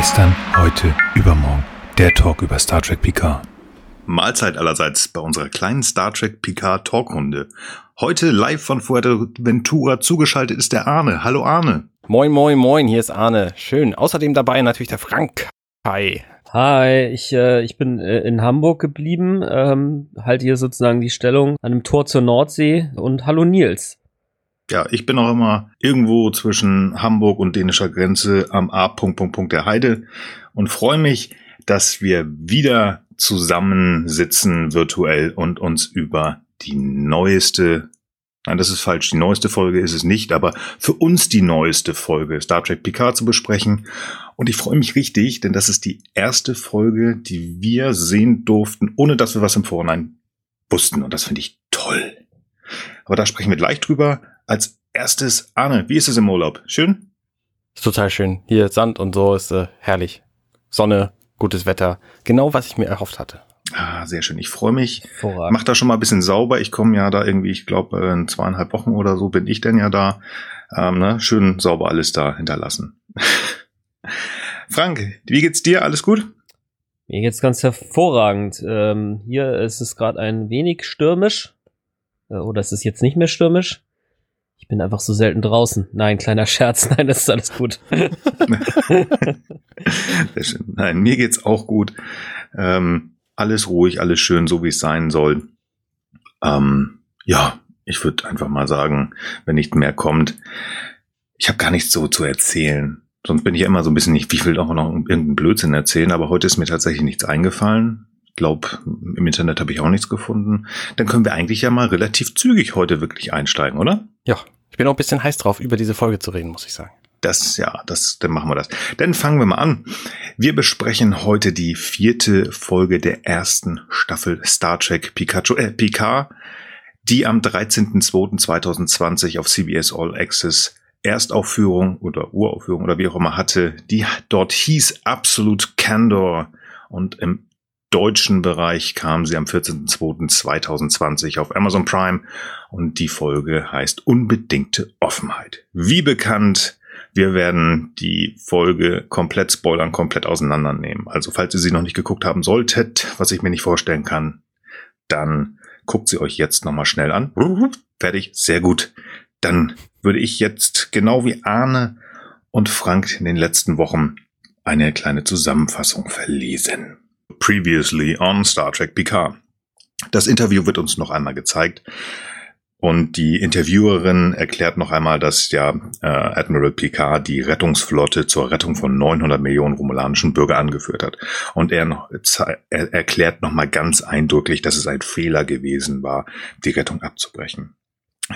Gestern, heute, übermorgen. Der Talk über Star Trek Picard. Mahlzeit allerseits bei unserer kleinen Star Trek Picard Talkrunde. Heute live von Fuerteventura zugeschaltet ist der Arne. Hallo Arne. Moin, moin, moin, hier ist Arne. Schön. Außerdem dabei natürlich der Frank. Hi. Hi, ich, äh, ich bin äh, in Hamburg geblieben, ähm, halte hier sozusagen die Stellung an einem Tor zur Nordsee und hallo Nils. Ja, ich bin auch immer irgendwo zwischen Hamburg und dänischer Grenze am A. der Heide und freue mich, dass wir wieder zusammensitzen virtuell und uns über die neueste, nein, das ist falsch, die neueste Folge ist es nicht, aber für uns die neueste Folge Star Trek Picard zu besprechen. Und ich freue mich richtig, denn das ist die erste Folge, die wir sehen durften, ohne dass wir was im Vorhinein wussten. Und das finde ich toll. Aber da sprechen wir gleich drüber. Als erstes, Arne, wie ist es im Urlaub? Schön? Ist total schön. Hier Sand und so ist äh, herrlich. Sonne, gutes Wetter. Genau, was ich mir erhofft hatte. Ah, sehr schön. Ich freue mich. Mach da schon mal ein bisschen sauber. Ich komme ja da irgendwie, ich glaube, in zweieinhalb Wochen oder so bin ich denn ja da. Ähm, ne? Schön sauber alles da hinterlassen. Frank, wie geht's dir? Alles gut? Mir geht's ganz hervorragend. Ähm, hier ist es gerade ein wenig stürmisch. Äh, oder ist es jetzt nicht mehr stürmisch? Ich bin einfach so selten draußen. Nein, kleiner Scherz. Nein, das ist alles gut. Nein, mir geht's auch gut. Ähm, alles ruhig, alles schön, so wie es sein soll. Ähm, ja, ich würde einfach mal sagen, wenn nicht mehr kommt, ich habe gar nichts so zu erzählen. Sonst bin ich ja immer so ein bisschen nicht, wie will auch noch irgendeinen Blödsinn erzählen, aber heute ist mir tatsächlich nichts eingefallen glaube, im Internet habe ich auch nichts gefunden. Dann können wir eigentlich ja mal relativ zügig heute wirklich einsteigen, oder? Ja, ich bin auch ein bisschen heiß drauf, über diese Folge zu reden, muss ich sagen. Das, ja, das, dann machen wir das. Dann fangen wir mal an. Wir besprechen heute die vierte Folge der ersten Staffel Star Trek Pikachu, äh, Picard, die am 13.02.2020 auf CBS All Access Erstaufführung oder Uraufführung oder wie auch immer hatte, die dort hieß Absolute Candor und im deutschen Bereich kam sie am 14.02.2020 auf Amazon Prime und die Folge heißt Unbedingte Offenheit. Wie bekannt, wir werden die Folge komplett spoilern, komplett auseinandernehmen. Also falls ihr sie noch nicht geguckt haben solltet, was ich mir nicht vorstellen kann, dann guckt sie euch jetzt nochmal schnell an. Fertig, sehr gut. Dann würde ich jetzt genau wie Arne und Frank in den letzten Wochen eine kleine Zusammenfassung verlesen. Previously on Star Trek Picard. Das Interview wird uns noch einmal gezeigt. Und die Interviewerin erklärt noch einmal, dass ja äh, Admiral Picard die Rettungsflotte zur Rettung von 900 Millionen romulanischen Bürger angeführt hat. Und er, noch, er erklärt noch mal ganz eindrücklich, dass es ein Fehler gewesen war, die Rettung abzubrechen.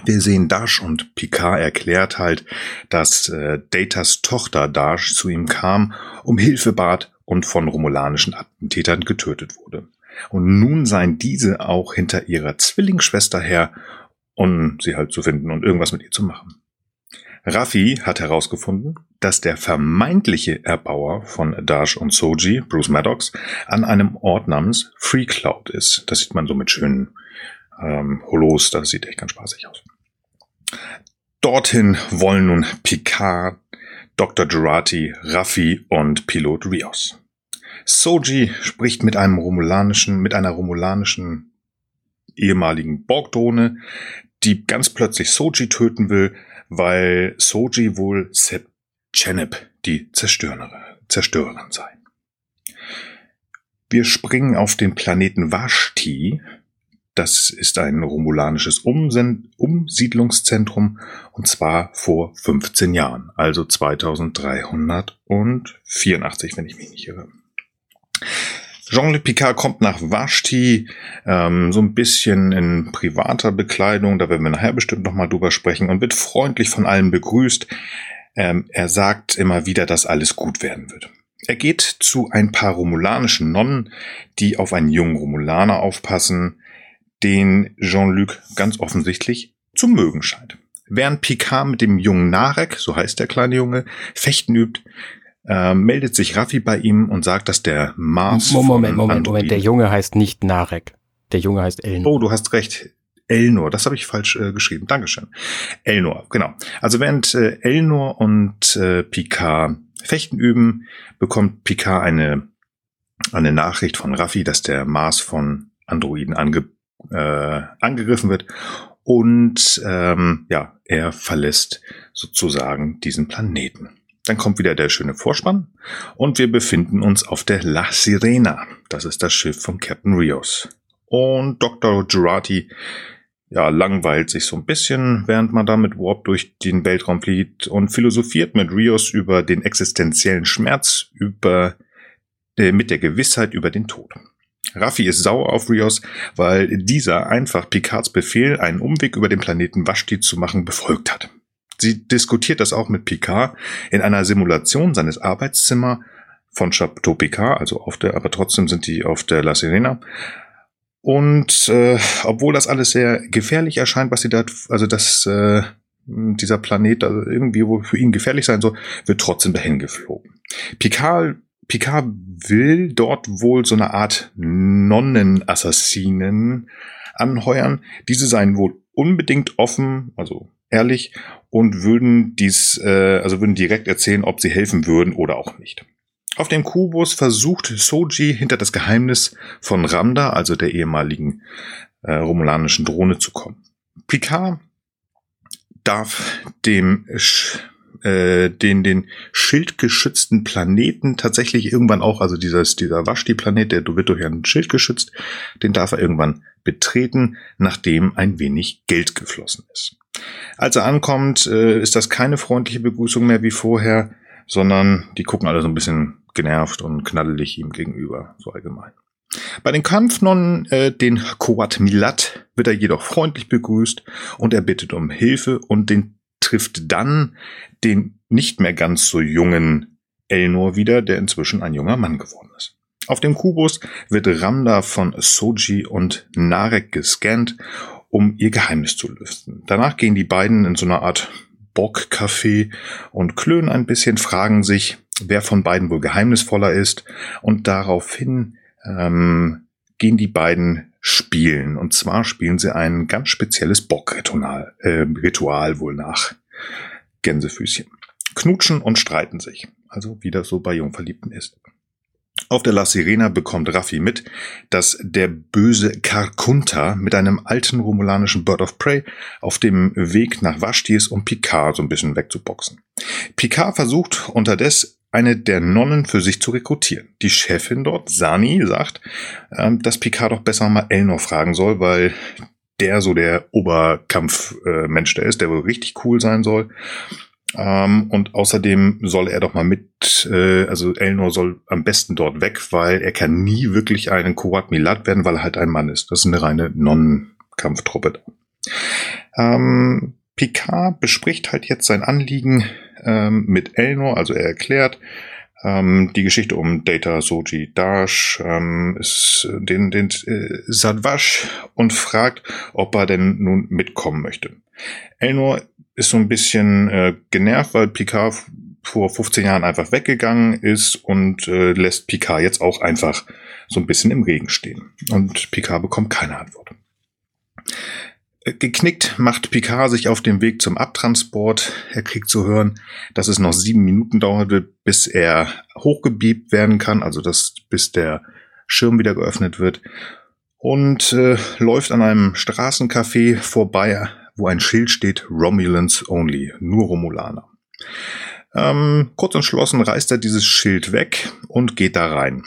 Wir sehen Dash und Picard erklärt halt, dass äh, Datas Tochter Dash zu ihm kam, um Hilfe bat und von romulanischen Attentätern getötet wurde. Und nun seien diese auch hinter ihrer Zwillingsschwester her, um sie halt zu finden und irgendwas mit ihr zu machen. Raffi hat herausgefunden, dass der vermeintliche Erbauer von Dash und Soji, Bruce Maddox, an einem Ort namens Free Cloud ist. Das sieht man so mit schönen ähm, Holos, das sieht echt ganz spaßig aus. Dorthin wollen nun Picard, Dr. Gerati, Raffi und Pilot Rios. Soji spricht mit einem romulanischen, mit einer romulanischen ehemaligen Borgdrohne, die ganz plötzlich Soji töten will, weil Soji wohl Seb Cheneb, die Zerstörerin, Zerstörerin sei. Wir springen auf den Planeten Vashti, das ist ein romulanisches Umsiedlungszentrum und zwar vor 15 Jahren, also 2384, wenn ich mich nicht irre. Jean-Luc Picard kommt nach Vashti, ähm, so ein bisschen in privater Bekleidung, da werden wir nachher bestimmt nochmal drüber sprechen und wird freundlich von allen begrüßt. Ähm, er sagt immer wieder, dass alles gut werden wird. Er geht zu ein paar romulanischen Nonnen, die auf einen jungen Romulaner aufpassen den Jean-Luc ganz offensichtlich zu mögen scheint. Während Picard mit dem jungen Narek, so heißt der kleine Junge, Fechten übt, äh, meldet sich Raffi bei ihm und sagt, dass der Mars. Moment, Moment, Moment, der Junge heißt nicht Narek. Der Junge heißt Elnor. Oh, du hast recht. Elnor, das habe ich falsch äh, geschrieben. Dankeschön. Elnor, genau. Also während äh, Elnor und äh, Picard Fechten üben, bekommt Picard eine, eine Nachricht von Raffi, dass der Mars von Androiden ange, äh, angegriffen wird und ähm, ja, er verlässt sozusagen diesen Planeten. Dann kommt wieder der schöne Vorspann und wir befinden uns auf der La Sirena. Das ist das Schiff von Captain Rios. Und Dr. Jurati ja, langweilt sich so ein bisschen, während man da mit Warp durch den Weltraum fliegt und philosophiert mit Rios über den existenziellen Schmerz, über äh, mit der Gewissheit über den Tod. Raffi ist sauer auf Rios, weil dieser einfach Picards Befehl, einen Umweg über den Planeten Vashti zu machen, befolgt hat. Sie diskutiert das auch mit Picard in einer Simulation seines Arbeitszimmers von Chateau Picard, also auf der, aber trotzdem sind die auf der La Serena. Und äh, obwohl das alles sehr gefährlich erscheint, was sie da, also dass äh, dieser Planet also irgendwie wo für ihn gefährlich sein soll, wird trotzdem dahin geflogen. Picard Picard will dort wohl so eine Art Nonnenassassinen anheuern. Diese seien wohl unbedingt offen, also ehrlich, und würden dies, äh, also würden direkt erzählen, ob sie helfen würden oder auch nicht. Auf dem Kubus versucht Soji hinter das Geheimnis von Ramda, also der ehemaligen äh, romulanischen Drohne, zu kommen. Picard darf dem äh, den den schildgeschützten Planeten tatsächlich irgendwann auch, also dieses dieser Vashti-Planet, der wird durch ein Schild geschützt, den darf er irgendwann betreten, nachdem ein wenig Geld geflossen ist. Als er ankommt, äh, ist das keine freundliche Begrüßung mehr wie vorher, sondern die gucken alle so ein bisschen genervt und knaddelig ihm gegenüber, so allgemein. Bei den Kampfnonnen, äh, den Koat Milat, wird er jedoch freundlich begrüßt und er bittet um Hilfe und den trifft dann den nicht mehr ganz so jungen Elnor wieder, der inzwischen ein junger Mann geworden ist. Auf dem Kubus wird Ramda von Soji und Narek gescannt, um ihr Geheimnis zu lüften. Danach gehen die beiden in so eine Art Bockcafé und klönen ein bisschen, fragen sich, wer von beiden wohl geheimnisvoller ist und daraufhin ähm, gehen die beiden spielen. Und zwar spielen sie ein ganz spezielles Bockritual äh, Ritual wohl nach Gänsefüßchen. Knutschen und streiten sich. Also wie das so bei Jungverliebten ist. Auf der La Sirena bekommt Raffi mit, dass der böse Karkunta mit einem alten romulanischen Bird of Prey auf dem Weg nach Vashti ist, um Picard so ein bisschen wegzuboxen. Picard versucht unterdessen eine der Nonnen für sich zu rekrutieren. Die Chefin dort, Sani, sagt, ähm, dass Picard doch besser mal Elnor fragen soll, weil der so der Oberkampfmensch der ist, der wohl richtig cool sein soll. Ähm, und außerdem soll er doch mal mit, äh, also Elnor soll am besten dort weg, weil er kann nie wirklich einen Koat Milat werden, weil er halt ein Mann ist. Das ist eine reine Nonnenkampftruppe. Ähm, Picard bespricht halt jetzt sein Anliegen ähm, mit Elnor, also er erklärt, ähm, die Geschichte um Data Soji Dash ähm, ist den, den äh, Sadwash und fragt, ob er denn nun mitkommen möchte. Elnor ist so ein bisschen äh, genervt, weil Picard vor 15 Jahren einfach weggegangen ist und äh, lässt Picard jetzt auch einfach so ein bisschen im Regen stehen. Und Picard bekommt keine Antwort. Geknickt macht Picard sich auf dem Weg zum Abtransport. Er kriegt zu hören, dass es noch sieben Minuten dauern wird, bis er hochgebiebt werden kann, also dass, bis der Schirm wieder geöffnet wird. Und äh, läuft an einem Straßencafé vorbei, wo ein Schild steht, Romulans only, nur Romulaner. Ähm, kurz entschlossen reißt er dieses Schild weg und geht da rein.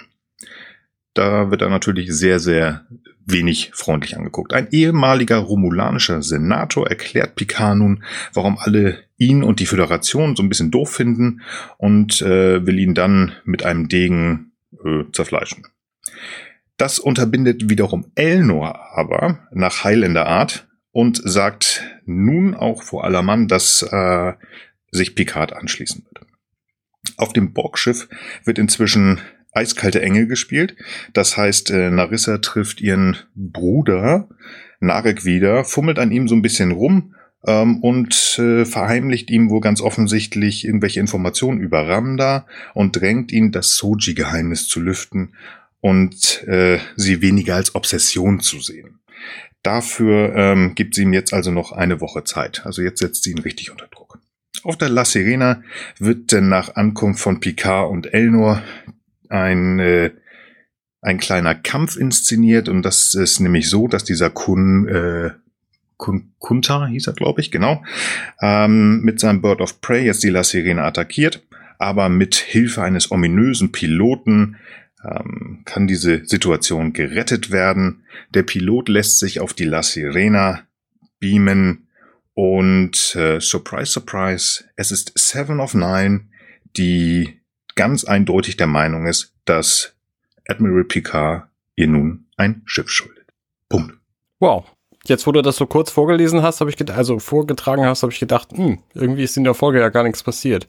Da wird er natürlich sehr, sehr wenig freundlich angeguckt. Ein ehemaliger romulanischer Senator erklärt Picard nun, warum alle ihn und die Föderation so ein bisschen doof finden und äh, will ihn dann mit einem Degen äh, zerfleischen. Das unterbindet wiederum Elnor aber nach Highlander Art und sagt nun auch vor aller Mann, dass äh, sich Picard anschließen wird. Auf dem Borgschiff wird inzwischen Eiskalte Engel gespielt. Das heißt, äh, Narissa trifft ihren Bruder Narek wieder, fummelt an ihm so ein bisschen rum ähm, und äh, verheimlicht ihm wohl ganz offensichtlich irgendwelche Informationen über Ramda und drängt ihn, das Soji-Geheimnis zu lüften und äh, sie weniger als Obsession zu sehen. Dafür ähm, gibt sie ihm jetzt also noch eine Woche Zeit. Also jetzt setzt sie ihn richtig unter Druck. Auf der La Sirena wird denn nach Ankunft von Picard und Elnor ein, äh, ein kleiner Kampf inszeniert und das ist nämlich so, dass dieser Kun, äh, Kun Kunta hieß er, glaube ich, genau, ähm, mit seinem Bird of Prey jetzt die La Sirena attackiert, aber mit Hilfe eines ominösen Piloten ähm, kann diese Situation gerettet werden. Der Pilot lässt sich auf die La Sirena beamen und äh, surprise, surprise, es ist Seven of Nine, die ganz eindeutig der Meinung ist, dass Admiral Picard ihr nun ein Schiff schuldet. Punkt. Wow. Jetzt, wo du das so kurz vorgelesen hast, habe ich gedacht, also vorgetragen hast, habe ich gedacht, hm, irgendwie ist in der Folge ja gar nichts passiert.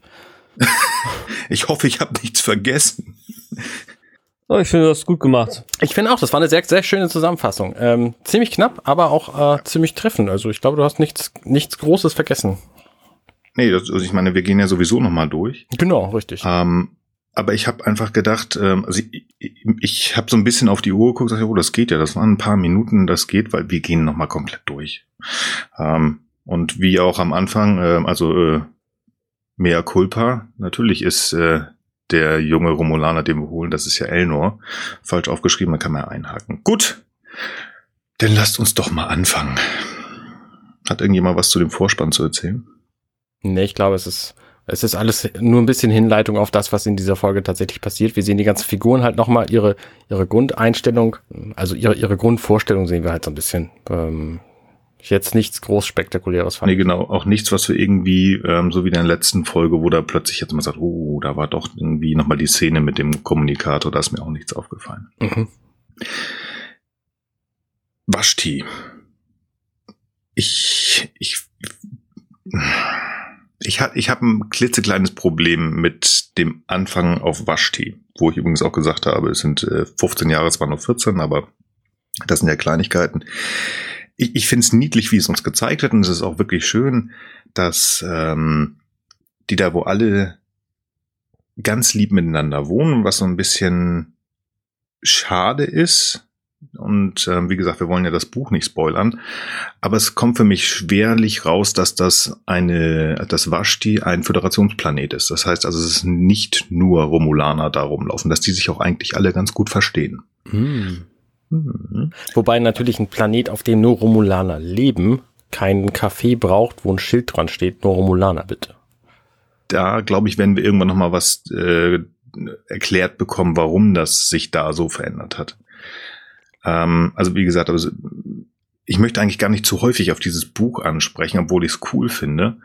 ich hoffe, ich habe nichts vergessen. Oh, ich finde das gut gemacht. Ich finde auch, das war eine sehr, sehr schöne Zusammenfassung. Ähm, ziemlich knapp, aber auch äh, ziemlich treffend. Also ich glaube, du hast nichts, nichts Großes vergessen. Nee, das, also ich meine, wir gehen ja sowieso nochmal durch. Genau, richtig. Ähm, aber ich habe einfach gedacht, ähm, also ich, ich, habe so ein bisschen auf die Uhr geguckt, dachte, oh, das geht ja, das waren ein paar Minuten, das geht, weil wir gehen nochmal komplett durch. Ähm, und wie auch am Anfang, äh, also äh, mea culpa, natürlich ist äh, der junge Romulaner, den wir holen, das ist ja Elnor, falsch aufgeschrieben, da kann man ja einhaken. Gut, dann lasst uns doch mal anfangen. Hat irgendjemand was zu dem Vorspann zu erzählen? Nee, ich glaube, es ist, es ist alles nur ein bisschen Hinleitung auf das, was in dieser Folge tatsächlich passiert. Wir sehen die ganzen Figuren halt nochmal, ihre, ihre Grundeinstellung, also ihre, ihre Grundvorstellung sehen wir halt so ein bisschen. Ähm, jetzt nichts groß Spektakuläres fand. Nee, genau, auch nichts, was wir irgendwie, ähm, so wie in der letzten Folge, wo da plötzlich jetzt mal sagt, oh, da war doch irgendwie nochmal die Szene mit dem Kommunikator, da ist mir auch nichts aufgefallen. Mhm. Waschti. Ich, ich, ich, ha, ich habe ein klitzekleines Problem mit dem Anfang auf Waschti, wo ich übrigens auch gesagt habe, es sind äh, 15 Jahre, es waren nur 14, aber das sind ja Kleinigkeiten ich, ich finde es niedlich, wie es uns gezeigt wird, und es ist auch wirklich schön, dass ähm, die da, wo alle ganz lieb miteinander wohnen, was so ein bisschen schade ist. Und äh, wie gesagt, wir wollen ja das Buch nicht spoilern, aber es kommt für mich schwerlich raus, dass das eine, das Vashti ein Föderationsplanet ist. Das heißt also, es ist nicht nur Romulaner da rumlaufen, dass die sich auch eigentlich alle ganz gut verstehen. Hm. Mhm. Wobei natürlich ein Planet, auf dem nur Romulaner leben, keinen Café braucht, wo ein Schild dran steht, nur Romulaner bitte. Da glaube ich, werden wir irgendwann noch mal was äh, erklärt bekommen, warum das sich da so verändert hat. Ähm, also wie gesagt, also ich möchte eigentlich gar nicht zu häufig auf dieses Buch ansprechen, obwohl ich es cool finde.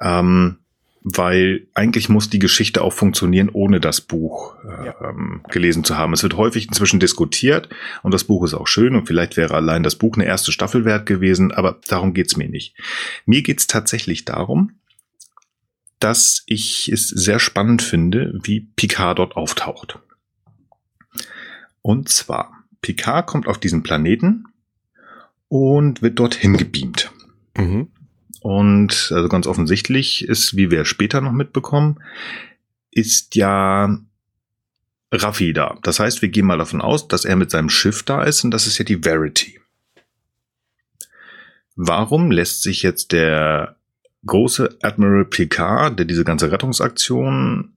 Ähm, weil eigentlich muss die Geschichte auch funktionieren, ohne das Buch äh, ja. ähm, gelesen zu haben. Es wird häufig inzwischen diskutiert und das Buch ist auch schön und vielleicht wäre allein das Buch eine erste Staffel wert gewesen, aber darum geht's mir nicht. Mir geht's tatsächlich darum, dass ich es sehr spannend finde, wie Picard dort auftaucht. Und zwar, Picard kommt auf diesen Planeten und wird dorthin gebeamt. Mhm. Und also ganz offensichtlich ist, wie wir später noch mitbekommen, ist ja Raffi da. Das heißt, wir gehen mal davon aus, dass er mit seinem Schiff da ist und das ist ja die Verity. Warum lässt sich jetzt der große Admiral Picard, der diese ganze Rettungsaktion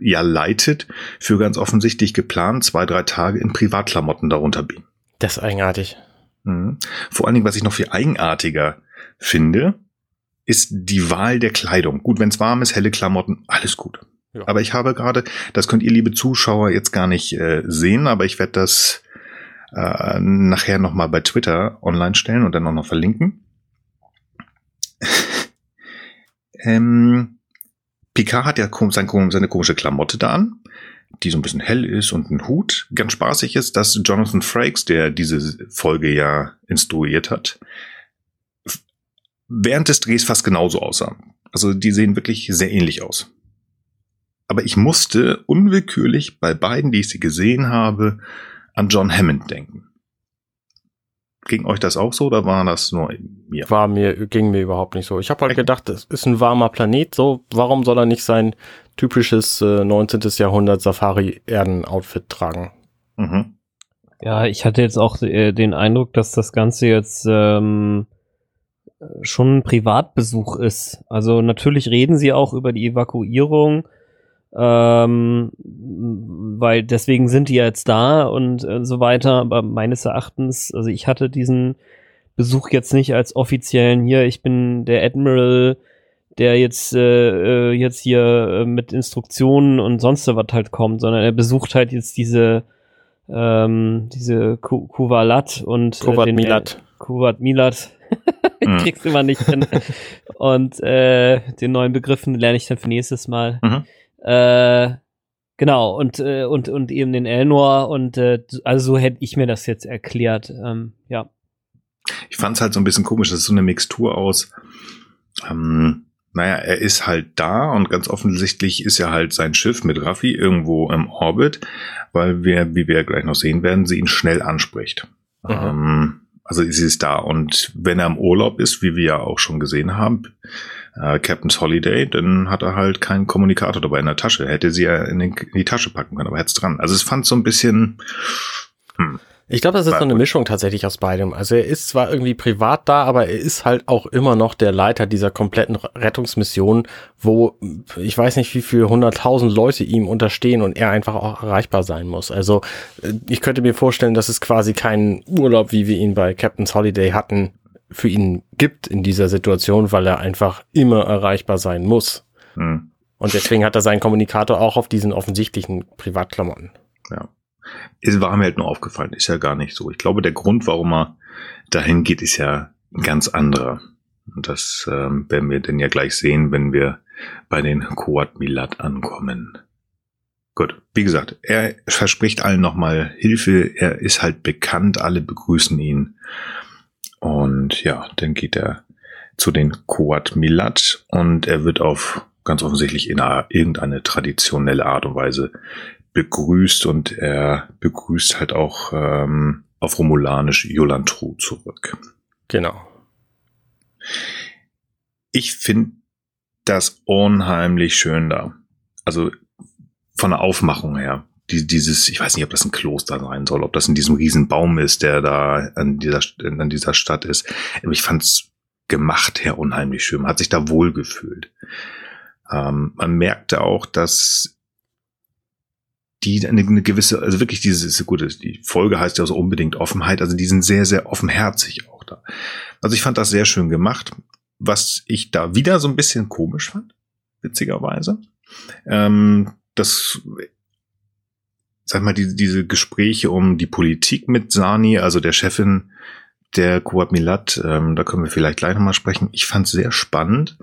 ja leitet, für ganz offensichtlich geplant zwei, drei Tage in Privatklamotten darunter beamen? Das ist eigenartig. Mhm. Vor allen Dingen, was ich noch viel eigenartiger finde, ist die Wahl der Kleidung. Gut, wenn es warm ist, helle Klamotten, alles gut. Ja. Aber ich habe gerade, das könnt ihr, liebe Zuschauer, jetzt gar nicht äh, sehen, aber ich werde das äh, nachher nochmal bei Twitter online stellen und dann auch noch verlinken. ähm, Picard hat ja seine, komische Klamotte da an die so ein bisschen hell ist und ein Hut. Ganz spaßig ist, dass Jonathan Frakes, der diese Folge ja instruiert hat, während des Drehs fast genauso aussah. Also die sehen wirklich sehr ähnlich aus. Aber ich musste unwillkürlich bei beiden, die ich sie gesehen habe, an John Hammond denken. Ging euch das auch so oder war das nur mir? War mir, ging mir überhaupt nicht so. Ich habe halt gedacht, es ist ein warmer Planet, so, warum soll er nicht sein typisches äh, 19. Jahrhundert Safari-Erden-Outfit tragen? Mhm. Ja, ich hatte jetzt auch äh, den Eindruck, dass das Ganze jetzt ähm, schon ein Privatbesuch ist. Also natürlich reden sie auch über die Evakuierung, ähm, weil deswegen sind die ja jetzt da und äh, so weiter. Aber meines Erachtens, also ich hatte diesen Besuch jetzt nicht als offiziellen hier, ich bin der Admiral, der jetzt äh, äh jetzt hier äh, mit Instruktionen und sonst was halt kommt, sondern er besucht halt jetzt diese ähm, diese Kuvalat und Kuvat äh, Milat. Kuvat Milat. ich mhm. krieg's immer nicht hin. und äh, den neuen Begriffen lerne ich dann für nächstes Mal. Mhm. Äh, genau, und, äh, und, und eben den Elnor und äh, also so hätte ich mir das jetzt erklärt. Ähm, ja. Ich fand es halt so ein bisschen komisch, das ist so eine Mixtur aus, ähm, naja, er ist halt da und ganz offensichtlich ist ja halt sein Schiff mit Raffi irgendwo im Orbit, weil wir, wie wir gleich noch sehen werden, sie ihn schnell anspricht. Mhm. Ähm, also sie ist da und wenn er im Urlaub ist, wie wir ja auch schon gesehen haben, äh, Captain's Holiday, dann hat er halt keinen Kommunikator dabei in der Tasche. Hätte sie ja in, den, in die Tasche packen können, aber hätte es dran. Also es fand so ein bisschen. Hm. Ich glaube, das ist so eine Mischung tatsächlich aus beidem. Also er ist zwar irgendwie privat da, aber er ist halt auch immer noch der Leiter dieser kompletten Rettungsmission, wo ich weiß nicht, wie viele hunderttausend Leute ihm unterstehen und er einfach auch erreichbar sein muss. Also äh, ich könnte mir vorstellen, dass es quasi keinen Urlaub, wie wir ihn bei Captain's Holiday hatten, für ihn gibt in dieser Situation, weil er einfach immer erreichbar sein muss. Hm. Und deswegen hat er seinen Kommunikator auch auf diesen offensichtlichen Privatklamotten. Ja. Es war mir halt nur aufgefallen, ist ja gar nicht so. Ich glaube, der Grund, warum er dahin geht, ist ja ein ganz anderer. Und das ähm, werden wir denn ja gleich sehen, wenn wir bei den Koat Milat ankommen. Gut, wie gesagt, er verspricht allen nochmal Hilfe. Er ist halt bekannt, alle begrüßen ihn. Und ja, dann geht er zu den Koat Milat und er wird auf ganz offensichtlich in einer, irgendeine traditionelle Art und Weise begrüßt und er begrüßt halt auch ähm, auf Romulanisch Jolantru zurück. Genau. Ich finde das unheimlich schön da. Also von der Aufmachung her. Die, dieses, ich weiß nicht, ob das ein Kloster sein soll, ob das in diesem riesen Baum ist, der da an dieser, an dieser Stadt ist. Aber ich fand's gemacht her unheimlich schön. Man hat sich da wohlgefühlt. Ähm, man merkte auch, dass die eine, eine gewisse, also wirklich diese, gut, die Folge heißt ja so unbedingt Offenheit, also die sind sehr, sehr offenherzig auch da. Also ich fand das sehr schön gemacht. Was ich da wieder so ein bisschen komisch fand, witzigerweise, ähm, das, sag mal, die, diese Gespräche um die Politik mit Sani, also der Chefin der Kuat Milat, ähm, da können wir vielleicht gleich nochmal sprechen. Ich fand sehr spannend,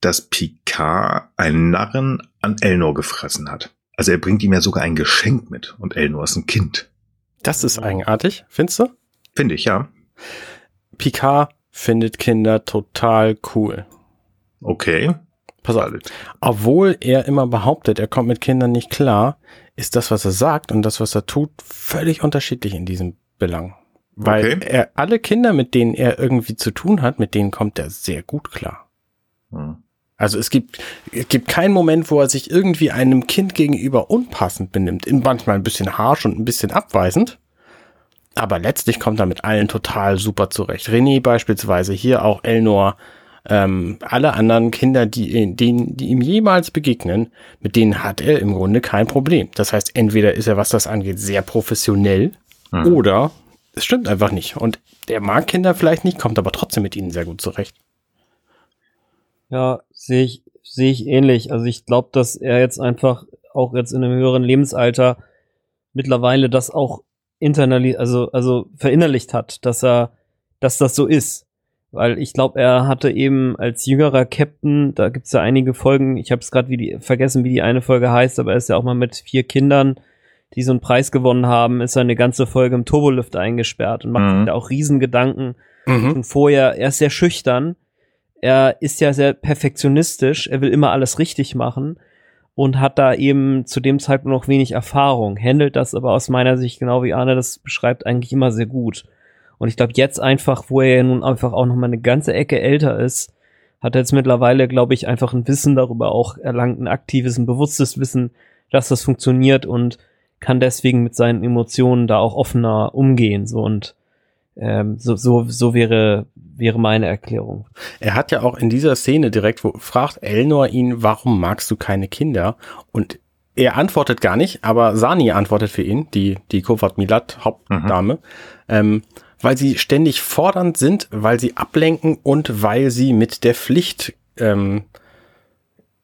dass Picard einen Narren an Elnor gefressen hat. Also er bringt ihm ja sogar ein Geschenk mit und Elnor ist ein Kind. Das ist eigenartig, findest du? Finde ich, ja. Picard findet Kinder total cool. Okay. Pass auf. Obwohl er immer behauptet, er kommt mit Kindern nicht klar, ist das, was er sagt und das, was er tut, völlig unterschiedlich in diesem Belang. Weil okay. er alle Kinder, mit denen er irgendwie zu tun hat, mit denen kommt er sehr gut klar. Hm. Also es gibt, es gibt keinen Moment, wo er sich irgendwie einem Kind gegenüber unpassend benimmt. Manchmal ein bisschen harsh und ein bisschen abweisend. Aber letztlich kommt er mit allen total super zurecht. René beispielsweise, hier auch Elnor, ähm, alle anderen Kinder, die, denen, die ihm jemals begegnen, mit denen hat er im Grunde kein Problem. Das heißt, entweder ist er, was das angeht, sehr professionell hm. oder es stimmt einfach nicht. Und er mag Kinder vielleicht nicht, kommt aber trotzdem mit ihnen sehr gut zurecht. Ja, sehe ich, sehe ich ähnlich. Also ich glaube, dass er jetzt einfach auch jetzt in einem höheren Lebensalter mittlerweile das auch internali also, also verinnerlicht hat, dass er, dass das so ist. Weil ich glaube, er hatte eben als jüngerer Captain, da gibt's ja einige Folgen, ich habe es gerade wie die, vergessen, wie die eine Folge heißt, aber er ist ja auch mal mit vier Kindern, die so einen Preis gewonnen haben, ist er eine ganze Folge im Turbolift eingesperrt und macht mhm. sich da auch Riesengedanken. Mhm. Und vorher, er ist sehr schüchtern, er ist ja sehr perfektionistisch, er will immer alles richtig machen und hat da eben zu dem Zeitpunkt noch wenig Erfahrung, handelt das aber aus meiner Sicht, genau wie Arne das beschreibt, eigentlich immer sehr gut. Und ich glaube, jetzt einfach, wo er ja nun einfach auch noch mal eine ganze Ecke älter ist, hat er jetzt mittlerweile, glaube ich, einfach ein Wissen darüber auch erlangt, ein aktives, ein bewusstes Wissen, dass das funktioniert und kann deswegen mit seinen Emotionen da auch offener umgehen. So und ähm, so, so, so wäre, wäre meine Erklärung. Er hat ja auch in dieser Szene direkt, wo fragt Elnor ihn, warum magst du keine Kinder? Und er antwortet gar nicht, aber Sani antwortet für ihn, die, die Kovat Milat Hauptdame, mhm. ähm, weil sie ständig fordernd sind, weil sie ablenken und weil sie mit der Pflicht ähm,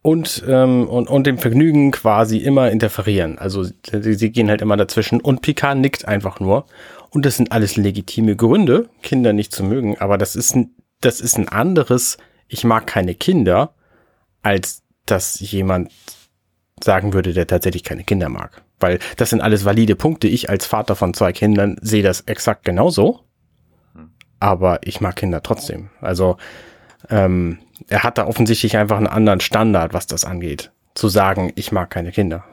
und, ähm, und, und dem Vergnügen quasi immer interferieren. Also sie, sie gehen halt immer dazwischen und Picard nickt einfach nur. Und das sind alles legitime Gründe, Kinder nicht zu mögen, aber das ist ein, das ist ein anderes, ich mag keine Kinder, als dass jemand sagen würde, der tatsächlich keine Kinder mag. Weil das sind alles valide Punkte. Ich als Vater von zwei Kindern sehe das exakt genauso. Aber ich mag Kinder trotzdem. Also ähm, er hat da offensichtlich einfach einen anderen Standard, was das angeht. Zu sagen, ich mag keine Kinder.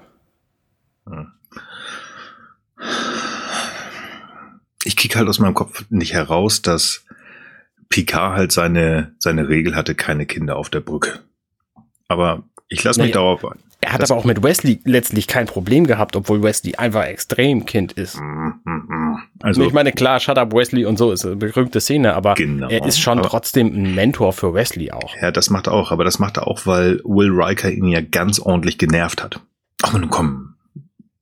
Ich krieg halt aus meinem Kopf nicht heraus, dass Picard halt seine, seine Regel hatte, keine Kinder auf der Brücke. Aber ich lasse mich nee, darauf ein. Er hat aber auch mit Wesley letztlich kein Problem gehabt, obwohl Wesley einfach extrem Kind ist. Mm, mm, mm. Also ich meine, klar, Shut Up Wesley und so ist eine berühmte Szene, aber genau, er ist schon aber, trotzdem ein Mentor für Wesley auch. Ja, das macht er auch, aber das macht er auch, weil Will Riker ihn ja ganz ordentlich genervt hat. Ach man, komm,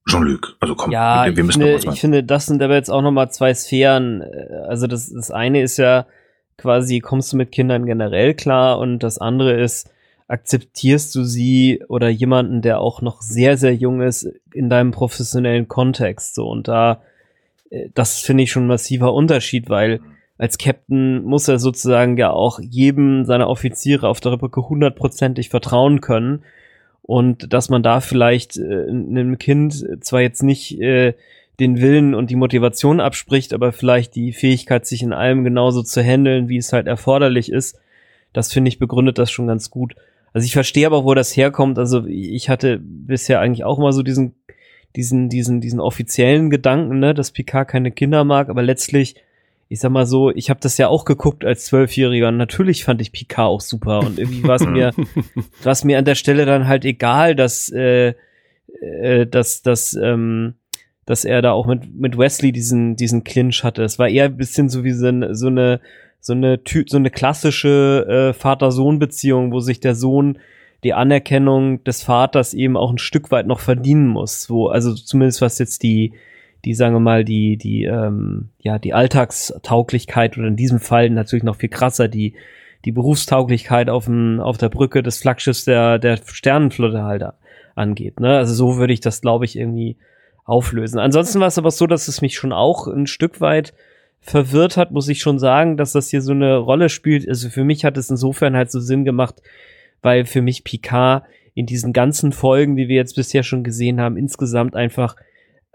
Jean-Luc, also komm, ja, wir, wir müssen finde, was Ich finde, das sind aber jetzt auch nochmal zwei Sphären. Also das, das eine ist ja quasi, kommst du mit Kindern generell klar und das andere ist, akzeptierst du sie oder jemanden, der auch noch sehr, sehr jung ist, in deinem professionellen Kontext so. Und da, äh, das finde ich schon ein massiver Unterschied, weil als Captain muss er sozusagen ja auch jedem seiner Offiziere auf der Brücke hundertprozentig vertrauen können. Und dass man da vielleicht äh, einem Kind zwar jetzt nicht äh, den Willen und die Motivation abspricht, aber vielleicht die Fähigkeit, sich in allem genauso zu handeln, wie es halt erforderlich ist, das finde ich begründet das schon ganz gut. Also ich verstehe aber, wo das herkommt. Also ich hatte bisher eigentlich auch immer so diesen, diesen, diesen, diesen offiziellen Gedanken, ne, dass Picard keine Kinder mag, aber letztlich, ich sag mal so, ich habe das ja auch geguckt als Zwölfjähriger und natürlich fand ich Picard auch super und irgendwie war es mir, war es mir an der Stelle dann halt egal, dass, äh, äh, dass, dass, ähm, dass er da auch mit, mit Wesley diesen, diesen Clinch hatte. Es war eher ein bisschen so wie so, so eine so eine so eine klassische äh, Vater-Sohn-Beziehung, wo sich der Sohn die Anerkennung des Vaters eben auch ein Stück weit noch verdienen muss, wo also zumindest was jetzt die die sagen wir mal die die ähm, ja die Alltagstauglichkeit oder in diesem Fall natürlich noch viel krasser die die Berufstauglichkeit auf dem auf der Brücke des Flaggschiffs der der Sternenflotte halt angeht. Ne? Also so würde ich das glaube ich irgendwie auflösen. Ansonsten war es aber so, dass es mich schon auch ein Stück weit verwirrt hat, muss ich schon sagen, dass das hier so eine Rolle spielt. Also für mich hat es insofern halt so Sinn gemacht, weil für mich Picard in diesen ganzen Folgen, die wir jetzt bisher schon gesehen haben, insgesamt einfach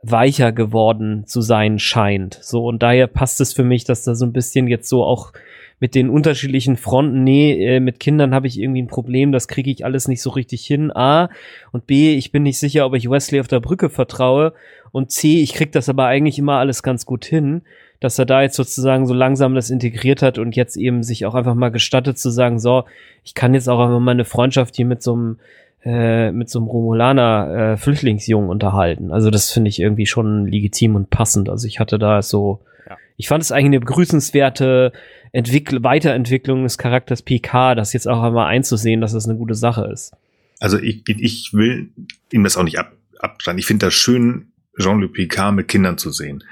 weicher geworden zu sein scheint. So, und daher passt es für mich, dass da so ein bisschen jetzt so auch mit den unterschiedlichen Fronten, nee, äh, mit Kindern habe ich irgendwie ein Problem, das kriege ich alles nicht so richtig hin. A und B, ich bin nicht sicher, ob ich Wesley auf der Brücke vertraue. Und C, ich krieg das aber eigentlich immer alles ganz gut hin dass er da jetzt sozusagen so langsam das integriert hat und jetzt eben sich auch einfach mal gestattet zu sagen, so, ich kann jetzt auch einfach mal eine Freundschaft hier mit so einem äh, mit so einem Romulaner äh, Flüchtlingsjungen unterhalten. Also das finde ich irgendwie schon legitim und passend. Also ich hatte da so, ja. ich fand es eigentlich eine begrüßenswerte Entwickl Weiterentwicklung des Charakters PK, das jetzt auch einmal einzusehen, dass das eine gute Sache ist. Also ich, ich will ihm das auch nicht ab, abstellen. Ich finde das schön, Jean-Luc Picard mit Kindern zu sehen.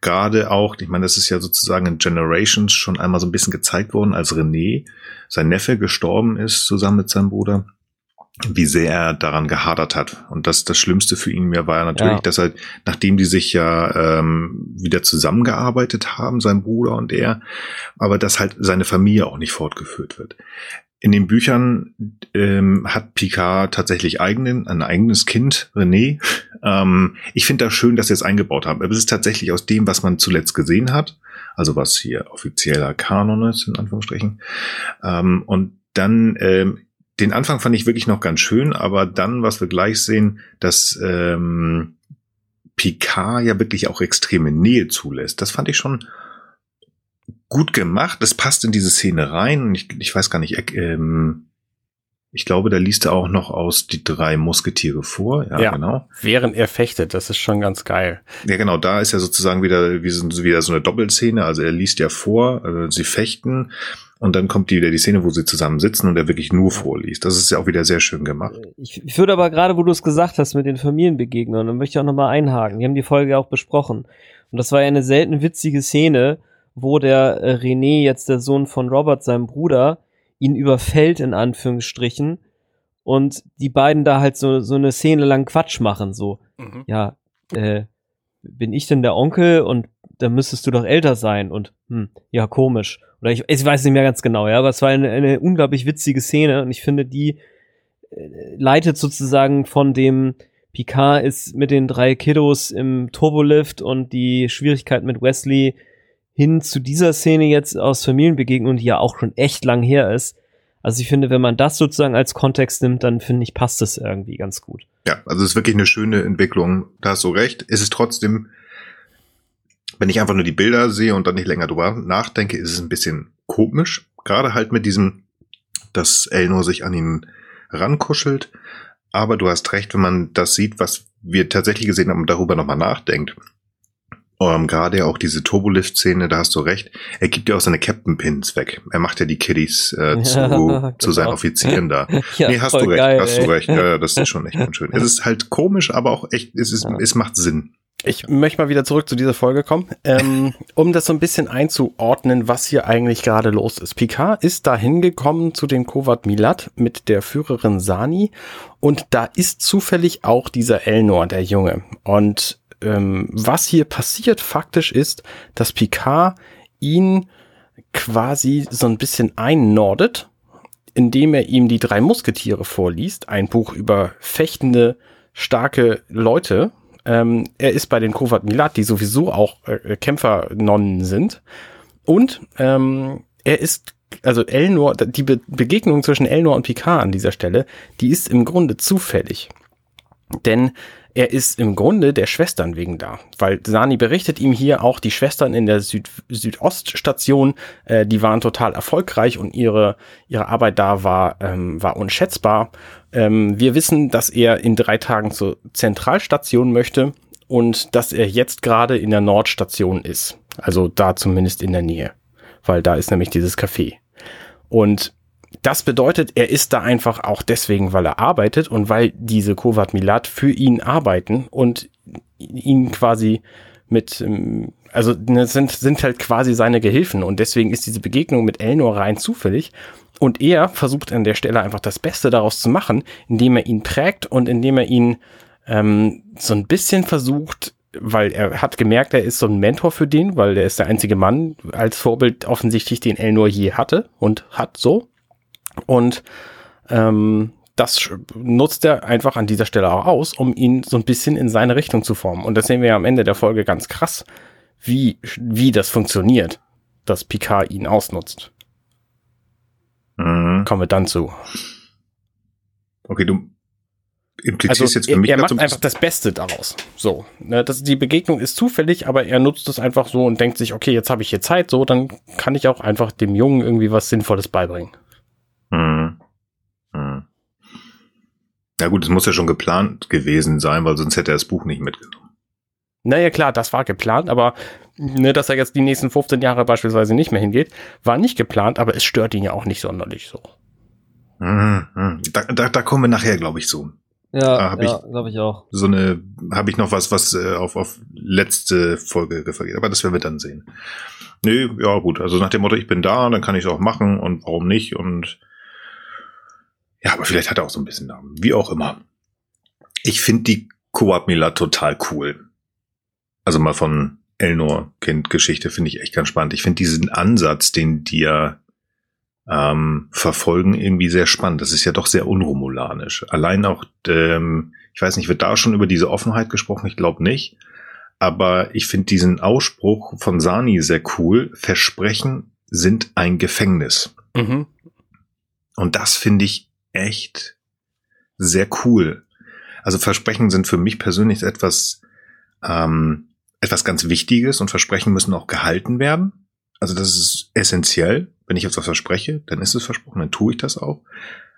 Gerade auch, ich meine, das ist ja sozusagen in Generations schon einmal so ein bisschen gezeigt worden, als René, sein Neffe, gestorben ist, zusammen mit seinem Bruder, wie sehr er daran gehadert hat. Und das, das Schlimmste für ihn mir war ja natürlich, ja. dass er, nachdem die sich ja ähm, wieder zusammengearbeitet haben, sein Bruder und er, aber dass halt seine Familie auch nicht fortgeführt wird. In den Büchern ähm, hat Picard tatsächlich eigenen, ein eigenes Kind, René. Ähm, ich finde das schön, dass sie es eingebaut haben. Aber es ist tatsächlich aus dem, was man zuletzt gesehen hat, also was hier offizieller Kanon ist, in Anführungsstrichen. Ähm, und dann, ähm, den Anfang fand ich wirklich noch ganz schön, aber dann, was wir gleich sehen, dass ähm, Picard ja wirklich auch extreme Nähe zulässt, das fand ich schon gut gemacht. Es passt in diese Szene rein. Ich, ich weiß gar nicht, ähm, Ich glaube, da liest er auch noch aus die drei Musketiere vor. Ja, Ja. genau. Während er fechtet, das ist schon ganz geil. Ja, genau, da ist ja sozusagen wieder, wie so, wieder so eine Doppelszene. Also er liest ja vor, äh, sie fechten und dann kommt die wieder die Szene, wo sie zusammen sitzen und er wirklich nur vorliest. Das ist ja auch wieder sehr schön gemacht. Ich, ich würde aber gerade, wo du es gesagt hast mit den Familienbegegnungen, dann möchte ich auch nochmal einhaken. Wir haben die Folge ja auch besprochen. Und das war ja eine selten witzige Szene, wo der äh, René, jetzt der Sohn von Robert, seinem Bruder, ihn überfällt, in Anführungsstrichen, und die beiden da halt so, so eine Szene lang Quatsch machen, so. Ja, äh, bin ich denn der Onkel und da müsstest du doch älter sein und, hm, ja, komisch. Oder ich, ich weiß nicht mehr ganz genau, ja, aber es war eine, eine unglaublich witzige Szene und ich finde, die äh, leitet sozusagen von dem Picard ist mit den drei Kiddos im Turbolift und die Schwierigkeit mit Wesley hin zu dieser Szene jetzt aus Familienbegegnung, die ja auch schon echt lang her ist. Also ich finde, wenn man das sozusagen als Kontext nimmt, dann finde ich, passt es irgendwie ganz gut. Ja, also es ist wirklich eine schöne Entwicklung. Da hast du recht. Es ist trotzdem, wenn ich einfach nur die Bilder sehe und dann nicht länger drüber nachdenke, ist es ein bisschen komisch. Gerade halt mit diesem, dass Elnor sich an ihn rankuschelt. Aber du hast recht, wenn man das sieht, was wir tatsächlich gesehen haben und darüber nochmal nachdenkt. Ähm, Gerade ja auch diese Turbolift-Szene, da hast du recht. Er gibt ja auch seine Captain-Pins weg. Er macht ja die Kiddies äh, zu, Ja, zu seinen genau. Offizieren da. Ja, nee, hast du recht, geil, hast du ey. recht. Ja, ja, das ist schon echt ganz schön. Es ist halt komisch, aber auch echt, es ist, Ja. es macht Sinn. Ich möchte mal wieder zurück zu dieser Folge kommen, ähm, um das so ein bisschen einzuordnen, was hier eigentlich gerade los ist. Picard ist da hingekommen zu dem Kovat Milat mit der Führerin Sani und da ist zufällig auch dieser Elnor, der Junge. Und ähm, was hier passiert faktisch ist, dass Picard ihn quasi so ein bisschen einnordet, indem er ihm die drei Musketiere vorliest, ein Buch über fechtende, starke Leute. Ähm, er ist bei den Kovat Milat, die sowieso auch äh, Kämpfernonnen sind. Und ähm, er ist, also Elnor, die Be Begegnung zwischen Elnor und Picard an dieser Stelle, die ist im Grunde zufällig. Denn er ist im Grunde der Schwestern wegen da, weil Sani berichtet ihm hier auch, die Schwestern in der Süd Südoststation, äh, die waren total erfolgreich und ihre, ihre Arbeit da war, ähm, war unschätzbar. Ähm, wir wissen, dass er in drei Tagen zur Zentralstation möchte und dass er jetzt gerade in der Nordstation ist. Also da zumindest in der Nähe, weil da ist nämlich dieses Café. Und das bedeutet, er ist da einfach auch deswegen, weil er arbeitet und weil diese Kovat Milat für ihn arbeiten und ihn quasi mit, ähm, also ne, sind, sind halt quasi seine Gehilfen und deswegen ist diese Begegnung mit Elnor rein zufällig und er versucht an der Stelle einfach das Beste daraus zu machen, indem er ihn trägt und indem er ihn ähm, so ein bisschen versucht, weil er hat gemerkt, er ist so ein Mentor für den, weil er ist der einzige Mann als Vorbild offensichtlich, den Elnor je hatte und hat so. Und ähm, das nutzt er einfach an dieser Stelle auch aus, um ihn so ein bisschen in seine Richtung zu formen. Und das sehen wir ja am Ende der Folge ganz krass, wie, wie das funktioniert, dass Picard ihn ausnutzt. Mhm. Kommen wir dann zu. Okay, du implizierst Also jetzt für er, mich er grad macht einfach das Beste daraus. So, ne, das, die Begegnung ist zufällig, aber er nutzt es einfach so und denkt sich, okay, jetzt habe ich hier Zeit, so, dann kann ich auch einfach dem Jungen irgendwie was Sinnvolles beibringen. Mhm. Mhm. Ja gut, es muss ja schon geplant gewesen sein, weil sonst hätte er das Buch nicht mitgenommen. Naja, klar, das war geplant, aber ne, dass er jetzt die nächsten 15 Jahre beispielsweise nicht mehr hingeht, war nicht geplant, aber es stört ihn ja auch nicht sonderlich so. Mhm. mhm. Da, da, da kommen wir nachher, glaube ich, so. Ja, hab ja ich- glaube ich auch. So eine, habe ich noch was, was äh, auf, auf letzte Folge referiert, aber das werden wir dann sehen. Nee, ja gut, also nach dem Motto, ich bin da, dann kann ich es auch machen und warum nicht und ja, aber vielleicht hat er auch so ein bisschen Namen, wie auch immer. Ich finde die Koop Mila total cool. Also mal von Elnor Kind-Geschichte finde ich echt ganz spannend. Ich finde diesen Ansatz, den die ja ähm, verfolgen, irgendwie sehr spannend. Das ist ja doch sehr unromulanisch. Allein auch, ähm, ich weiß nicht, wird da schon über diese Offenheit gesprochen? Ich glaube nicht. Aber ich finde diesen Ausspruch von Sani sehr cool. Versprechen sind ein Gefängnis. Mhm. Und das finde ich echt sehr cool. Also Versprechen sind für mich persönlich etwas, ähm, etwas ganz Wichtiges und Versprechen müssen auch gehalten werden. Also das ist essentiell. Wenn ich etwas verspreche, dann ist es versprochen, dann tue ich das auch.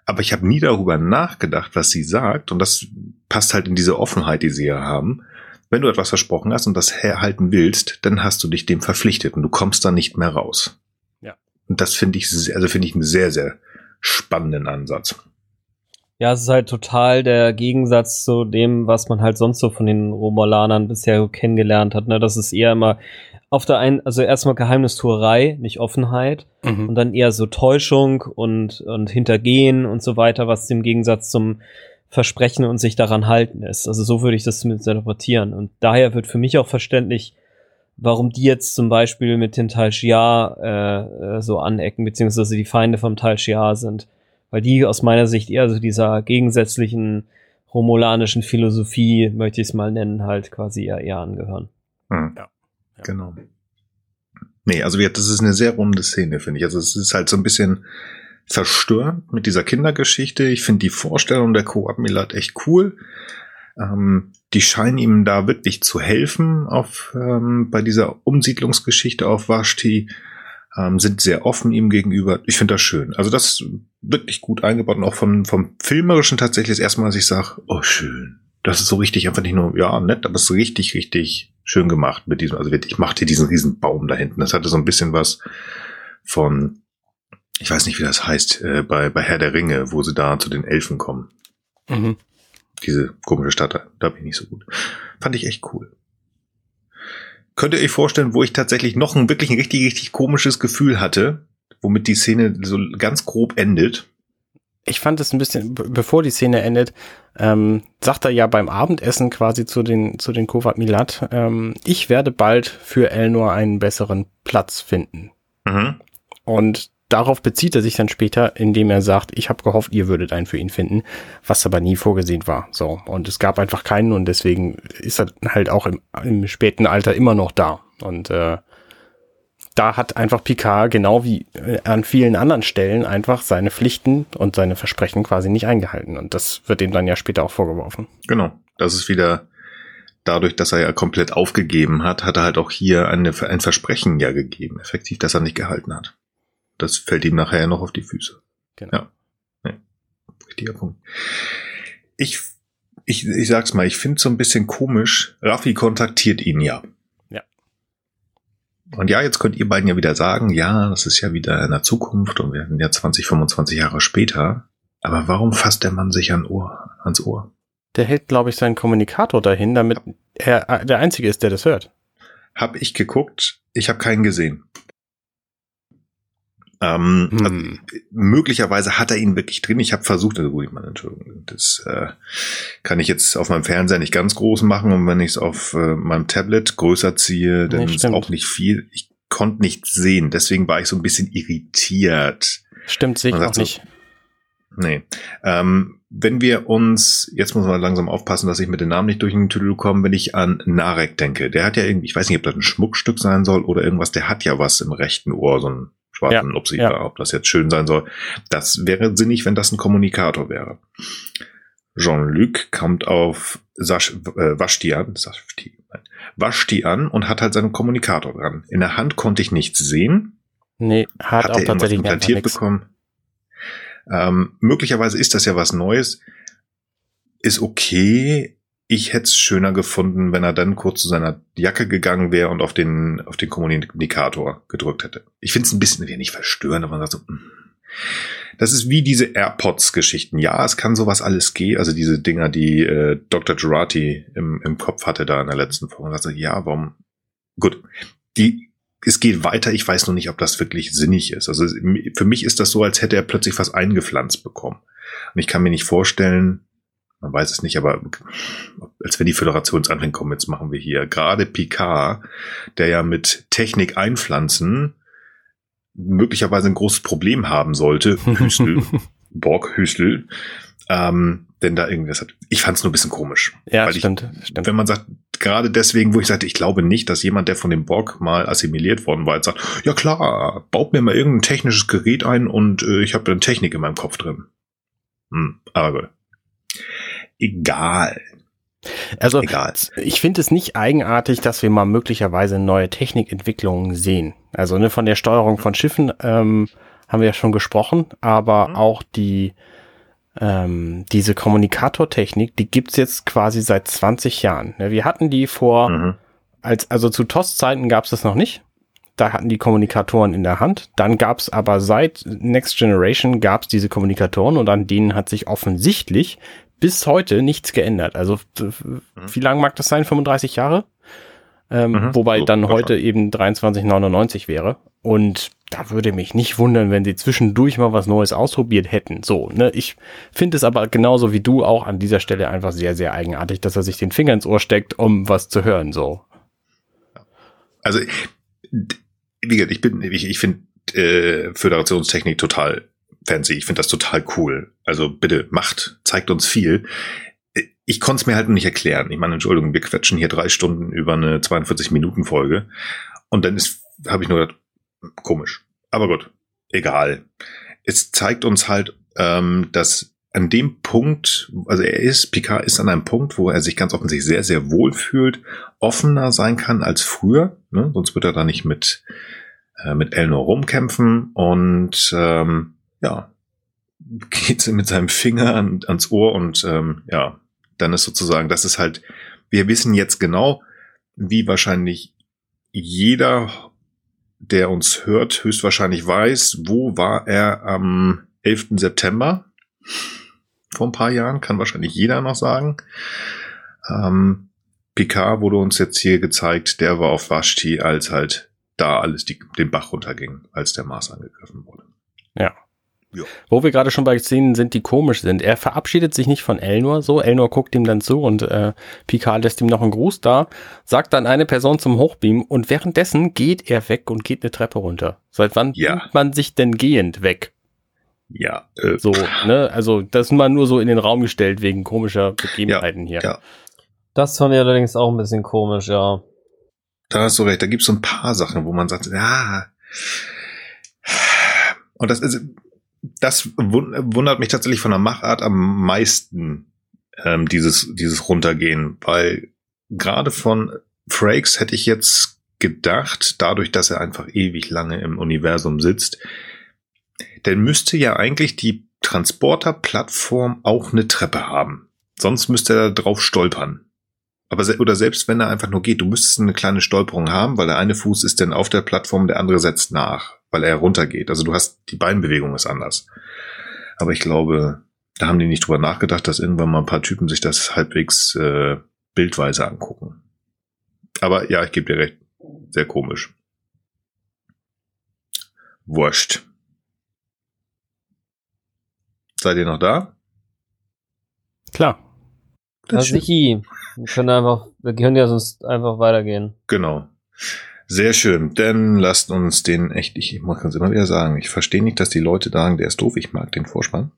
aber ich habe nie darüber nachgedacht, was sie sagt. Und das passt halt in diese Offenheit, die sie ja haben. Wenn du etwas versprochen hast und das herhalten willst, dann hast du dich dem verpflichtet und du kommst da nicht mehr raus. Ja. Und das finde ich, also finde ich einen sehr, sehr spannenden Ansatz. Ja, es ist halt total der Gegensatz zu dem, was man halt sonst so von den Romulanern bisher kennengelernt hat. Ne? Das ist eher immer auf der einen, also erstmal Geheimnistuerei, nicht Offenheit. Mhm. Und dann eher so Täuschung und, und Hintergehen und so weiter, was im Gegensatz zum Versprechen und sich daran halten ist. Also so würde ich das zumindest interpretieren. Und daher wird für mich auch verständlich, warum die jetzt zum Beispiel mit den Tal Shiar äh, äh, so anecken, beziehungsweise die Feinde vom Tal Shiar sind. Weil die aus meiner Sicht eher so dieser gegensätzlichen romulanischen Philosophie, möchte ich es mal nennen, halt quasi eher, eher angehören. Hm. Ja. Ja. Genau. Nee, also wir, das ist eine sehr runde Szene, finde ich. Also es ist halt so ein bisschen verstörend mit dieser Kindergeschichte. Ich finde die Vorstellung der Koop Milat echt cool. Ähm, die scheinen ihm da wirklich zu helfen auf ähm, bei dieser Umsiedlungsgeschichte auf Vashti. Ähm, sind sehr offen ihm gegenüber. Ich finde das schön. Also das ist wirklich gut eingebaut und auch von, vom Filmerischen tatsächlich das erste Mal, dass ich sage, oh schön. Das ist so richtig einfach nicht nur, ja, nett, aber es ist richtig, richtig schön gemacht mit diesem, also wirklich, ich machte diesen riesen Baum da hinten. Das hatte so ein bisschen was von, ich weiß nicht, wie das heißt, äh, bei, bei Herr der Ringe, wo sie da zu den Elfen kommen. Mhm. Diese komische Stadt, da, bin ich nicht so gut. Fand ich echt cool. Könnt ihr euch vorstellen, wo ich tatsächlich noch ein wirklich ein richtig, richtig komisches Gefühl hatte, womit die Szene so ganz grob endet? Ich fand es ein bisschen, be- bevor die Szene endet, ähm, sagt er ja beim Abendessen quasi zu den, zu den Kovat Milat, ähm, ich werde bald für Elnor einen besseren Platz finden. Mhm. Und darauf bezieht er sich dann später, indem er sagt, ich habe gehofft, ihr würdet einen für ihn finden, was aber nie vorgesehen war. So. Und es gab einfach keinen und deswegen ist er halt auch im, im späten Alter immer noch da. Und äh, da hat einfach Picard genau wie äh, an vielen anderen Stellen einfach seine Pflichten und seine Versprechen quasi nicht eingehalten. Und das wird ihm dann ja später auch vorgeworfen. Genau. Das ist wieder dadurch, dass er ja komplett aufgegeben hat, hat er halt auch hier eine, ein Versprechen ja gegeben, effektiv, das er nicht gehalten hat. Das fällt ihm nachher noch auf die Füße. Genau. Ja. Nee. Richtiger Punkt. Ich, ich, ich sag's mal, ich finde so ein bisschen komisch. Raffi kontaktiert ihn ja. Ja. Und ja, jetzt könnt ihr beiden ja wieder sagen, ja, das ist ja wieder in der Zukunft und wir sind ja 20, 25 Jahre später. Aber warum fasst der Mann sich an Ohr, ans Ohr? Der hält, glaube ich, seinen Kommunikator dahin, damit er äh, der Einzige ist, der das hört. Hab ich geguckt, ich habe keinen gesehen. Ähm, Hm. also, möglicherweise hat er ihn wirklich drin. Ich habe versucht, also gut, ich meine, Entschuldigung, das äh, kann ich jetzt auf meinem Fernseher nicht ganz groß machen und wenn ich es auf äh, meinem Tablet größer ziehe, dann Nee, ist auch nicht viel. Ich konnte nichts sehen, deswegen war ich so ein bisschen irritiert. Stimmt, sehe ich auch so, nicht. Nee. Ähm, wenn wir uns, jetzt muss man langsam aufpassen, dass ich mit den Namen nicht durch den Tüdel komme, wenn ich an Narek denke. Der hat ja irgendwie, ich weiß nicht, ob das ein Schmuckstück sein soll oder irgendwas, der hat ja was im rechten Ohr, so einen schwarzen Ja, Upsi, ja. ob das jetzt schön sein soll. Das wäre sinnig, wenn das ein Kommunikator wäre. Jean-Luc kommt auf Sash, äh, an, Vashti, nein, Vashti an und hat halt seinen Kommunikator dran. In der Hand konnte ich nichts sehen Nee, hat, hat auch er tatsächlich implantiert bekommen? Ähm, möglicherweise ist das ja was Neues. Ist okay. Ich hätte es schöner gefunden, wenn er dann kurz zu seiner Jacke gegangen wäre und auf den, auf den Kommunikator gedrückt hätte. Ich finde es ein bisschen, nicht verstörend, aber man sagt so, mm. das ist wie diese AirPods-Geschichten. Ja, es kann sowas alles gehen. Also diese Dinger, die äh, Dr. Girardi im, im Kopf hatte da in der letzten Folge. Und sagte, ja, warum? Gut. Die es geht weiter. Ich weiß noch nicht, ob das wirklich sinnig ist. Also für mich ist das so, als hätte er plötzlich was eingepflanzt bekommen. Und ich kann mir nicht vorstellen, man weiß es nicht, aber als wenn die Föderationsanhänger kommen, jetzt machen wir hier gerade Picard, der ja mit Technik einpflanzen möglicherweise ein großes Problem haben sollte. Hüstel, Borg Hüstel. Ähm, denn da irgendwas hat. Ich fand es nur ein bisschen komisch. Ja, Weil ich- stimmt, stimmt. Wenn man sagt, gerade deswegen, wo ich sagte, ich glaube nicht, dass jemand, der von dem Borg mal assimiliert worden war, jetzt sagt, ja klar, baut mir mal irgendein technisches Gerät ein und äh, ich habe dann Technik in meinem Kopf drin. Hm, aber gut. Egal, Also egal. ich finde es nicht eigenartig, dass wir mal möglicherweise neue Technikentwicklungen sehen. Also ne, von der Steuerung von Schiffen ähm, haben wir ja schon gesprochen, aber Mhm. auch die ähm, diese Kommunikatortechnik, die gibt's jetzt quasi seit 20 Jahren. Ne, Wir hatten die vor, Mhm. als, also zu TOS-Zeiten gab's das noch nicht. Da hatten die Kommunikatoren in der Hand. Dann gab's aber seit Next Generation gab's diese Kommunikatoren und an denen hat sich offensichtlich bis heute nichts geändert. Also äh, wie lang mag das sein? 35 Jahre? Ähm, Mhm. Wobei So, dann heute eben 23,99 wäre. Und da würde mich nicht wundern, wenn sie zwischendurch mal was Neues ausprobiert hätten. So, ne, ich finde es aber genauso wie du auch an dieser Stelle einfach sehr, sehr eigenartig, dass er sich den Finger ins Ohr steckt, um was zu hören. So. Also, wie gesagt, ich bin, ich, ich finde äh, Föderationstechnik total fancy. Ich finde das total cool. Also bitte macht, zeigt uns viel. Ich konnte es mir halt nicht erklären. Ich meine, Entschuldigung, wir quetschen hier drei Stunden über eine 42-Minuten-Folge. Und dann ist, habe ich nur gedacht, komisch. Aber gut, egal. Es zeigt uns halt, ähm, dass an dem Punkt, also er ist, Picard ist an einem Punkt, wo er sich ganz offensichtlich sehr, sehr wohl fühlt, offener sein kann als früher. Ne? Sonst wird er da nicht mit, äh, mit Elnor rumkämpfen und ähm, ja, geht mit seinem Finger an, ans Ohr und ähm, ja, dann ist sozusagen, das ist halt, wir wissen jetzt genau, wie wahrscheinlich jeder, der uns hört, höchstwahrscheinlich weiß, wo war er am 11. September vor ein paar Jahren, kann wahrscheinlich jeder noch sagen. Ähm, Picard wurde uns jetzt hier gezeigt, der war auf Vashti, als halt da alles die, den Bach runterging, als der Mars angegriffen wurde. Wo wir gerade schon bei Szenen sind, die komisch sind. Er verabschiedet sich nicht von Elnor so. Elnor guckt ihm dann zu und äh, Picard lässt ihm noch einen Gruß da, sagt dann eine Person zum Hochbeam und währenddessen geht er weg und geht eine Treppe runter. Seit wann Ja. man sich denn gehend weg? Ja, äh, So, ne? Also das ist mal nur so in den Raum gestellt wegen komischer Begebenheiten hier. ja. Das fand ich allerdings auch ein bisschen komisch, ja. Da hast du recht, da gibt es so ein paar Sachen, wo man sagt, ja. Und das ist, das wun- wundert mich tatsächlich von der Machart am meisten, ähm, dieses, dieses Runtergehen, weil gerade von Frakes hätte ich jetzt gedacht, dadurch, dass er einfach ewig lange im Universum sitzt, dann müsste ja eigentlich die Transporterplattform auch eine Treppe haben. Sonst müsste er da drauf stolpern. Aber se oder selbst wenn er einfach nur geht, du müsstest eine kleine Stolperung haben, weil der eine Fuß ist dann auf der Plattform, der andere setzt nach, weil er runtergeht. Also du hast die Beinbewegung ist anders. Aber ich glaube, da haben die nicht drüber nachgedacht, dass irgendwann mal ein paar Typen sich das halbwegs äh, bildweise angucken. Aber ja, ich gebe dir recht, sehr komisch. Wurscht. Seid ihr noch da? Klar. Das. Sichi, wir können einfach, wir können ja sonst einfach weitergehen. Genau. Sehr schön. Dann lasst uns den echt, ich, ich muss es immer wieder sagen, ich verstehe nicht, dass die Leute sagen, der ist doof, ich mag den Vorspann.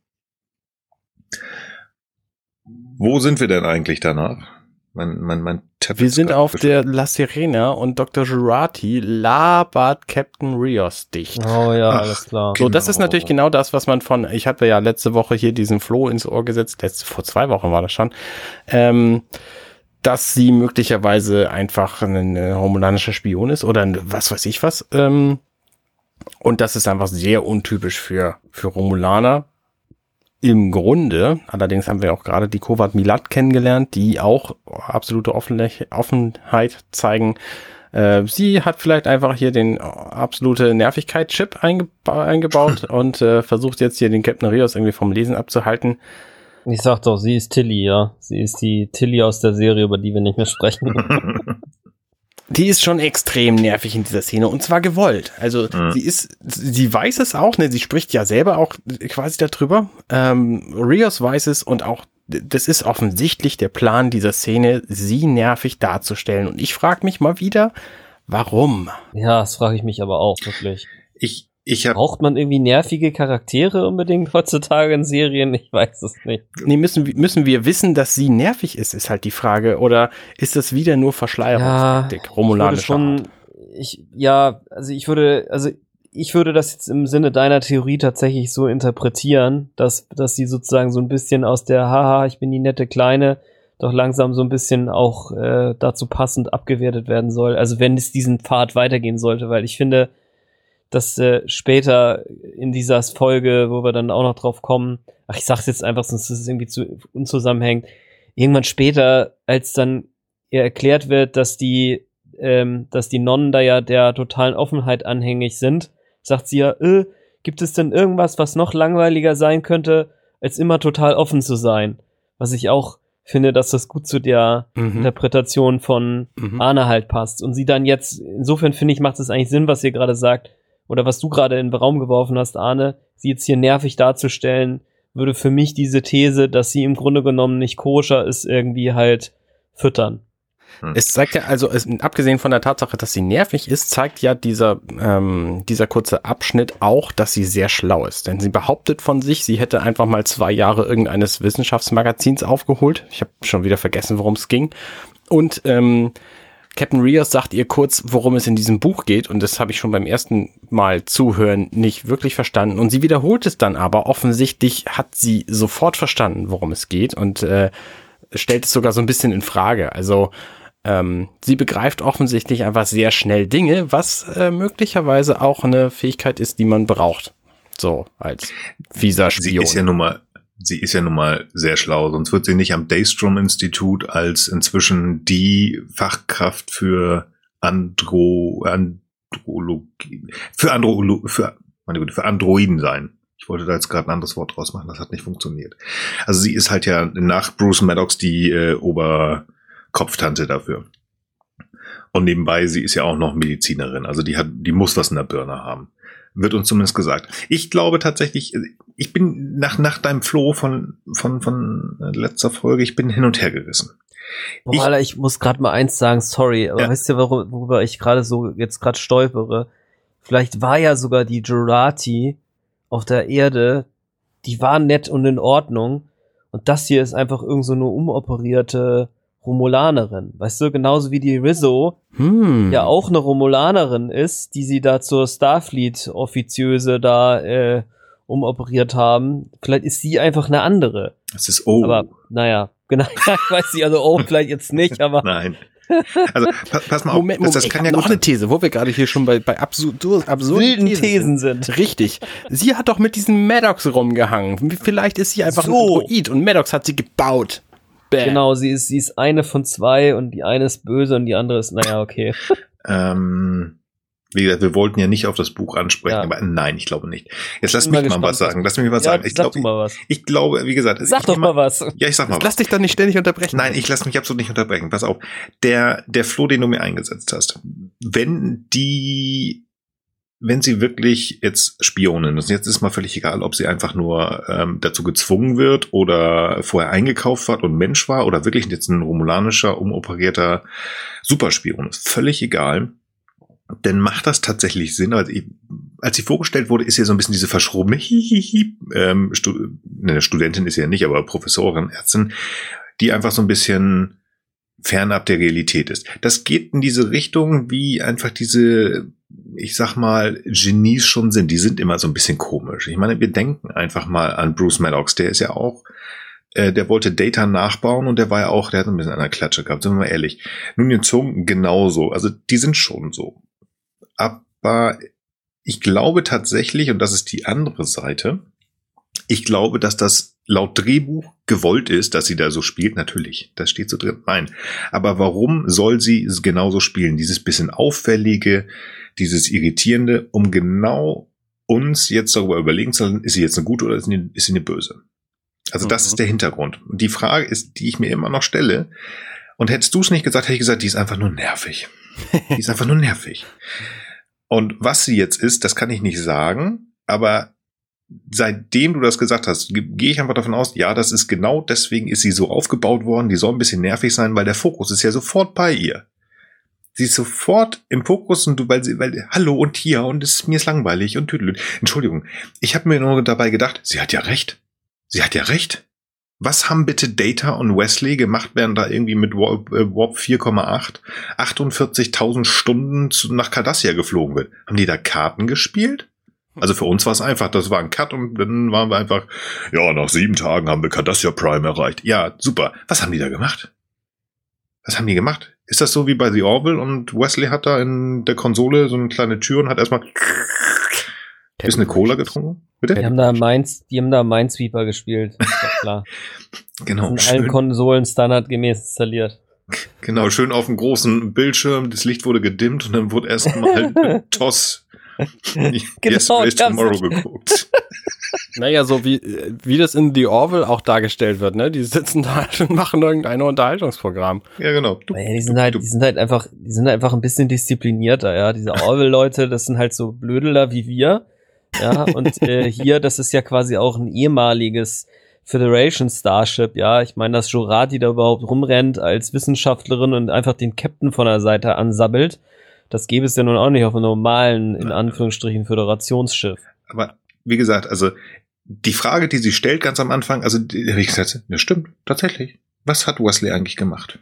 Wo sind wir denn eigentlich danach? Mein, mein, mein Tab Wir sind auf der La Sirena und Dr. Girardi labert Captain Rios dicht. Oh ja, Ach, alles klar. So, das ist Genau. natürlich genau das, was man von, ich hatte ja letzte Woche hier diesen Floh ins Ohr gesetzt, letzte, vor zwei Wochen war das schon, ähm, dass sie möglicherweise einfach ein romulanischer Spion ist oder was weiß ich was. Ähm, und das ist einfach sehr untypisch für, für Romulaner. Im Grunde, allerdings haben wir auch gerade die Kovat Milat kennengelernt, die auch absolute Offenle- Offenheit zeigen. Äh, sie hat vielleicht einfach hier den absolute Nervigkeit-Chip eingeba eingebaut und äh, versucht jetzt hier den Captain Rios irgendwie vom Lesen abzuhalten. Ich sag doch, sie ist Tilly, ja. Sie ist die Tilly aus der Serie, über die wir nicht mehr sprechen. Die ist schon extrem nervig in dieser Szene und zwar gewollt. Also Mhm. sie ist, sie weiß es auch, ne? Sie spricht ja selber auch quasi darüber. Ähm, Rios weiß es und auch das ist offensichtlich der Plan dieser Szene, sie nervig darzustellen. Und ich frage mich mal wieder, warum? ja, das frage ich mich aber auch wirklich. ich, Braucht man irgendwie nervige Charaktere unbedingt heutzutage in Serien? Ich weiß es nicht. Nee, müssen, wir- müssen wir wissen, dass sie nervig ist, ist halt die Frage. Oder ist das wieder nur Verschleierungstaktik, Ich würde romulanische schon, Art? ich, ja, also ich würde, also ich würde das jetzt im Sinne deiner Theorie tatsächlich so interpretieren, dass, dass sie sozusagen so ein bisschen aus der Haha, ich bin die nette Kleine, doch langsam so ein bisschen auch äh, dazu passend abgewertet werden soll. Also wenn es diesen Pfad weitergehen sollte, weil ich finde, dass äh, später in dieser Folge, wo wir dann auch noch drauf kommen, ach, ich sag's jetzt einfach, sonst ist es irgendwie zu unzusammenhängend, irgendwann später, als dann ihr erklärt wird, dass die, ähm, dass die Nonnen da ja der totalen Offenheit anhängig sind, sagt sie ja, äh, gibt es denn irgendwas, was noch langweiliger sein könnte, als immer total offen zu sein? Was ich auch finde, dass das gut zu der mhm. Interpretation von mhm. Arne halt passt. Und sie dann jetzt, insofern finde ich, macht es eigentlich Sinn, was ihr gerade sagt, oder was du gerade in den Raum geworfen hast, Arne, sie jetzt hier nervig darzustellen, würde für mich diese These, dass sie im Grunde genommen nicht koscher ist, irgendwie halt füttern. Hm. Es zeigt ja, also es, abgesehen von der Tatsache, dass sie nervig ist, zeigt ja dieser, ähm, dieser kurze Abschnitt auch, dass sie sehr schlau ist. Denn sie behauptet von sich, sie hätte einfach mal zwei Jahre irgendeines Wissenschaftsmagazins aufgeholt. Ich habe schon wieder vergessen, worum es ging. Und ähm, Captain Rios sagt ihr kurz, worum es in diesem Buch geht, und das habe ich schon beim ersten Mal zuhören nicht wirklich verstanden. Und sie wiederholt es dann aber. Offensichtlich hat sie sofort verstanden, worum es geht und äh, stellt es sogar so ein bisschen in Frage. Also ähm, sie begreift offensichtlich einfach sehr schnell Dinge, was äh, möglicherweise auch eine Fähigkeit ist, die man braucht. So, als fieser Spion. Sie ist ja nun mal, sie ist ja nun mal sehr schlau, sonst wird sie nicht am Daystrom-Institut als inzwischen die Fachkraft für Andro, Andrologie, für Andro, für, meine Güte, für Androiden sein. Ich wollte da jetzt gerade ein anderes Wort draus machen, das hat nicht funktioniert. Also sie ist halt ja nach Bruce Maddox die äh, Ober, Kopftante dafür. Und nebenbei, sie ist ja auch noch Medizinerin. Also die hat, die muss was in der Birne haben. Wird uns zumindest gesagt. Ich glaube tatsächlich, ich bin nach, nach deinem Floh von, von, von letzter Folge, ich bin hin und her gerissen. Boah, ich, Alter, ich muss gerade mal eins sagen, sorry, aber ja. weißt du, worüber ich gerade so jetzt gerade stolpere? Vielleicht war ja sogar die Jurati auf der Erde, die war nett und in Ordnung. Und das hier ist einfach irgend so eine umoperierte Romulanerin. Weißt du, genauso wie die Rizzo hm. ja auch eine Romulanerin ist, die sie da zur Starfleet-Offiziöse da äh, umoperiert haben. Vielleicht ist sie einfach eine andere. Das ist oh. Aber naja, genau, ich weiß nicht, also oh, vielleicht jetzt nicht, aber. Nein. Also pass, pass mal auf, Moment, Moment, das, das kann ja noch eine These, wo wir gerade hier schon bei, bei absurd, absurden Thesen, Thesen sind. Richtig. Sie hat doch mit diesen Maddox rumgehangen. Vielleicht ist sie einfach so. ein Droid und Maddox hat sie gebaut. Bam. Genau, sie ist, sie ist eine von zwei und die eine ist böse und die andere ist, naja, okay. ähm, wie gesagt, wir wollten ja nicht auf das Buch ansprechen, ja. aber nein, ich glaube nicht. Jetzt lass mich mal was sagen. Lass mich was ja, sagen. Ich, glaub, mal was. ich glaube, wie gesagt, sag doch mal was. Ja, ich sag mal was. Lass dich dann nicht ständig unterbrechen. Nein, ich lass mich absolut nicht unterbrechen. Pass auf. Der, der Floh, den du mir eingesetzt hast, wenn die wenn sie wirklich jetzt Spionin ist, jetzt ist mal völlig egal, ob sie einfach nur ähm, dazu gezwungen wird oder vorher eingekauft hat und Mensch war oder wirklich jetzt ein romulanischer, umoperierter Superspion ist, völlig egal. Denn macht das tatsächlich Sinn? Also, als sie vorgestellt wurde, ist ja so ein bisschen diese verschrobene ähm, Stu ne, Studentin ist ja nicht, aber Professorin, Ärztin, die einfach so ein bisschen fernab der Realität ist. Das geht in diese Richtung, wie einfach diese ich sag mal, Genies schon sind. Die sind immer so ein bisschen komisch. Ich meine, wir denken einfach mal an Bruce Maddox. Der ist ja auch, äh, der wollte Data nachbauen und der war ja auch, der hat ein bisschen an der Klatsche gehabt, sind wir mal ehrlich. Nun den Zungen genauso. Also die sind schon so. Aber ich glaube tatsächlich, und das ist die andere Seite, ich glaube, dass das laut Drehbuch gewollt ist, dass sie da so spielt. Natürlich, das steht so drin. Nein. Aber warum soll sie genauso spielen? Dieses bisschen auffällige, dieses Irritierende, um genau uns jetzt darüber überlegen zu lassen, ist sie jetzt eine gute oder ist sie eine böse? Also das mhm. ist der Hintergrund. Und die Frage ist, die ich mir immer noch stelle, und hättest du es nicht gesagt, hätte ich gesagt, die ist einfach nur nervig. Die ist einfach nur nervig. Und was sie jetzt ist, das kann ich nicht sagen, aber seitdem du das gesagt hast, gehe ich einfach davon aus, ja, das ist genau deswegen ist sie so aufgebaut worden, die soll ein bisschen nervig sein, weil der Fokus ist ja sofort bei ihr sie ist sofort im Fokus und du, weil sie, weil, hallo und hier und es, mir ist langweilig und tüdelüt. Entschuldigung, ich habe mir nur dabei gedacht, sie hat ja recht. Sie hat ja recht. Was haben bitte Data und Wesley gemacht, während da irgendwie mit Warp, äh, Warp 4,8 48.000 Stunden zu, nach Cardassia geflogen wird? Haben die da Karten gespielt? Also für uns war es einfach, das war ein Cut und dann waren wir einfach, ja, nach sieben Tagen haben wir Cardassia Prime erreicht. Ja, super. Was haben die da gemacht? Was haben die gemacht? Ist das so wie bei The Orville und Wesley hat da in der Konsole so eine kleine Tür und hat erstmal Bist du eine Cola getrunken? Bitte? Die haben da Mainz, die haben da Minesweeper gespielt. Ist doch klar. Genau. In allen Konsolen standardgemäß installiert. genau, schön auf dem großen Bildschirm. Das Licht wurde gedimmt und dann wurde erstmal TOS Yes, Genau, hab's Tomorrow geguckt. Naja, so wie, wie das in The Orville auch dargestellt wird, ne? Die sitzen da und machen irgendein Unterhaltungsprogramm. Ja, genau. Du, Ja, die sind halt, die sind halt einfach, die sind einfach ein bisschen disziplinierter, ja. Diese Orwell-Leute, das sind halt so Blödeler wie wir. Ja, und äh, hier, das ist ja quasi auch ein ehemaliges Federation Starship, ja. Ich meine, dass Jorati da überhaupt rumrennt als Wissenschaftlerin und einfach den Captain von der Seite ansabbelt, das gäbe es ja nun auch nicht auf einem normalen, in. Anführungsstrichen, Föderationsschiff. aber wie gesagt, also die Frage, die sie stellt ganz am Anfang, also die, hab ich gesagt, das stimmt, tatsächlich. Was hat Wesley eigentlich gemacht?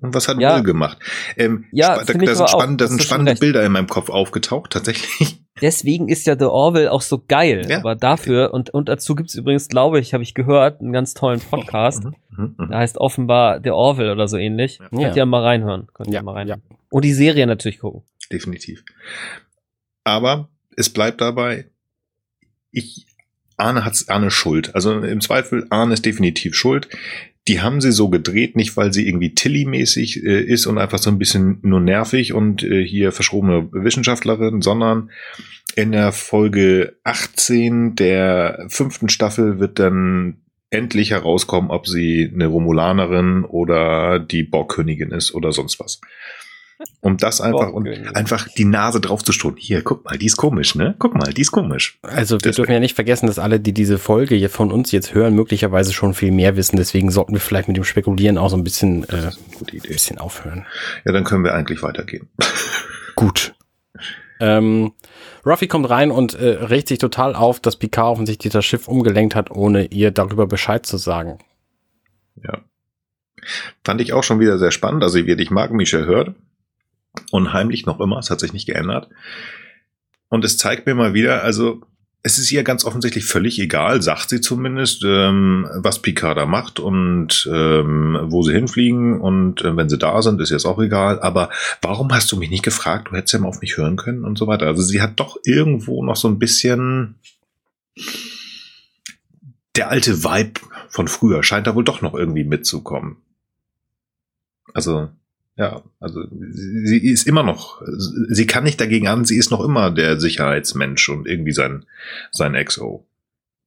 Und was hat Ja. Will gemacht? Ähm, Ja, da, da sind, spannend, da sind spannende. Bilder in meinem Kopf aufgetaucht, tatsächlich. Deswegen ist ja The Orville auch so geil. Ja. Aber dafür, und, und dazu gibt's übrigens, glaube ich, habe ich gehört, einen ganz tollen Podcast. Mhm. Der heißt offenbar The Orville oder so ähnlich. Ja. Könnt ihr mal reinhören. Könnt ihr Ja, mal reinhören. Und die Serie natürlich gucken. Definitiv. Aber es bleibt dabei, ich, Arne hat's, Arne schuld. Also im Zweifel, Arne ist definitiv schuld. Die haben sie so gedreht, nicht weil sie irgendwie Tilly-mäßig äh, ist und einfach so ein bisschen nur nervig und äh, hier verschrobene Wissenschaftlerin, sondern in der Folge 18 der fünften Staffel wird dann endlich herauskommen, ob sie eine Romulanerin oder die Borgkönigin ist oder sonst was. Um das einfach und einfach die Nase drauf zu stoßen. Hier, guck mal, die ist komisch, ne? Guck mal, die ist komisch. Also wir Deswegen. dürfen ja nicht vergessen, dass alle, die diese Folge hier von uns jetzt hören, möglicherweise schon viel mehr wissen. Deswegen sollten wir vielleicht mit dem Spekulieren auch so ein bisschen, äh, bisschen aufhören. Ja, dann können wir eigentlich weitergehen. Gut. Ähm, Ruffy kommt rein und äh, regt sich total auf, dass Picard offensichtlich das Schiff umgelenkt hat, ohne ihr darüber Bescheid zu sagen. Ja. Fand ich auch schon wieder sehr spannend. Also, wie ich mag Michel hört. Unheimlich noch immer. Es hat sich nicht geändert. Und es zeigt mir mal wieder, also, es ist ihr ganz offensichtlich völlig egal, sagt sie zumindest, ähm, was Picard da macht und ähm, wo sie hinfliegen. Und äh, wenn sie da sind, ist jetzt auch egal. Aber warum hast du mich nicht gefragt? Du hättest ja mal auf mich hören können und so weiter. Also sie hat doch irgendwo noch so ein bisschen der alte Vibe von früher scheint da wohl doch noch irgendwie mitzukommen. Also, ja, also sie, sie ist immer noch, sie kann nicht dagegen an, sie ist noch immer der Sicherheitsmensch und irgendwie sein, sein XO.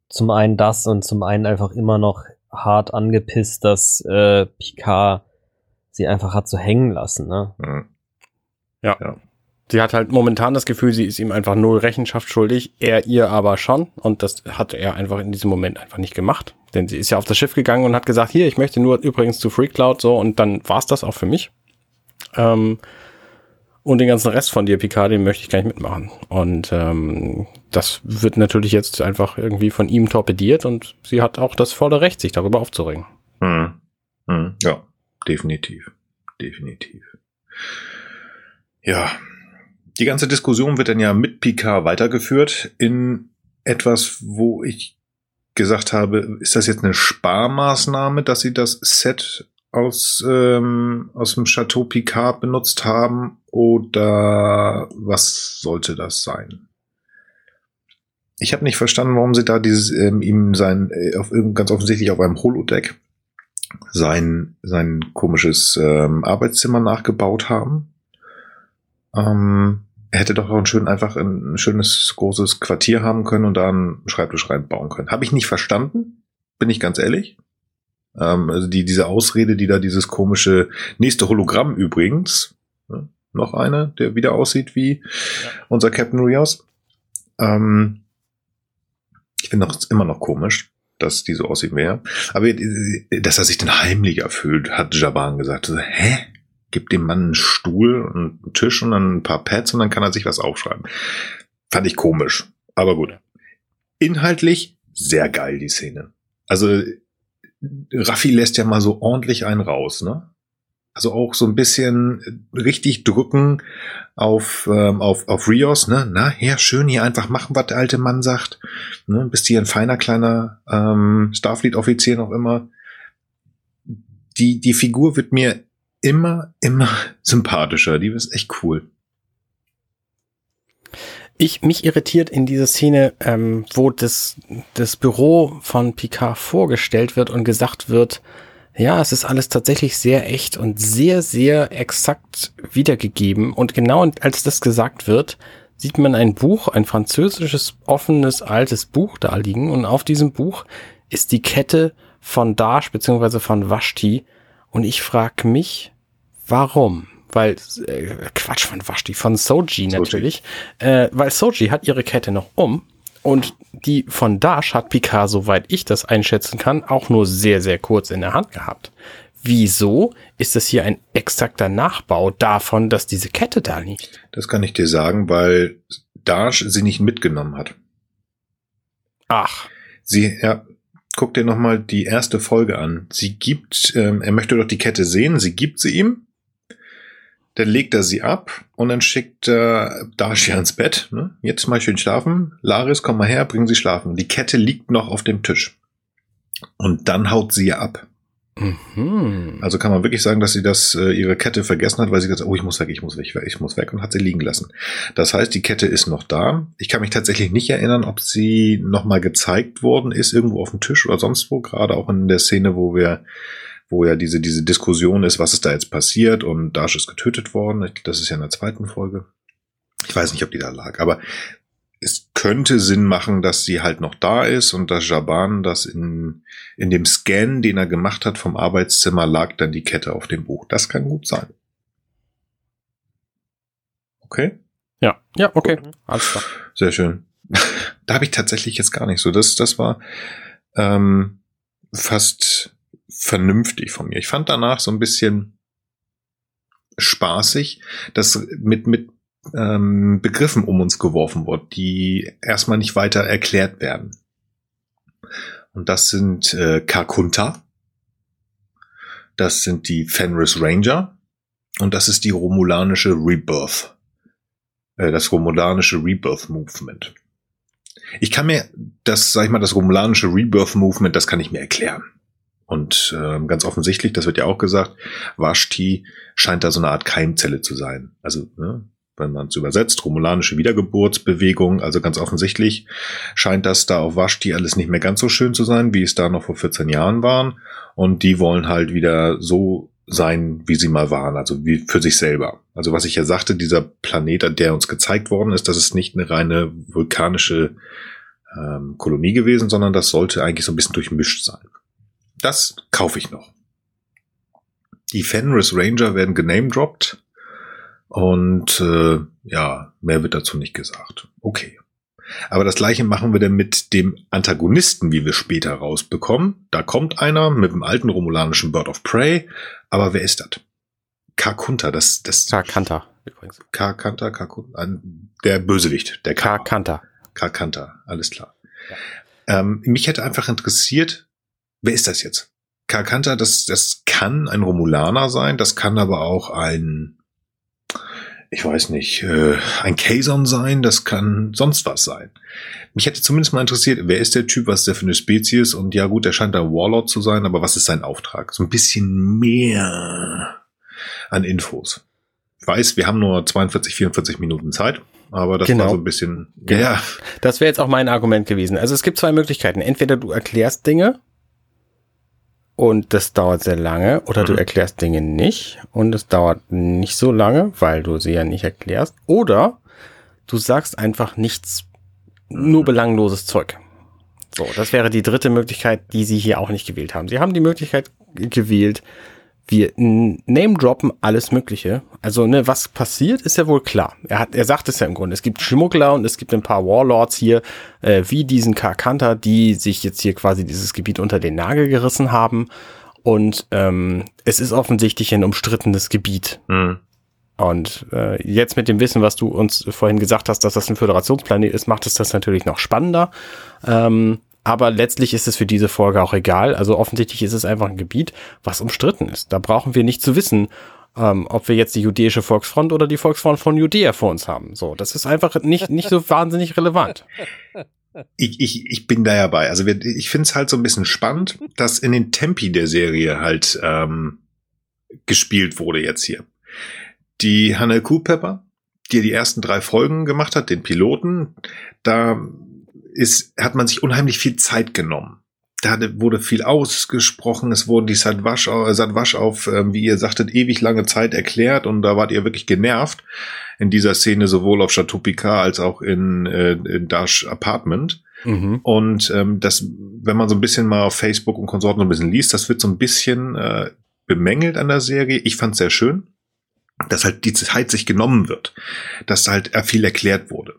Zum einen das und zum einen einfach immer noch hart angepisst, dass äh, Picard sie einfach hat so hängen lassen. Ne? Hm. Sie hat halt momentan das Gefühl, sie ist ihm einfach null Rechenschaft schuldig, er ihr aber schon. Und das hat er einfach in diesem Moment einfach nicht gemacht. Denn sie ist ja auf das Schiff gegangen und hat gesagt, hier, ich möchte nur übrigens zu Free Cloud, so, und dann war's das auch für mich. Ähm, und den ganzen Rest von dir, Picard, den möchte ich gar nicht mitmachen. Und ähm, das wird natürlich jetzt einfach irgendwie von ihm torpediert und sie hat auch das volle Recht, sich darüber aufzuregen. Hm. Hm. Ja, definitiv. Definitiv. Ja. Die ganze Diskussion wird dann ja mit Picard weitergeführt in etwas, wo ich gesagt habe, ist das jetzt eine Sparmaßnahme, dass sie das Set aus, ähm, aus dem Chateau Picard benutzt haben oder was sollte das sein? Ich habe nicht verstanden, warum sie da dieses ähm, ihm sein äh, auf ganz offensichtlich auf einem Holodeck sein sein komisches ähm, Arbeitszimmer nachgebaut haben. Ähm, er hätte doch auch ein schön einfach ein, ein schönes großes Quartier haben können und da einen Schreibtisch reinbauen können. Habe ich nicht verstanden, bin ich ganz ehrlich. Ähm, also die diese Ausrede, die da dieses komische nächste Hologramm übrigens, ne, noch eine, der wieder aussieht wie unser Captain Rios. Ähm, ich finde das immer noch komisch, dass die so aussieht mehr. Aber äh, dass er sich dann heimlicher fühlt, hat Jaban gesagt. So, hä? Gib dem Mann einen Stuhl und einen Tisch und dann ein paar Pads und dann kann er sich was aufschreiben. Fand ich komisch. Aber gut. Inhaltlich sehr geil, die Szene. Also, Raffi lässt ja mal so ordentlich einen raus, ne? Also auch so ein bisschen richtig drücken auf, ähm, auf, auf Rios, ne? Na, ja, schön hier einfach machen, was der alte Mann sagt. Ne? Bist hier ein feiner kleiner ähm, Starfleet-Offizier noch immer. Die, die Figur wird mir immer, immer sympathischer. Die ist echt cool. Ich, mich irritiert in dieser Szene, ähm, wo das, das Büro von Picard vorgestellt wird und gesagt wird, ja, es ist alles tatsächlich sehr echt und sehr, sehr exakt wiedergegeben. Und genau als das gesagt wird, sieht man ein Buch, ein französisches, offenes, altes Buch da liegen. Und auf diesem Buch ist die Kette von Dash beziehungsweise von Vashti. Und ich frage mich, warum? Weil, äh, Quatsch von Vashti, von Soji natürlich. Äh, weil Soji hat ihre Kette noch um und die von Dash hat Picard, soweit ich das einschätzen kann, auch nur sehr, sehr kurz in der Hand gehabt. Wieso ist das hier ein exakter Nachbau davon, dass diese Kette da liegt? Das kann ich dir sagen, weil Dash sie nicht mitgenommen hat. Ach. Sie, ja, guck dir nochmal die erste Folge an. Sie gibt, ähm, er möchte doch die Kette sehen, sie gibt sie ihm dann legt er sie ab und dann schickt er Dacia ins Bett. Ne? Jetzt mal schön schlafen. Laris, komm mal her, bring sie schlafen. Die Kette liegt noch auf dem Tisch. Und dann haut sie ab. Mhm. Also kann man wirklich sagen, dass sie das äh, ihre Kette vergessen hat, weil sie gesagt hat, oh, ich muss weg, ich muss weg, ich muss weg und hat sie liegen lassen. Das heißt, die Kette ist noch da. Ich kann mich tatsächlich nicht erinnern, ob sie nochmal gezeigt worden ist, irgendwo auf dem Tisch oder sonst wo, gerade auch in der Szene, wo wir wo ja diese, diese Diskussion ist, was ist da jetzt passiert und Dash ist getötet worden. Das ist ja in der zweiten Folge. Ich weiß nicht, ob die da lag, aber es könnte Sinn machen, dass sie halt noch da ist und dass Jaban das in, in dem Scan, den er gemacht hat vom Arbeitszimmer, lag dann die Kette auf dem Buch. Das kann gut sein. Okay? Ja, ja, okay. Gut. Alles klar. Sehr schön. da habe ich tatsächlich jetzt gar nicht so. Das, das war ähm, fast vernünftig von mir. Ich fand danach so ein bisschen spaßig, dass mit, mit ähm, Begriffen um uns geworfen wird, die erstmal nicht weiter erklärt werden. Und das sind äh, Karkunta, das sind die Fenris Ranger und das ist die romulanische Rebirth, äh, das romulanische Rebirth Movement. Ich kann mir das, sag ich mal, das romulanische Rebirth Movement, das kann ich mir erklären. Und äh, ganz offensichtlich, das wird ja auch gesagt, Vashti scheint da so eine Art Keimzelle zu sein. Also, ne, wenn man es übersetzt, romulanische Wiedergeburtsbewegung, also ganz offensichtlich scheint das da auf Vashti alles nicht mehr ganz so schön zu sein, wie es da noch vor 14 Jahren waren. Und die wollen halt wieder so sein, wie sie mal waren, also wie für sich selber. Also was ich ja sagte, dieser Planet, der uns gezeigt worden ist, das ist nicht eine reine vulkanische ähm, Kolonie gewesen, sondern das sollte eigentlich so ein bisschen durchmischt sein. Das kaufe ich noch. Die Fenris Ranger werden genamedroppt. Und äh, ja, mehr wird dazu nicht gesagt. Okay. Aber das gleiche machen wir dann mit dem Antagonisten, wie wir später rausbekommen. Da kommt einer mit dem alten romulanischen Bird of Prey. Aber wer ist das? Karkunta, das, das. Karkanta, übrigens. Karkanta, Karkunta, der Bösewicht, der Karkanta. Karkanta, alles klar. Ja. Ähm, mich hätte einfach interessiert, wer ist das jetzt? Karkanta, das, das kann ein Romulaner sein, das kann aber auch ein, ich weiß nicht, äh, ein Kazon sein, das kann sonst was sein. Mich hätte zumindest mal interessiert, wer ist der Typ, was ist der für eine Spezies? Und ja gut, er scheint ein Warlord zu sein, aber was ist sein Auftrag? So ein bisschen mehr an Infos. Ich weiß, wir haben nur 42, 44 Minuten Zeit. Aber das genau. war so ein bisschen. Genau. Ja. Das wäre jetzt auch mein Argument gewesen. Also es gibt zwei Möglichkeiten. Entweder du erklärst Dinge und das dauert sehr lange oder mhm. du erklärst Dinge nicht und es dauert nicht so lange, weil du sie ja nicht erklärst oder du sagst einfach nichts, nur mhm. belangloses Zeug. So, das wäre die dritte Möglichkeit, die sie hier auch nicht gewählt haben. Sie haben die Möglichkeit gewählt, wir name droppen alles Mögliche. Also, ne, was passiert, ist ja wohl klar. Er hat, er sagt es ja im Grunde. Es gibt Schmuggler und es gibt ein paar Warlords hier, äh, wie diesen Karkanta, die sich jetzt hier quasi dieses Gebiet unter den Nagel gerissen haben. Und ähm, es ist offensichtlich ein umstrittenes Gebiet. Mhm. Und äh, jetzt mit dem Wissen, was du uns vorhin gesagt hast, dass das ein Föderationsplanet ist, macht es das natürlich noch spannender. Ähm, aber letztlich ist es für diese Folge auch egal. Also offensichtlich ist es einfach ein Gebiet, was umstritten ist. Da brauchen wir nicht zu wissen, ähm, ob wir jetzt die jüdische Volksfront oder die Volksfront von Judäa vor uns haben. So, das ist einfach nicht, nicht so wahnsinnig relevant. Ich, ich, ich bin da ja bei. Also wir, ich finde es halt so ein bisschen spannend, dass in den Tempi der Serie halt ähm, gespielt wurde jetzt hier. Die Hannah Culpepper, die die ersten drei Folgen gemacht hat, den Piloten, da ist, hat man sich unheimlich viel Zeit genommen. Da wurde viel ausgesprochen, es wurden die Sadwasch, Sadwasch auf, ähm, wie ihr sagtet, ewig lange Zeit erklärt und da wart ihr wirklich genervt in dieser Szene sowohl auf Chateau Picard als auch in, äh, in Dash Apartment. Mhm. Und ähm, das, wenn man so ein bisschen mal auf Facebook und Konsorten so ein bisschen liest, das wird so ein bisschen äh, bemängelt an der Serie. Ich fand es sehr schön, dass halt die Zeit sich genommen wird, dass halt viel erklärt wurde.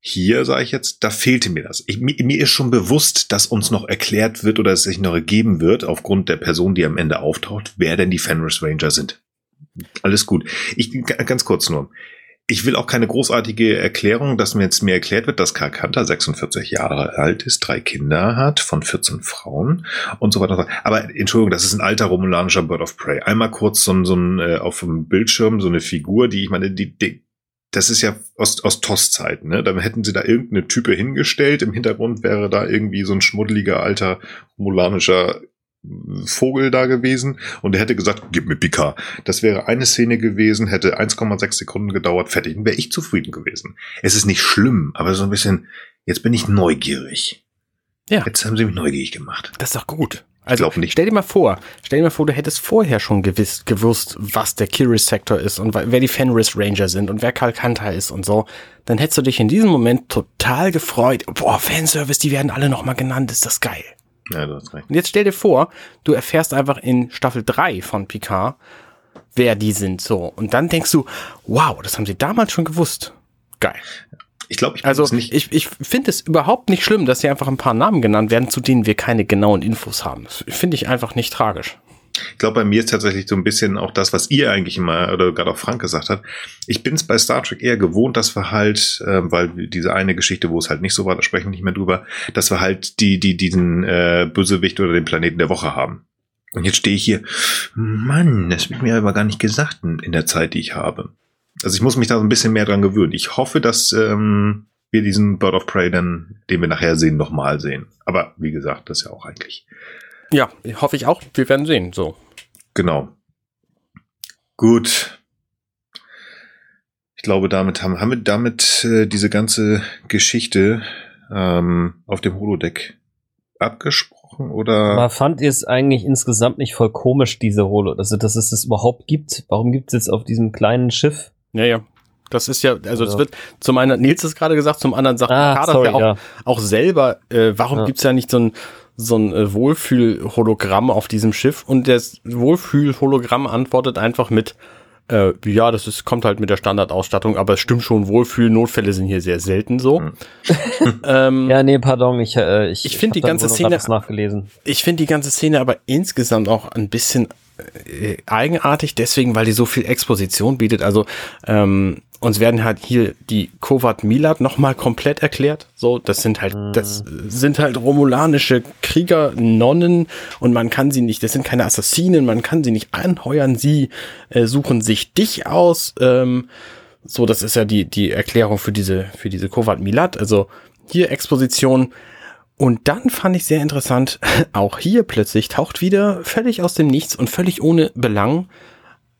Hier sage ich jetzt, da fehlte mir das. Ich, mir, mir, ist schon bewusst, dass uns noch erklärt wird oder es sich noch ergeben wird, aufgrund der Person, die am Ende auftaucht, wer denn die Fenris Ranger sind. Alles gut. Ich ganz kurz nur ich will auch keine großartige Erklärung, dass mir jetzt mir erklärt wird, dass Karl Kanter 46 Jahre alt ist, drei Kinder hat von 14 Frauen und so weiter. Aber Entschuldigung, das ist ein alter romulanischer Bird of Prey. Einmal kurz so, so ein äh, auf dem Bildschirm so eine Figur, die ich meine, die, die das ist ja aus, aus TOS-Zeiten, ne? Dann hätten sie da irgendeine Type hingestellt. Im Hintergrund wäre da irgendwie so ein schmuddeliger alter romulanischer Vogel da gewesen und er hätte gesagt, gib mir Picard. Das wäre eine Szene gewesen, hätte 1,6 Sekunden gedauert, fertig. Dann wäre ich zufrieden gewesen. Es ist nicht schlimm, aber so ein bisschen, jetzt bin ich neugierig. Ja. Jetzt haben sie mich neugierig gemacht. Das ist doch gut. Also stell dir mal vor, stell dir mal vor, du hättest vorher schon gewiss, gewusst, was der Curious Sector ist und wer die Fenris Ranger sind und wer Karl Kanter ist und so. Dann hättest du dich in diesem Moment total gefreut. Boah, Fanservice, die werden alle nochmal genannt, ist das geil. Ja, du hast recht. Und jetzt stell dir vor, du erfährst einfach in Staffel 3 von Picard, wer die sind, so. Und dann denkst du, wow, das haben sie damals schon gewusst. Geil. Ich glaube, ich also nicht. ich, ich finde es überhaupt nicht schlimm, dass hier einfach ein paar Namen genannt werden, zu denen wir keine genauen Infos haben. Das finde ich einfach nicht tragisch. Ich glaube, bei mir ist tatsächlich so ein bisschen auch das, was ihr eigentlich immer, oder gerade auch Frank gesagt hat. Ich bin es bei Star Trek eher gewohnt, dass wir halt, äh, weil diese eine Geschichte, wo es halt nicht so war, da sprechen wir nicht mehr drüber, dass wir halt die, die, diesen äh, Bösewicht oder den Planeten der Woche haben. Und jetzt stehe ich hier, Mann, das wird mir aber gar nicht gesagt in der Zeit, die ich habe. Also ich muss mich da so ein bisschen mehr dran gewöhnen. Ich hoffe, dass ähm, wir diesen Bird of Prey dann, den wir nachher sehen, nochmal sehen. Aber wie gesagt, das ist ja auch eigentlich ja, hoffe ich auch. Wir werden sehen. So. Genau. Gut. Ich glaube, damit haben, haben wir damit äh, diese ganze Geschichte ähm, auf dem Holodeck abgesprochen oder? Aber fand ihr es eigentlich insgesamt nicht voll komisch, diese Holo, also dass es das überhaupt gibt? Warum gibt es jetzt auf diesem kleinen Schiff? Ja, ja. Das ist ja, also es also. wird zum einen, Nils ist gerade gesagt, zum anderen sagt ah, Kader ja auch, ja. auch selber, äh, warum ja. gibt's ja nicht so ein, so ein äh, Wohlfühl-Hologramm auf diesem Schiff und das Wohlfühl-Hologramm antwortet einfach mit, äh, ja, das ist, kommt halt mit der Standardausstattung, aber es stimmt schon, Wohlfühl-Notfälle sind hier sehr selten so. Hm. ähm, ja, nee, pardon, ich, äh, ich, ich finde die ganze Szene, nachgelesen. ich finde die ganze Szene aber insgesamt auch ein bisschen eigenartig, deswegen, weil die so viel Exposition bietet. Also ähm, uns werden halt hier die Kovat Milat nochmal komplett erklärt. So, das sind halt, mhm. das sind halt romulanische Krieger, Nonnen und man kann sie nicht, das sind keine Assassinen, man kann sie nicht anheuern, sie äh, suchen sich dich aus. Ähm, so, das ist ja die, die Erklärung für diese, für diese Kovat Milat. Also hier Exposition. Und dann fand ich sehr interessant, auch hier plötzlich taucht wieder völlig aus dem Nichts und völlig ohne Belang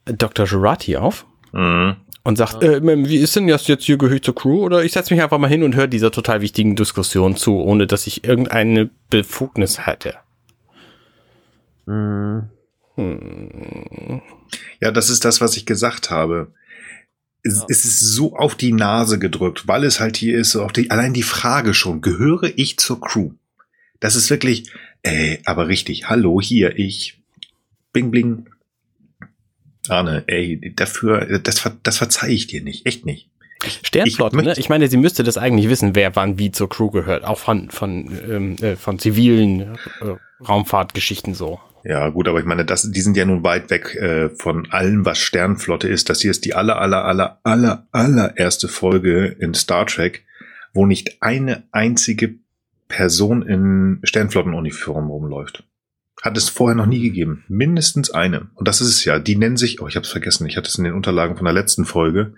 Dr. Jurati auf. Mhm und sagt, äh, wie ist denn das jetzt hier gehört zur Crew? Oder ich setze mich einfach mal hin und höre dieser total wichtigen Diskussion zu, ohne dass ich irgendeine Befugnis hätte. Hm. Ja, das ist das, was ich gesagt habe. Es, ja. es, ist so auf die Nase gedrückt, weil es halt hier ist, auch die, allein die Frage schon, gehöre ich zur Crew? Das ist wirklich, ey, aber richtig, hallo, hier, ich, bling, bling, Arne, ey, dafür, das, das verzeih ich dir nicht, echt nicht. Sternflotte, ich, ne? Ich meine, sie müsste das eigentlich wissen, wer wann wie zur Crew gehört, auch von von ähm, äh, von zivilen äh, Raumfahrtgeschichten so. Ja, gut, aber ich meine, das, die sind ja nun weit weg äh, von allem, was Sternflotte ist. Das hier ist die aller, aller, aller, aller, allererste Folge in Star Trek, wo nicht eine einzige Person in Sternflottenuniform rumläuft. Hat es vorher noch nie gegeben. Mindestens eine. Und das ist es ja. Die nennen sich, oh, ich habe es vergessen, ich hatte es in den Unterlagen von der letzten Folge.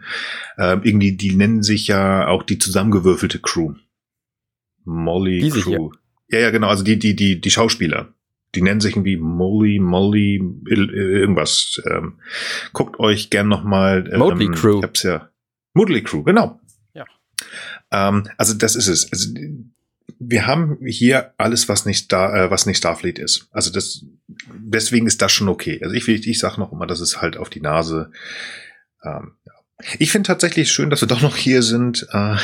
Äh, irgendwie, die nennen sich ja auch die zusammengewürfelte Crew. Molly Diese Crew. Hier. Ja, ja, genau. Also die, die, die, die Schauspieler. Die nennen sich irgendwie Molly, Molly, irgendwas. Ähm, guckt euch gern noch mal. Ähm, Motley Crew. Ich hab's ja. Moodley Crew, genau. Ja. Ähm, also das ist es. Also, wir haben hier alles, was nicht Star, äh, was nicht Starfleet ist. Also das, deswegen ist das schon okay. Also ich, ich, ich sage noch immer, das ist halt auf die Nase. Ähm, ja. Ich finde tatsächlich schön, dass wir doch noch hier sind. Äh,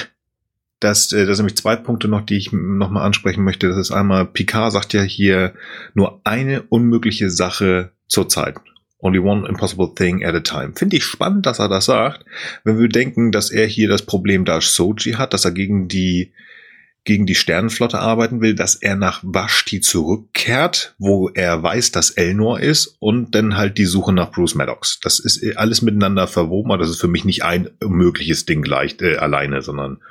dass, äh, sind nämlich zwei Punkte noch, die ich noch mal ansprechen möchte. Das ist einmal, Picard sagt ja hier nur eine unmögliche Sache zur Zeit. Only one impossible thing at a time. Finde ich spannend, dass er das sagt, wenn wir denken, dass er hier das Problem Dash Soji hat, dass er gegen die gegen die Sternenflotte arbeiten will, dass er nach Vashti zurückkehrt, wo er weiß, dass Elnor ist und dann halt die Suche nach Bruce Maddox. Das ist alles miteinander verwoben, aber das ist für mich nicht ein mögliches Ding gleich äh, alleine, sondern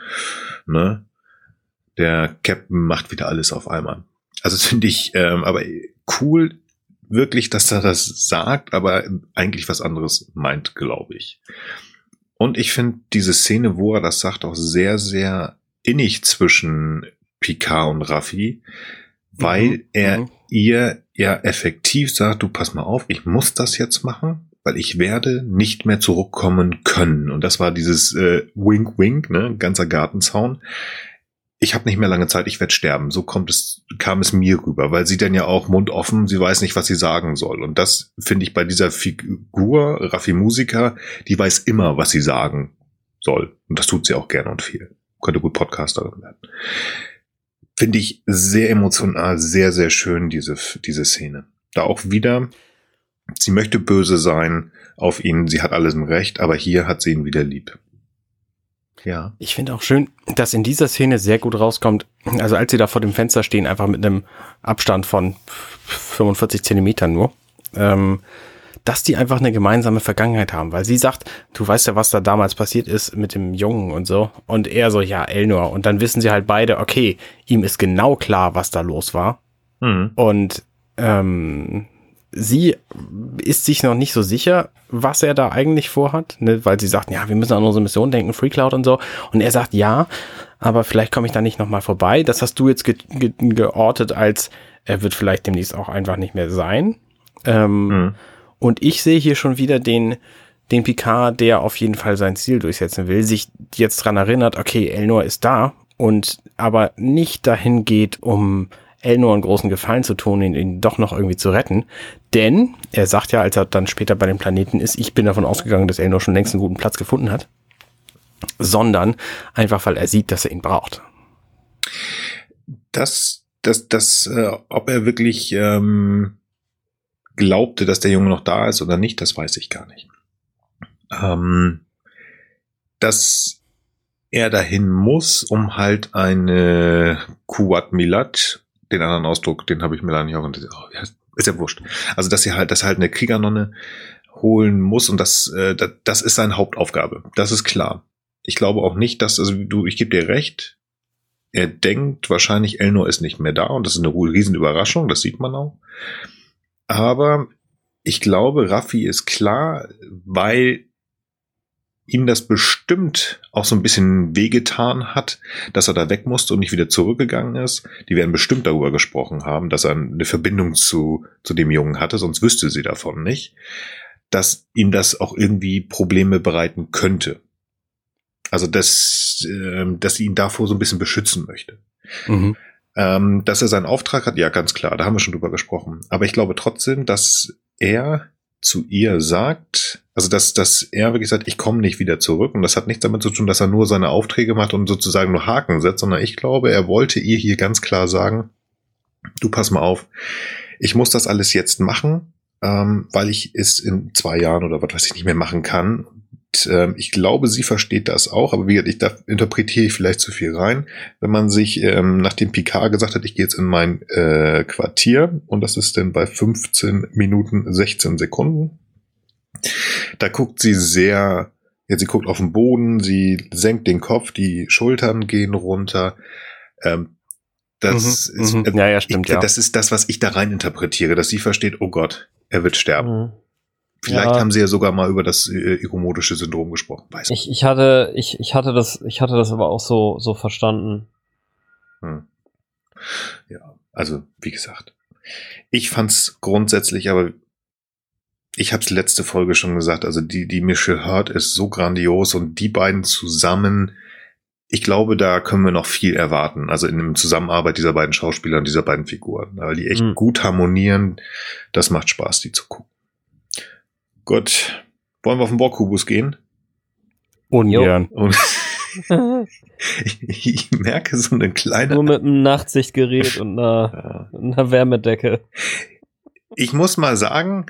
ne, der Captain macht wieder alles auf einmal. Also das finde ich ähm, aber cool, wirklich, dass er das sagt, aber eigentlich was anderes meint, glaube ich. Und ich finde diese Szene, wo er das sagt, auch sehr, sehr innig zwischen Picard und Raffi, weil mhm. er mhm. ihr ja effektiv sagt, du pass mal auf, ich muss das jetzt machen, weil ich werde nicht mehr zurückkommen können. Und das war dieses äh, Wink Wink, ne, ganzer Gartenzaun. Ich habe nicht mehr lange Zeit, ich werde sterben. So kommt es, kam es mir rüber, weil sie dann ja auch Mund offen, sie weiß nicht, was sie sagen soll. Und das finde ich bei dieser Figur, Raffi Musiker, die weiß immer, was sie sagen soll. Und das tut sie auch gerne und viel könnte gut Podcasterin werden. Finde ich sehr emotional, sehr, sehr schön, diese, diese Szene. Da auch wieder, sie möchte böse sein auf ihn, sie hat alles im Recht, aber hier hat sie ihn wieder lieb. Ja. Ich finde auch schön, dass in dieser Szene sehr gut rauskommt, also als sie da vor dem Fenster stehen, einfach mit einem Abstand von 45 Zentimetern nur, ähm, dass die einfach eine gemeinsame Vergangenheit haben, weil sie sagt, du weißt ja, was da damals passiert ist mit dem Jungen und so. Und er so, ja, Elnor. Und dann wissen sie halt beide, okay, ihm ist genau klar, was da los war. Mhm. Und ähm, sie ist sich noch nicht so sicher, was er da eigentlich vorhat, ne? weil sie sagt, ja, wir müssen an unsere Mission denken, Free Cloud und so. Und er sagt, ja, aber vielleicht komme ich da nicht nochmal vorbei. Das hast du jetzt ge ge geortet als, er wird vielleicht demnächst auch einfach nicht mehr sein. Ähm, mhm. Und ich sehe hier schon wieder den, den Picard, der auf jeden Fall sein Ziel durchsetzen will, sich jetzt dran erinnert, okay, Elnor ist da und aber nicht dahin geht, um Elnor einen großen Gefallen zu tun, ihn, ihn doch noch irgendwie zu retten. Denn er sagt ja, als er dann später bei dem Planeten ist, ich bin davon ausgegangen, dass Elnor schon längst einen guten Platz gefunden hat. Sondern einfach, weil er sieht, dass er ihn braucht. Das, das, das, äh, ob er wirklich ähm, glaubte, dass der Junge noch da ist oder nicht, das weiß ich gar nicht. Ähm, dass er dahin muss, um halt eine Kuat Milat, den anderen Ausdruck, den habe ich mir da nicht auch oh, ist ja wurscht. Also dass er halt, dass halt eine Kriegernonne holen muss und das, äh, das, ist seine Hauptaufgabe. Das ist klar. Ich glaube auch nicht, dass, also du, ich gebe dir recht, er denkt wahrscheinlich, Elnor ist nicht mehr da und das ist eine riesen Überraschung, das sieht man auch. Aber ich glaube, Raffi ist klar, weil ihm das bestimmt auch so ein bisschen wehgetan hat, dass er da weg musste und nicht wieder zurückgegangen ist. Die werden bestimmt darüber gesprochen haben, dass er eine Verbindung zu, zu dem Jungen hatte, sonst wüsste sie davon nicht, dass ihm das auch irgendwie Probleme bereiten könnte. Also, dass, äh, dass sie ihn davor so ein bisschen beschützen möchte. Mhm. Ähm, dass er seinen Auftrag hat, ja, ganz klar, da haben wir schon drüber gesprochen. Aber ich glaube trotzdem, dass er zu ihr sagt, also dass, dass er wirklich sagt, ich komme nicht wieder zurück. Und das hat nichts damit zu tun, dass er nur seine Aufträge macht und sozusagen nur Haken setzt, sondern ich glaube, er wollte ihr hier ganz klar sagen, du pass mal auf, ich muss das alles jetzt machen, ähm, weil ich es in zwei Jahren oder was weiß ich nicht mehr machen kann äh, ich glaube, sie versteht das auch, aber wie gesagt, ich da interpretiere ich vielleicht zu viel rein. Wenn man sich ähm, nach dem Picard gesagt hat, ich gehe jetzt in mein äh, Quartier und das ist dann bei 15 Minuten 16 Sekunden. Da guckt sie sehr, ja, sie guckt auf den Boden, sie senkt den Kopf, die Schultern gehen runter. Ähm, das mhm, ist, mhm. ja, ja, stimmt, ich, ja. Das ist das, was ich da rein interpretiere, dass sie versteht, oh Gott, er wird sterben. Mhm. Vielleicht ja. haben sie ja sogar mal über das äh, iromodische Syndrom gesprochen. Weiß ich, ich hatte, ich, ich hatte das, ich hatte das aber auch so, so verstanden. Hm. Ja, also wie gesagt, ich fand's grundsätzlich aber ich habe es letzte Folge schon gesagt, also die, die Mische Hurt ist so grandios und die beiden zusammen, ich glaube, da können wir noch viel erwarten. Also in der Zusammenarbeit dieser beiden Schauspieler und dieser beiden Figuren, weil die echt mhm. gut harmonieren. Das macht Spaß, die zu gucken. Gut. Wollen wir auf den Borgkubus gehen? Ungern. ich, ich, merke so eine kleine. Nur mit einem Nachtsichtgerät und einer, ja. einer Wärmedecke. Ich muss mal sagen,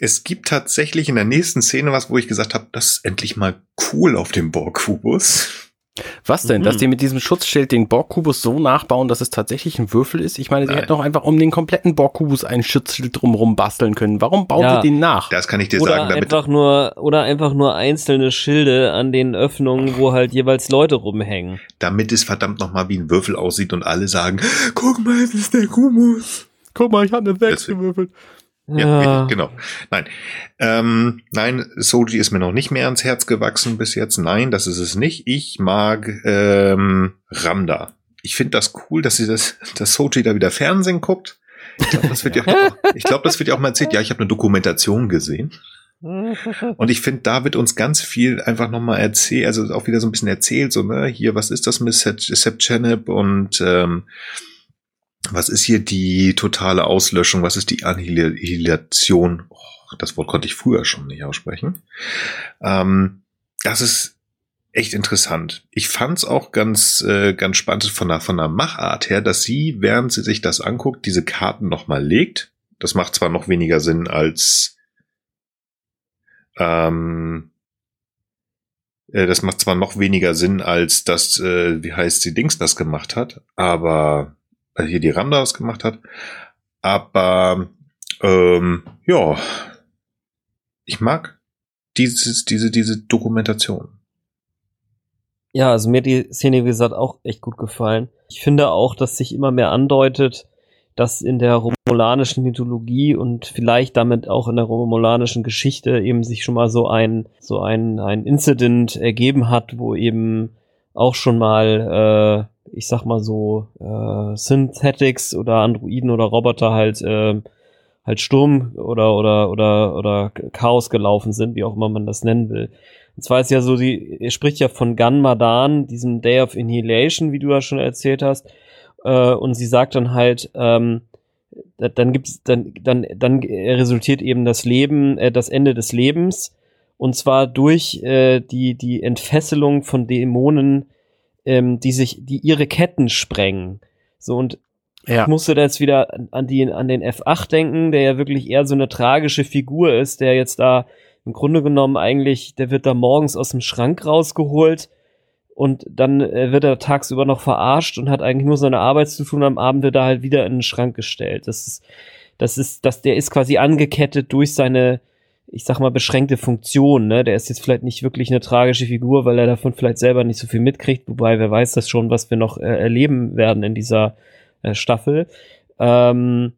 es gibt tatsächlich in der nächsten Szene was, wo ich gesagt habe, das ist endlich mal cool auf dem Borgkubus. Was denn? Mhm. Dass die mit diesem Schutzschild den Borgkubus so nachbauen, dass es tatsächlich ein Würfel ist? Ich meine, sie hätten doch einfach um den kompletten Borgkubus ein Schutzschild drumherum basteln können. Warum baut ja. ihr den nach? Das kann ich dir oder sagen. Damit einfach nur, oder einfach nur einzelne Schilde an den Öffnungen, wo halt jeweils Leute rumhängen. Damit es verdammt nochmal wie ein Würfel aussieht und alle sagen, guck mal, es ist der Kubus. Guck mal, ich habe eine 6 gewürfelt. Ja, ja, genau. Nein, ähm, nein, Soji ist mir noch nicht mehr ans Herz gewachsen bis jetzt. Nein, das ist es nicht. Ich mag ähm, Ramda. Ich finde das cool, dass sie das, dass Soji da wieder Fernsehen guckt. Ich glaube, das wird ja, auch, ich glaube, das wird ja auch mal erzählt. Ja, ich habe eine Dokumentation gesehen. Und ich finde, da wird uns ganz viel einfach nochmal erzählt, also auch wieder so ein bisschen erzählt, so, ne, hier, was ist das mit Seb Chanep und ähm, was ist hier die totale Auslöschung? Was ist die Annihilation? Oh, das Wort konnte ich früher schon nicht aussprechen. Ähm, das ist echt interessant. Ich fand es auch ganz, äh, ganz spannend von der, von der Machart her, dass sie, während sie sich das anguckt, diese Karten nochmal legt. Das macht zwar noch weniger Sinn als ähm, äh, das macht zwar noch weniger Sinn, als das, äh, wie heißt sie, Dings das gemacht hat, aber weil hier die Ramda was gemacht hat. Aber ähm, ja, ich mag dieses, diese, diese Dokumentation. Ja, also mir die Szene, wie gesagt, auch echt gut gefallen. Ich finde auch, dass sich immer mehr andeutet, dass in der romulanischen Mythologie und vielleicht damit auch in der romulanischen Geschichte eben sich schon mal so ein, so ein, ein Incident ergeben hat, wo eben auch schon mal äh, ich sag mal so, äh, Synthetics oder Androiden oder Roboter halt, äh, halt Sturm oder, oder, oder, oder Chaos gelaufen sind, wie auch immer man das nennen will. Und zwar ist ja so, sie, er spricht ja von Gun Madan, diesem Day of Annihilation, wie du ja schon erzählt hast. Äh, und sie sagt dann halt, ähm, dann gibt's, dann, dann, dann resultiert eben das Leben, äh, das Ende des Lebens. Und zwar durch äh, die, die Entfesselung von Dämonen, ähm, die sich, die ihre Ketten sprengen. So und ja. ich musste da jetzt wieder an, die, an den F8 denken, der ja wirklich eher so eine tragische Figur ist, der jetzt da im Grunde genommen eigentlich, der wird da morgens aus dem Schrank rausgeholt und dann äh, wird er tagsüber noch verarscht und hat eigentlich nur seine Arbeit zu tun, am Abend wird er halt wieder in den Schrank gestellt. Das ist, das ist, das, der ist quasi angekettet durch seine, ich sag mal, beschränkte Funktion. Ne? Der ist jetzt vielleicht nicht wirklich eine tragische Figur, weil er davon vielleicht selber nicht so viel mitkriegt, wobei wer weiß das schon, was wir noch äh, erleben werden in dieser äh, Staffel. Ähm,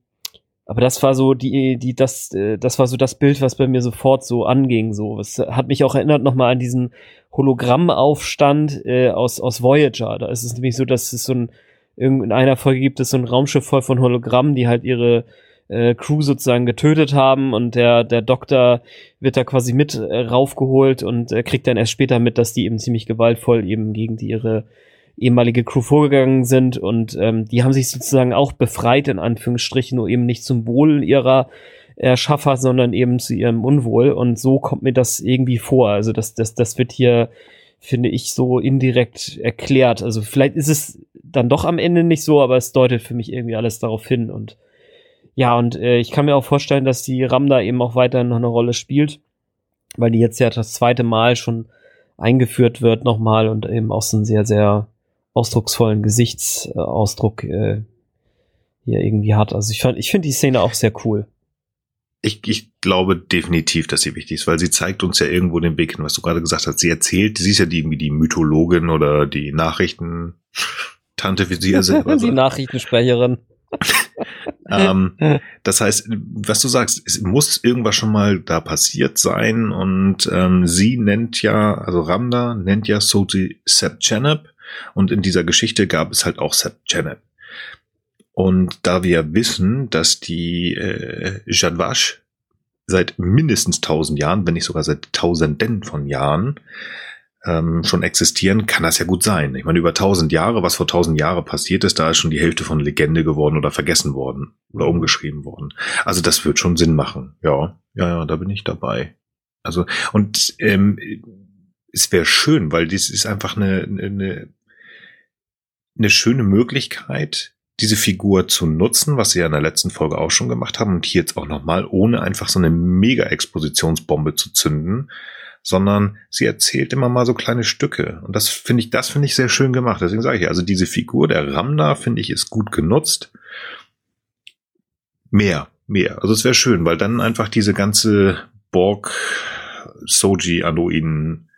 aber das war so die, die, das, äh, das war so das Bild, was bei mir sofort so anging. So, es hat mich auch erinnert nochmal an diesen Hologrammaufstand äh, aus aus Voyager. Da ist es nämlich so, dass es so ein in einer Folge gibt es so ein Raumschiff voll von Hologrammen, die halt ihre äh, Crew sozusagen getötet haben und der, der Doktor wird da quasi mit äh, raufgeholt und äh, kriegt dann erst später mit, dass die eben ziemlich gewaltvoll eben gegen die ihre ehemalige Crew vorgegangen sind und ähm, die haben sich sozusagen auch befreit in Anführungsstrichen, nur eben nicht zum Wohl ihrer Erschaffer, sondern eben zu ihrem Unwohl und so kommt mir das irgendwie vor. Also das, das, das wird hier, finde ich, so indirekt erklärt. Also vielleicht ist es dann doch am Ende nicht so, aber es deutet für mich irgendwie alles darauf hin und ja, und äh, ich kann mir auch vorstellen, dass die RAM da eben auch weiterhin noch eine Rolle spielt, weil die jetzt ja das zweite Mal schon eingeführt wird nochmal und eben auch so einen sehr, sehr ausdrucksvollen Gesichtsausdruck äh, hier irgendwie hat. Also ich fand, ich finde die Szene auch sehr cool. Ich, ich glaube definitiv, dass sie wichtig ist, weil sie zeigt uns ja irgendwo den Weg hin, was du gerade gesagt hast. Sie erzählt, sie ist ja die, irgendwie die Mythologin oder die Nachrichtentante, wie sie ja selber Die Nachrichtensprecherin. ähm, das heißt, was du sagst, es muss irgendwas schon mal da passiert sein und ähm, sie nennt ja, also Ramda nennt ja Soti Seb Chanep und in dieser Geschichte gab es halt auch Seb Chanep. Und da wir wissen, dass die äh, Jadwash seit mindestens tausend Jahren, wenn nicht sogar seit Tausenden von Jahren ähm, schon existieren, kann das ja gut sein. Ich meine, über tausend Jahre, was vor tausend Jahren passiert ist, da ist schon die Hälfte von Legende geworden oder vergessen worden oder umgeschrieben worden. Also das wird schon Sinn machen. Ja, ja, ja, da bin ich dabei. Also und ähm, es wäre schön, weil dies ist einfach eine, eine, eine schöne Möglichkeit, diese Figur zu nutzen, was sie ja in der letzten Folge auch schon gemacht haben und hier jetzt auch nochmal, ohne einfach so eine Mega-Expositionsbombe zu zünden, sondern sie erzählt immer mal so kleine Stücke. Und das finde ich, das finde ich sehr schön gemacht. Deswegen sage ich, also diese Figur der Ramda, finde ich, ist gut genutzt. Mehr, mehr. Also es wäre schön, weil dann einfach diese ganze Borg, Soji, Anduin,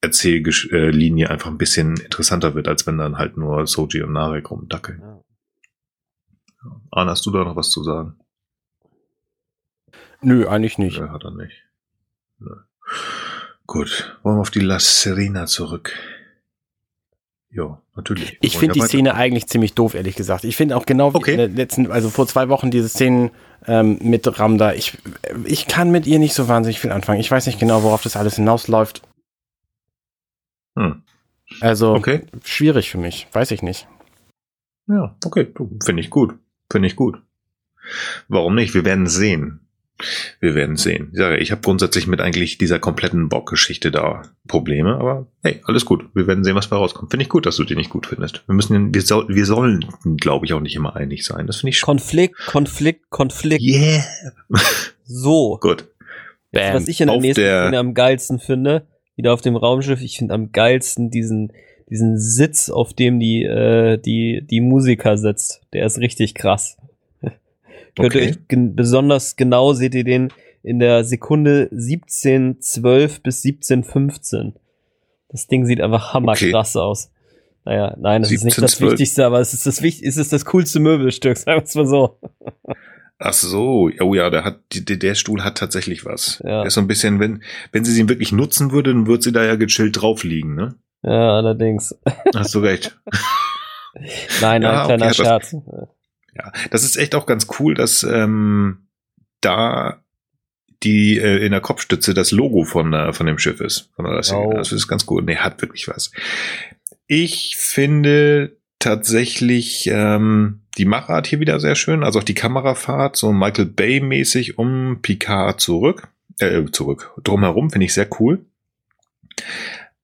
Erzähllinie einfach ein bisschen interessanter wird, als wenn dann halt nur Soji und Narek rumdackeln. Arne, hast du da noch was zu sagen? Nö, eigentlich nicht. Ja, hat er nicht. Nö. Gut, wollen wir auf die La Serena zurück. Ja, natürlich. Ich finde die Szene eigentlich ziemlich doof, ehrlich gesagt. Ich finde auch genau wie okay. in der letzten, also vor zwei Wochen diese Szenen ähm, mit Ramda. Ich, ich kann mit ihr nicht so wahnsinnig viel anfangen. Ich weiß nicht genau, worauf das alles hinausläuft. Hm. Also, okay. schwierig für mich. Weiß ich nicht. Ja, okay. Finde ich gut. Finde ich gut. Warum nicht? Wir werden sehen. Wir werden sehen. Ich sage, ich habe grundsätzlich mit eigentlich dieser kompletten Bock-Geschichte da Probleme, aber hey, alles gut. Wir werden sehen, was da rauskommt. Finde ich gut, dass du die nicht gut findest. Wir müssen, wir, soll, wir sollen, glaube ich, auch nicht immer einig sein. Das finde ich Konflikt, Konflikt, Konflikt. Yeah. So. gut. Bam. Was ich in der auf nächsten der Szene am geilsten finde, wieder auf dem Raumschiff, ich finde am geilsten diesen, diesen Sitz, auf dem die, äh, die, die Musiker sitzt. Der ist richtig krass. Hört okay. euch gen besonders genau, seht ihr den in der Sekunde 1712 bis 1715. Das Ding sieht einfach hammerkrass okay. aus. Naja, nein, das 17, ist nicht das 12. Wichtigste, aber es ist das, es ist das coolste Möbelstück, sagen wir es mal so. Ach so, oh ja, der hat, der, der Stuhl hat tatsächlich was. Ja. Der ist so ein bisschen, wenn, wenn sie ihn wirklich nutzen würde, dann würde sie da ja gechillt drauf liegen, ne? Ja, allerdings. Hast du recht. nein, ja, ein kleiner okay, Scherz. Das, ja, das ist echt auch ganz cool, dass ähm, da die äh, in der Kopfstütze das Logo von, äh, von dem Schiff ist. Von der oh. Das ist ganz gut. Nee, hat wirklich was. Ich finde tatsächlich ähm, die Machart hier wieder sehr schön. Also auch die Kamerafahrt, so Michael Bay-mäßig um Picard zurück. Äh, zurück. Drumherum finde ich sehr cool.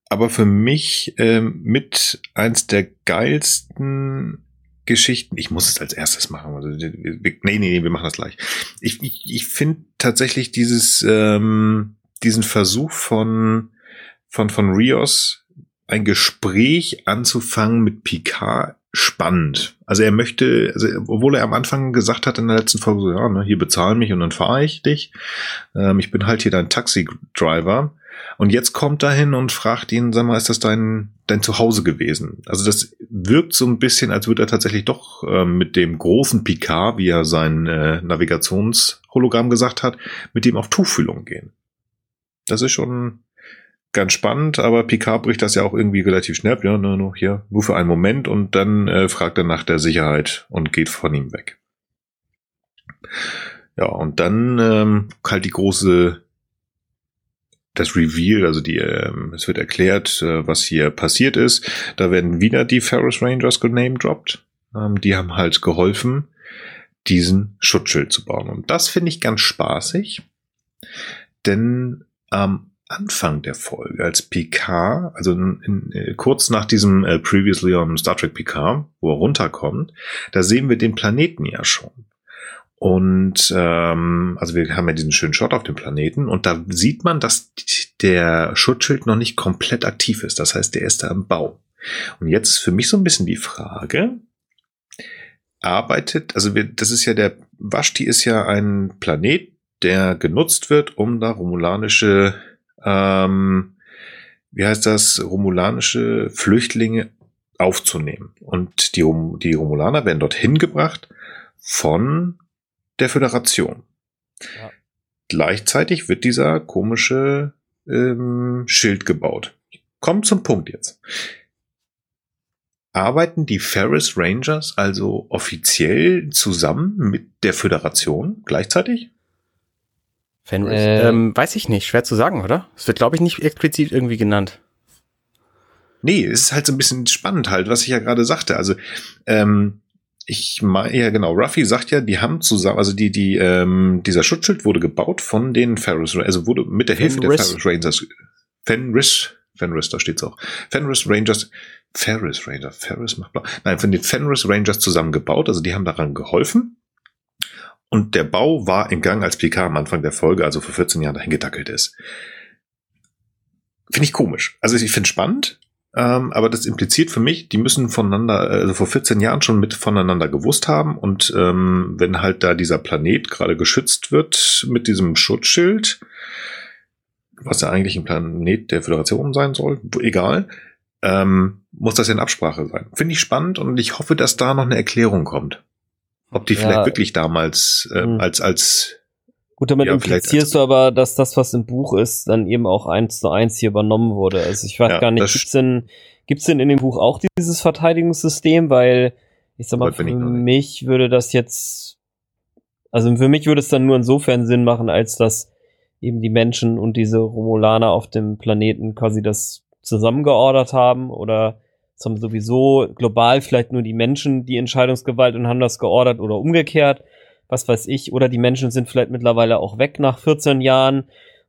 Aber für mich ähm, mit eins der geilsten Geschichten. Ich muss es als erstes machen. Also, nee, nee, nee, wir machen das gleich. Ich, ich, ich finde tatsächlich dieses, ähm, diesen Versuch von, von, von Rios, ein Gespräch anzufangen mit Picard spannend. Also er möchte, also obwohl er am Anfang gesagt hat in der letzten Folge so, ja, ne, hier bezahlen mich und dann fahre ich dich. Ähm, ich bin halt hier dein Taxi-Driver. Und jetzt kommt er hin und fragt ihn, sag mal, ist das dein, dein Zuhause gewesen? Also das wirkt so ein bisschen, als würde er tatsächlich doch äh, mit dem großen Picard, wie er sein äh, Navigationshologramm gesagt hat, mit dem auf Tuchfühlung gehen. Das ist schon ganz spannend, aber Picard bricht das ja auch irgendwie relativ schnell, ja, nur, nur hier, nur für einen Moment und dann äh, fragt er nach der Sicherheit und geht von ihm weg. Ja, und dann ähm, halt die große das Reveal, also die, ähm, es wird erklärt, äh, was hier passiert ist. Da werden wieder die Ferris Rangers genamedropped. Ähm, die haben halt geholfen, diesen Schutzschild zu bauen. Und das finde ich ganz spaßig, denn am Anfang der Folge, als Picard, also in, in, äh, kurz nach diesem äh, Previously on Star Trek Picard, wo er runterkommt, da sehen wir den Planeten ja schon. Und ähm, also wir haben ja diesen schönen Shot auf dem Planeten und da sieht man, dass der Schutzschild noch nicht komplett aktiv ist. Das heißt, der ist da im Bau. Und jetzt ist für mich so ein bisschen die Frage, arbeitet, also wir, das ist ja der Vashti ist ja ein Planet, der genutzt wird, um da romulanische, ähm, wie heißt das, romulanische Flüchtlinge aufzunehmen. Und die, die Romulaner werden dorthin gebracht von der Föderation. Ja. Gleichzeitig wird dieser komische ähm, Schild gebaut. Kommt zum Punkt jetzt. Arbeiten die Ferris Rangers also offiziell zusammen mit der Föderation gleichzeitig? Fenris. Äh. ähm, weiß ich nicht, schwer zu sagen, oder? Es wird, glaube ich, nicht explizit irgendwie genannt. Nee, es ist halt so ein bisschen spannend halt, was ich ja gerade sagte. Also, ähm, ich meine, ja genau, Ruffy sagt ja, die haben zusammen, also die, die, ähm, dieser Schutzschild wurde gebaut von den Ferris, also wurde mit der Hilfe der Fenris. Ferris Rangers, Fenris, Fenris, da steht's auch. Fenris Rangers, Ferris Ranger, Ferris macht blau. Nein, von den Fenris Rangers zusammengebaut, also die haben daran geholfen. Und der Bau war in Gang, als PK am Anfang der Folge, also vor 14 Jahren dahin gedackelt ist. Finde ich komisch. Also ich finde spannend, ähm, aber das impliziert für mich, die müssen voneinander, also vor 14 Jahren schon mit voneinander gewusst haben. Und ähm, wenn halt da dieser Planet gerade geschützt wird mit diesem Schutzschild, was ja eigentlich ein Planet der Föderation sein soll, egal, ähm, muss das ja in Absprache sein. Finde ich spannend und ich hoffe, dass da noch eine Erklärung kommt. Ob die Ja. vielleicht wirklich damals äh, Hm. als, als Gut, damit Ja, implizierst du aber, dass das, was im Buch ist, dann eben auch eins zu eins hier übernommen wurde. Also ich weiß Ja, gar nicht, gibt's denn, gibt's denn in dem Buch auch dieses Verteidigungssystem? Weil, ich sag mal, für mich würde das jetzt, also für mich würde es dann nur insofern Sinn machen, als dass eben die Menschen und diese Romulaner auf dem Planeten quasi das zusammengeordert haben oder es haben sowieso global vielleicht nur die Menschen die Entscheidungsgewalt und haben das geordert oder umgekehrt was weiß ich, oder die Menschen sind vielleicht mittlerweile auch weg nach 14 Jahren,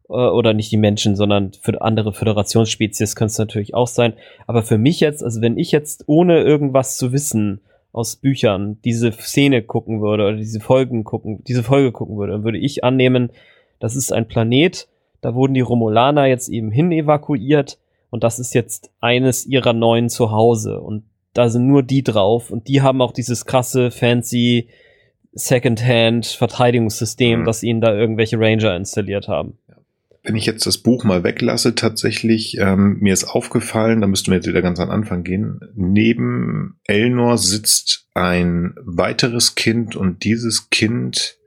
äh, oder nicht die Menschen, sondern für andere Föderationsspezies könnte es natürlich auch sein. Aber für mich jetzt, also wenn ich jetzt ohne irgendwas zu wissen aus Büchern diese Szene gucken würde oder diese Folgen gucken, diese Folge gucken würde, dann würde ich annehmen, das ist ein Planet, da wurden die Romulaner jetzt eben hin evakuiert und das ist jetzt eines ihrer neuen Zuhause und da sind nur die drauf und die haben auch dieses krasse, fancy Secondhand-Verteidigungssystem, Mhm. das ihnen da irgendwelche Ranger installiert haben. wenn ich jetzt das Buch mal weglasse, tatsächlich, ähm, mir ist aufgefallen, da müssten wir jetzt wieder ganz an Anfang gehen, neben Elnor sitzt ein weiteres Kind und dieses Kind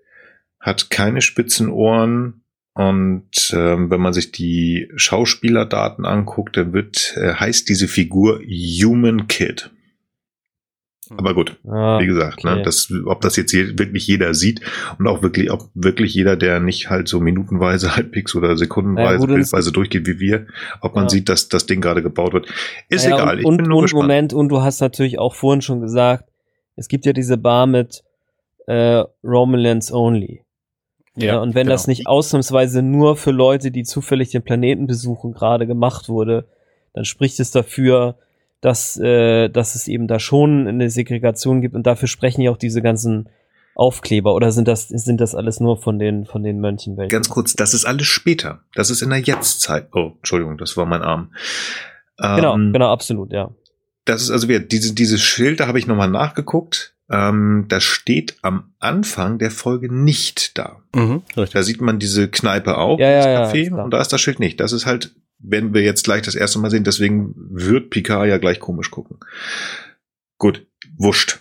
hat keine spitzen Ohren und ähm, wenn man sich die Schauspielerdaten anguckt, dann wird, äh, heißt diese Figur Human Kid. Aber gut, Ah, wie gesagt, okay. ne, das, ob das jetzt je, wirklich jeder sieht und auch wirklich, ob wirklich jeder, der nicht halt so minutenweise, halbwegs oder sekundenweise, Ja, und- bildweise durchgeht wie wir, ob man Ja. sieht, dass das Ding gerade gebaut wird. Ist Naja, egal, ich und, bin und, nur und gespannt. Moment, und du hast natürlich auch vorhin schon gesagt, es gibt ja diese Bar mit äh, Romulans Only. Ja, und wenn genau. das nicht ausnahmsweise nur für Leute, die zufällig den Planeten besuchen, gerade gemacht wurde, dann spricht es dafür, dass, äh, dass es eben da schon eine Segregation gibt und dafür sprechen ja auch diese ganzen Aufkleber oder sind das, sind das alles nur von den, von den Mönchen welche? Ganz kurz, das ist alles später. Das ist in der Jetztzeit. Oh, Entschuldigung, das war mein Arm. Genau, Ähm, genau, absolut, ja. Das ist also wieder, diese, diese Schilder habe ich nochmal nachgeguckt. Ähm, das steht am Anfang der Folge nicht da. Mhm. Da sieht man diese Kneipe auch, Ja, das ja, ja, Café, klar. und da ist das Schild nicht. Das ist halt, wenn wir jetzt gleich das erste Mal sehen, deswegen wird Picard ja gleich komisch gucken. Gut, wurscht.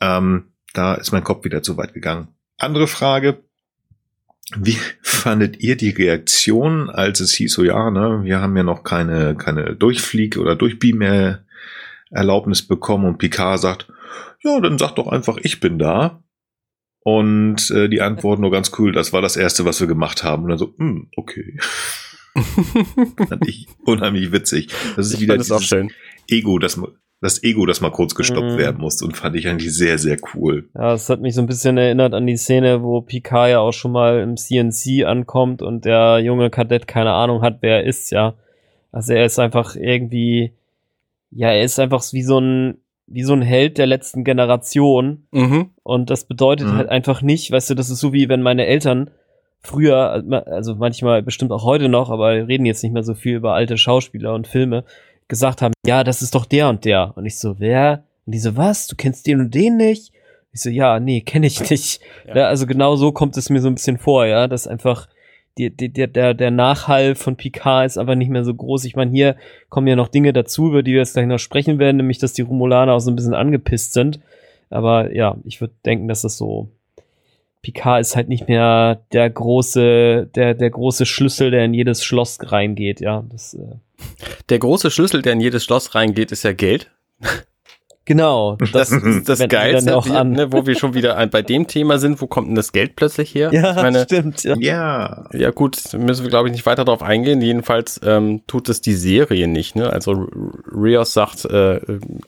Ähm, da ist mein Kopf wieder zu weit gegangen. Andere Frage. Wie fandet ihr die Reaktion, als es hieß, so ja, ne, wir haben ja noch keine, keine Durchflieg- oder Durchbeam-Erlaubnis bekommen und Picard sagt, ja, dann sag doch einfach, ich bin da. Und äh, die Antwort nur ganz cool, das war das Erste, was wir gemacht haben. Und dann so, hm, okay. Fand ich unheimlich witzig. Das ist ich wieder es auch schön. Ego, das, das Ego, das mal kurz gestoppt Mhm. werden muss. Und fand ich eigentlich sehr, sehr cool. Ja, es hat mich so ein bisschen erinnert an die Szene, wo Picard ja auch schon mal im CNC ankommt und der junge Kadett keine Ahnung hat, wer er ist, ja. Also er ist einfach irgendwie, ja, er ist einfach wie so ein, wie so ein Held der letzten Generation. Mhm. Und das bedeutet Mhm. halt einfach nicht, weißt du, das ist so wie wenn meine Eltern früher, also manchmal bestimmt auch heute noch, aber wir reden jetzt nicht mehr so viel über alte Schauspieler und Filme, gesagt haben, ja, das ist doch der und der. Und ich so, wer? Und die so, was? Du kennst den und den nicht? Ich so, ja, nee, kenne ich nicht. Ja. Ja. also genau so kommt es mir so ein bisschen vor, ja, dass einfach die, die, der, der, der Nachhall von Picard ist einfach nicht mehr so groß. Ich meine, hier kommen ja noch Dinge dazu, über die wir jetzt gleich noch sprechen werden, nämlich, dass die Romulaner auch so ein bisschen angepisst sind. Aber ja, ich würde denken, dass das so. Picard ist halt nicht mehr der große, der, der große Schlüssel, der in jedes Schloss reingeht, ja. Das, äh, Der große Schlüssel, der in jedes Schloss reingeht, ist ja Geld. Genau. Das, das, das wenden die Geilste, dann auch an. ne, wo wir schon wieder bei dem Thema sind, wo kommt denn das Geld plötzlich her? Ja, ich meine, stimmt. Ja. Ja. ja gut, müssen wir glaube ich nicht weiter darauf eingehen. Jedenfalls ähm, tut es die Serie nicht. Ne? Also Rios sagt, äh,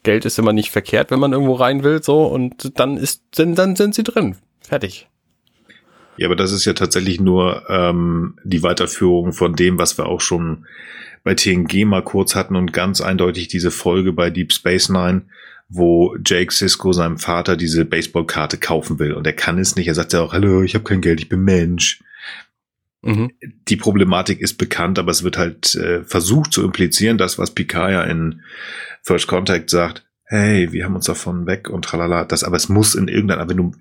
Geld ist immer nicht verkehrt, wenn man irgendwo rein will, so und dann ist, dann, dann sind sie drin. Fertig. Ja, aber das ist ja tatsächlich nur ähm, die Weiterführung von dem, was wir auch schon bei TNG mal kurz hatten und ganz eindeutig diese Folge bei Deep Space Nine, wo Jake Sisko seinem Vater diese Baseballkarte kaufen will und er kann es nicht. Er sagt ja auch, hallo, ich habe kein Geld, ich bin Mensch. Mhm. Die Problematik ist bekannt, aber es wird halt äh, versucht zu implizieren, das, was Picard ja in First Contact sagt, hey, wir haben uns davon weg und tralala, das, aber es muss in irgendeiner, wenn du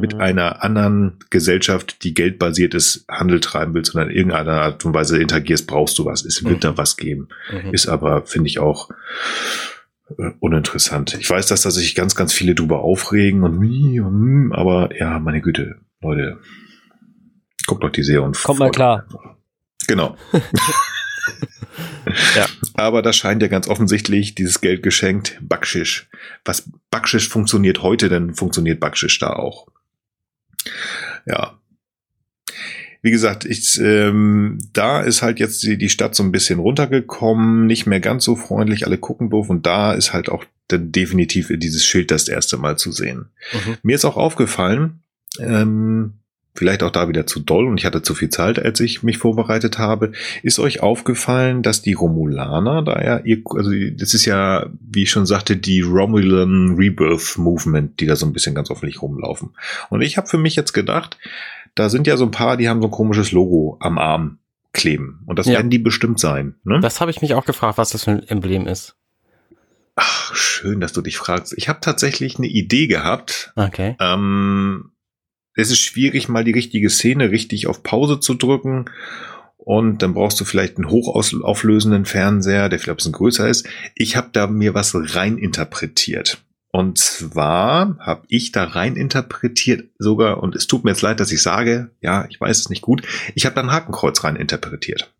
mit Mhm. einer anderen Gesellschaft, die geldbasiert ist, Handel treiben willst und in irgendeiner Art und Weise interagierst, brauchst du was. Es wird Mhm. da was geben. Mhm. Ist aber, finde ich, auch äh, uninteressant. Ich weiß, dass da sich ganz, ganz viele drüber aufregen und, und aber ja, meine Güte, Leute, guckt doch die Serie und Kommt mal klar. Genau. Ja. Aber das scheint ja ganz offensichtlich dieses Geld geschenkt, Backschisch. Was Backschisch funktioniert heute, dann funktioniert Backschisch da auch. Ja. Wie gesagt, ich, ähm, da ist halt jetzt die, die Stadt so ein bisschen runtergekommen, nicht mehr ganz so freundlich, alle gucken doof und da ist halt auch dann definitiv dieses Schild das erste Mal zu sehen. Mhm. Mir ist auch aufgefallen, ähm, vielleicht auch da wieder zu doll und ich hatte zu viel Zeit, als ich mich vorbereitet habe. Ist euch aufgefallen, dass die Romulaner da ja, ihr, also das ist ja, wie ich schon sagte, die Romulan Rebirth Movement, die da so ein bisschen ganz offensichtlich rumlaufen. Und ich habe für mich jetzt gedacht, da sind ja so ein paar, die haben so ein komisches Logo am Arm kleben. Und das Ja. werden die bestimmt sein. Ne? Das habe ich mich auch gefragt, was das für ein Emblem ist. Ach, schön, dass du dich fragst. Ich habe tatsächlich eine Idee gehabt, Okay. Ähm, es ist schwierig, mal die richtige Szene richtig auf Pause zu drücken. Und dann brauchst du vielleicht einen hochauflösenden Fernseher, der vielleicht ein bisschen größer ist. Ich habe da mir was rein interpretiert. Und zwar habe ich da rein interpretiert sogar, und es tut mir jetzt leid, dass ich sage, ja, ich weiß es nicht gut, ich habe da ein Hakenkreuz rein interpretiert.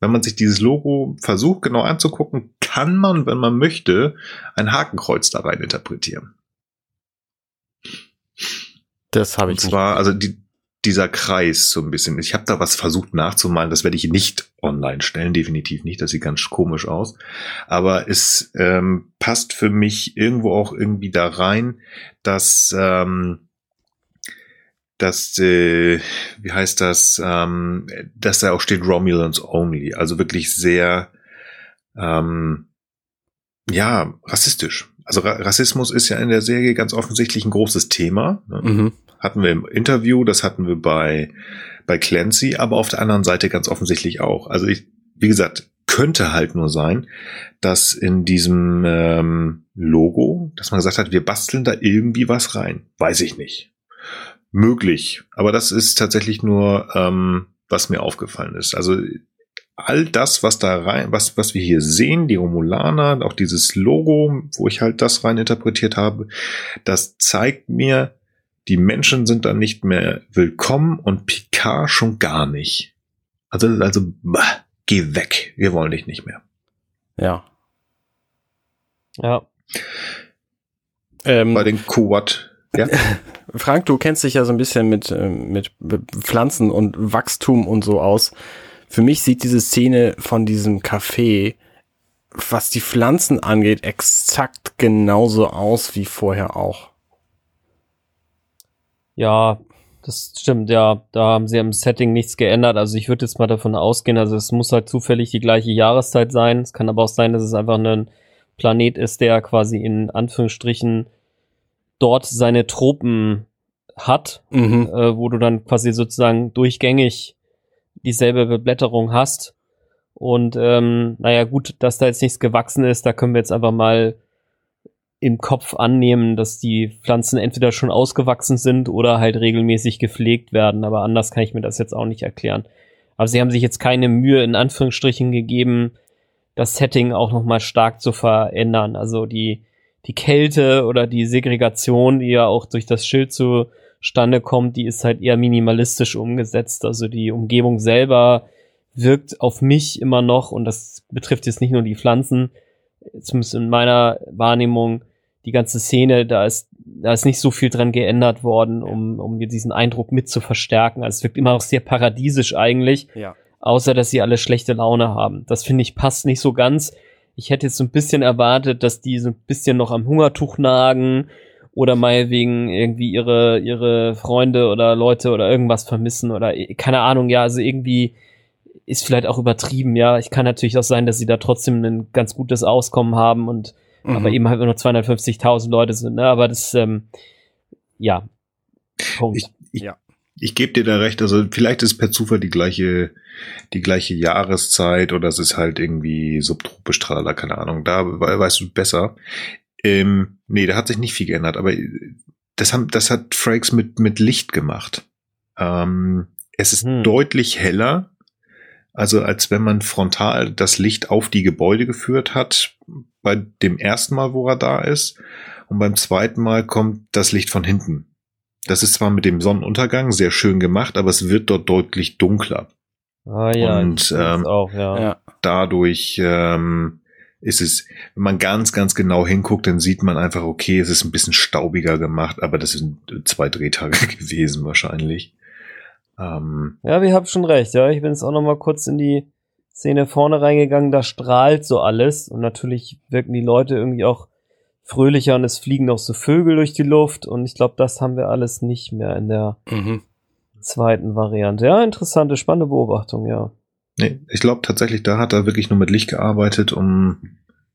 Wenn man sich dieses Logo versucht genau anzugucken, kann man, wenn man möchte, ein Hakenkreuz da rein interpretieren. Das habe Und ich nicht. zwar, also die, dieser Kreis so ein bisschen. Ich habe da was versucht nachzumalen, das werde ich nicht online stellen, definitiv nicht. Das sieht ganz komisch aus. Aber es ähm, passt für mich irgendwo auch irgendwie da rein, dass, ähm, dass äh, wie heißt das, ähm, dass da auch steht Romulans Only. Also wirklich sehr, ähm, ja, rassistisch. Also Ra Rassismus ist ja in der Serie ganz offensichtlich ein großes Thema. Ne? Mhm. hatten wir im Interview, das hatten wir bei, bei Clancy, aber auf der anderen Seite ganz offensichtlich auch. Also ich, wie gesagt, könnte halt nur sein, dass in diesem ähm, Logo, dass man gesagt hat, wir basteln da irgendwie was rein. Weiß ich nicht. Möglich. Aber das ist tatsächlich nur, ähm, was mir aufgefallen ist. Also all das, was da rein, was, was wir hier sehen, die Romulaner, auch dieses Logo, wo ich halt das rein interpretiert habe, das zeigt mir, die Menschen sind dann nicht mehr willkommen und Picard schon gar nicht. Also, also, bah, geh weg. Wir wollen dich nicht mehr. Ja. Ja. Ähm, Bei den Kuwat, ja, Frank, du kennst dich ja so ein bisschen mit, ähm, mit Pflanzen und Wachstum und so aus. Für mich sieht diese Szene von diesem Café, was die Pflanzen angeht, exakt genauso aus wie vorher auch. Ja, das stimmt, ja. Da haben sie am Setting nichts geändert. Also ich würde jetzt mal davon ausgehen, also es muss halt zufällig die gleiche Jahreszeit sein. Es kann aber auch sein, dass es einfach ein Planet ist, der quasi in Anführungsstrichen dort seine Tropen hat, Mhm. äh, wo du dann quasi sozusagen durchgängig dieselbe Beblätterung hast. Und ähm, naja, gut, dass da jetzt nichts gewachsen ist, da können wir jetzt einfach mal im Kopf annehmen, dass die Pflanzen entweder schon ausgewachsen sind oder halt regelmäßig gepflegt werden. Aber anders kann ich mir das jetzt auch nicht erklären. Aber sie haben sich jetzt keine Mühe in Anführungsstrichen gegeben, das Setting auch nochmal stark zu verändern. Also die, die Kälte oder die Segregation, die ja auch durch das Schild zustande kommt, die ist halt eher minimalistisch umgesetzt. Also die Umgebung selber wirkt auf mich immer noch, und das betrifft jetzt nicht nur die Pflanzen, zumindest in meiner Wahrnehmung, die ganze Szene, da ist, da ist nicht so viel dran geändert worden, um, um diesen Eindruck mit zu verstärken. Also es wirkt immer noch sehr paradiesisch eigentlich. Ja. Außer, dass sie alle schlechte Laune haben. Das finde ich passt nicht so ganz. Ich hätte jetzt so ein bisschen erwartet, dass die so ein bisschen noch am Hungertuch nagen oder meinetwegen irgendwie ihre, ihre Freunde oder Leute oder irgendwas vermissen oder keine Ahnung, ja, also irgendwie ist vielleicht auch übertrieben, ja. Ich kann natürlich auch sein, dass sie da trotzdem ein ganz gutes Auskommen haben und mhm. aber eben halt nur 250.000 Leute sind, ne? Aber das, ähm, ja. Punkt. Ich, ich, ja. Ich gebe dir da recht, also vielleicht ist per Zufall die gleiche, die gleiche Jahreszeit oder es ist halt irgendwie subtropisch, keine Ahnung, da weißt du besser. Ähm, nee, da hat sich nicht viel geändert, aber das, haben, das hat Frakes mit, mit Licht gemacht. Ähm, es ist hm. deutlich heller, also als wenn man frontal das Licht auf die Gebäude geführt hat, bei dem ersten Mal, wo er da ist. Und beim zweiten Mal kommt das Licht von hinten. Das ist zwar mit dem Sonnenuntergang sehr schön gemacht, aber es wird dort deutlich dunkler. Ah ja, und ähm, auch, ja. dadurch ähm, ist es, wenn man ganz, ganz genau hinguckt, dann sieht man einfach, okay, es ist ein bisschen staubiger gemacht, aber das sind zwei Drehtage gewesen wahrscheinlich. Ähm, ja, wir haben schon recht, ja. Ich bin jetzt auch noch mal kurz in die Szene vorne reingegangen, da strahlt so alles und natürlich wirken die Leute irgendwie auch fröhlicher und es fliegen noch so Vögel durch die Luft und ich glaube, das haben wir alles nicht mehr in der mhm. zweiten Variante. Ja, interessante, spannende Beobachtung, ja. Nee, ich glaube tatsächlich, da hat er wirklich nur mit Licht gearbeitet, um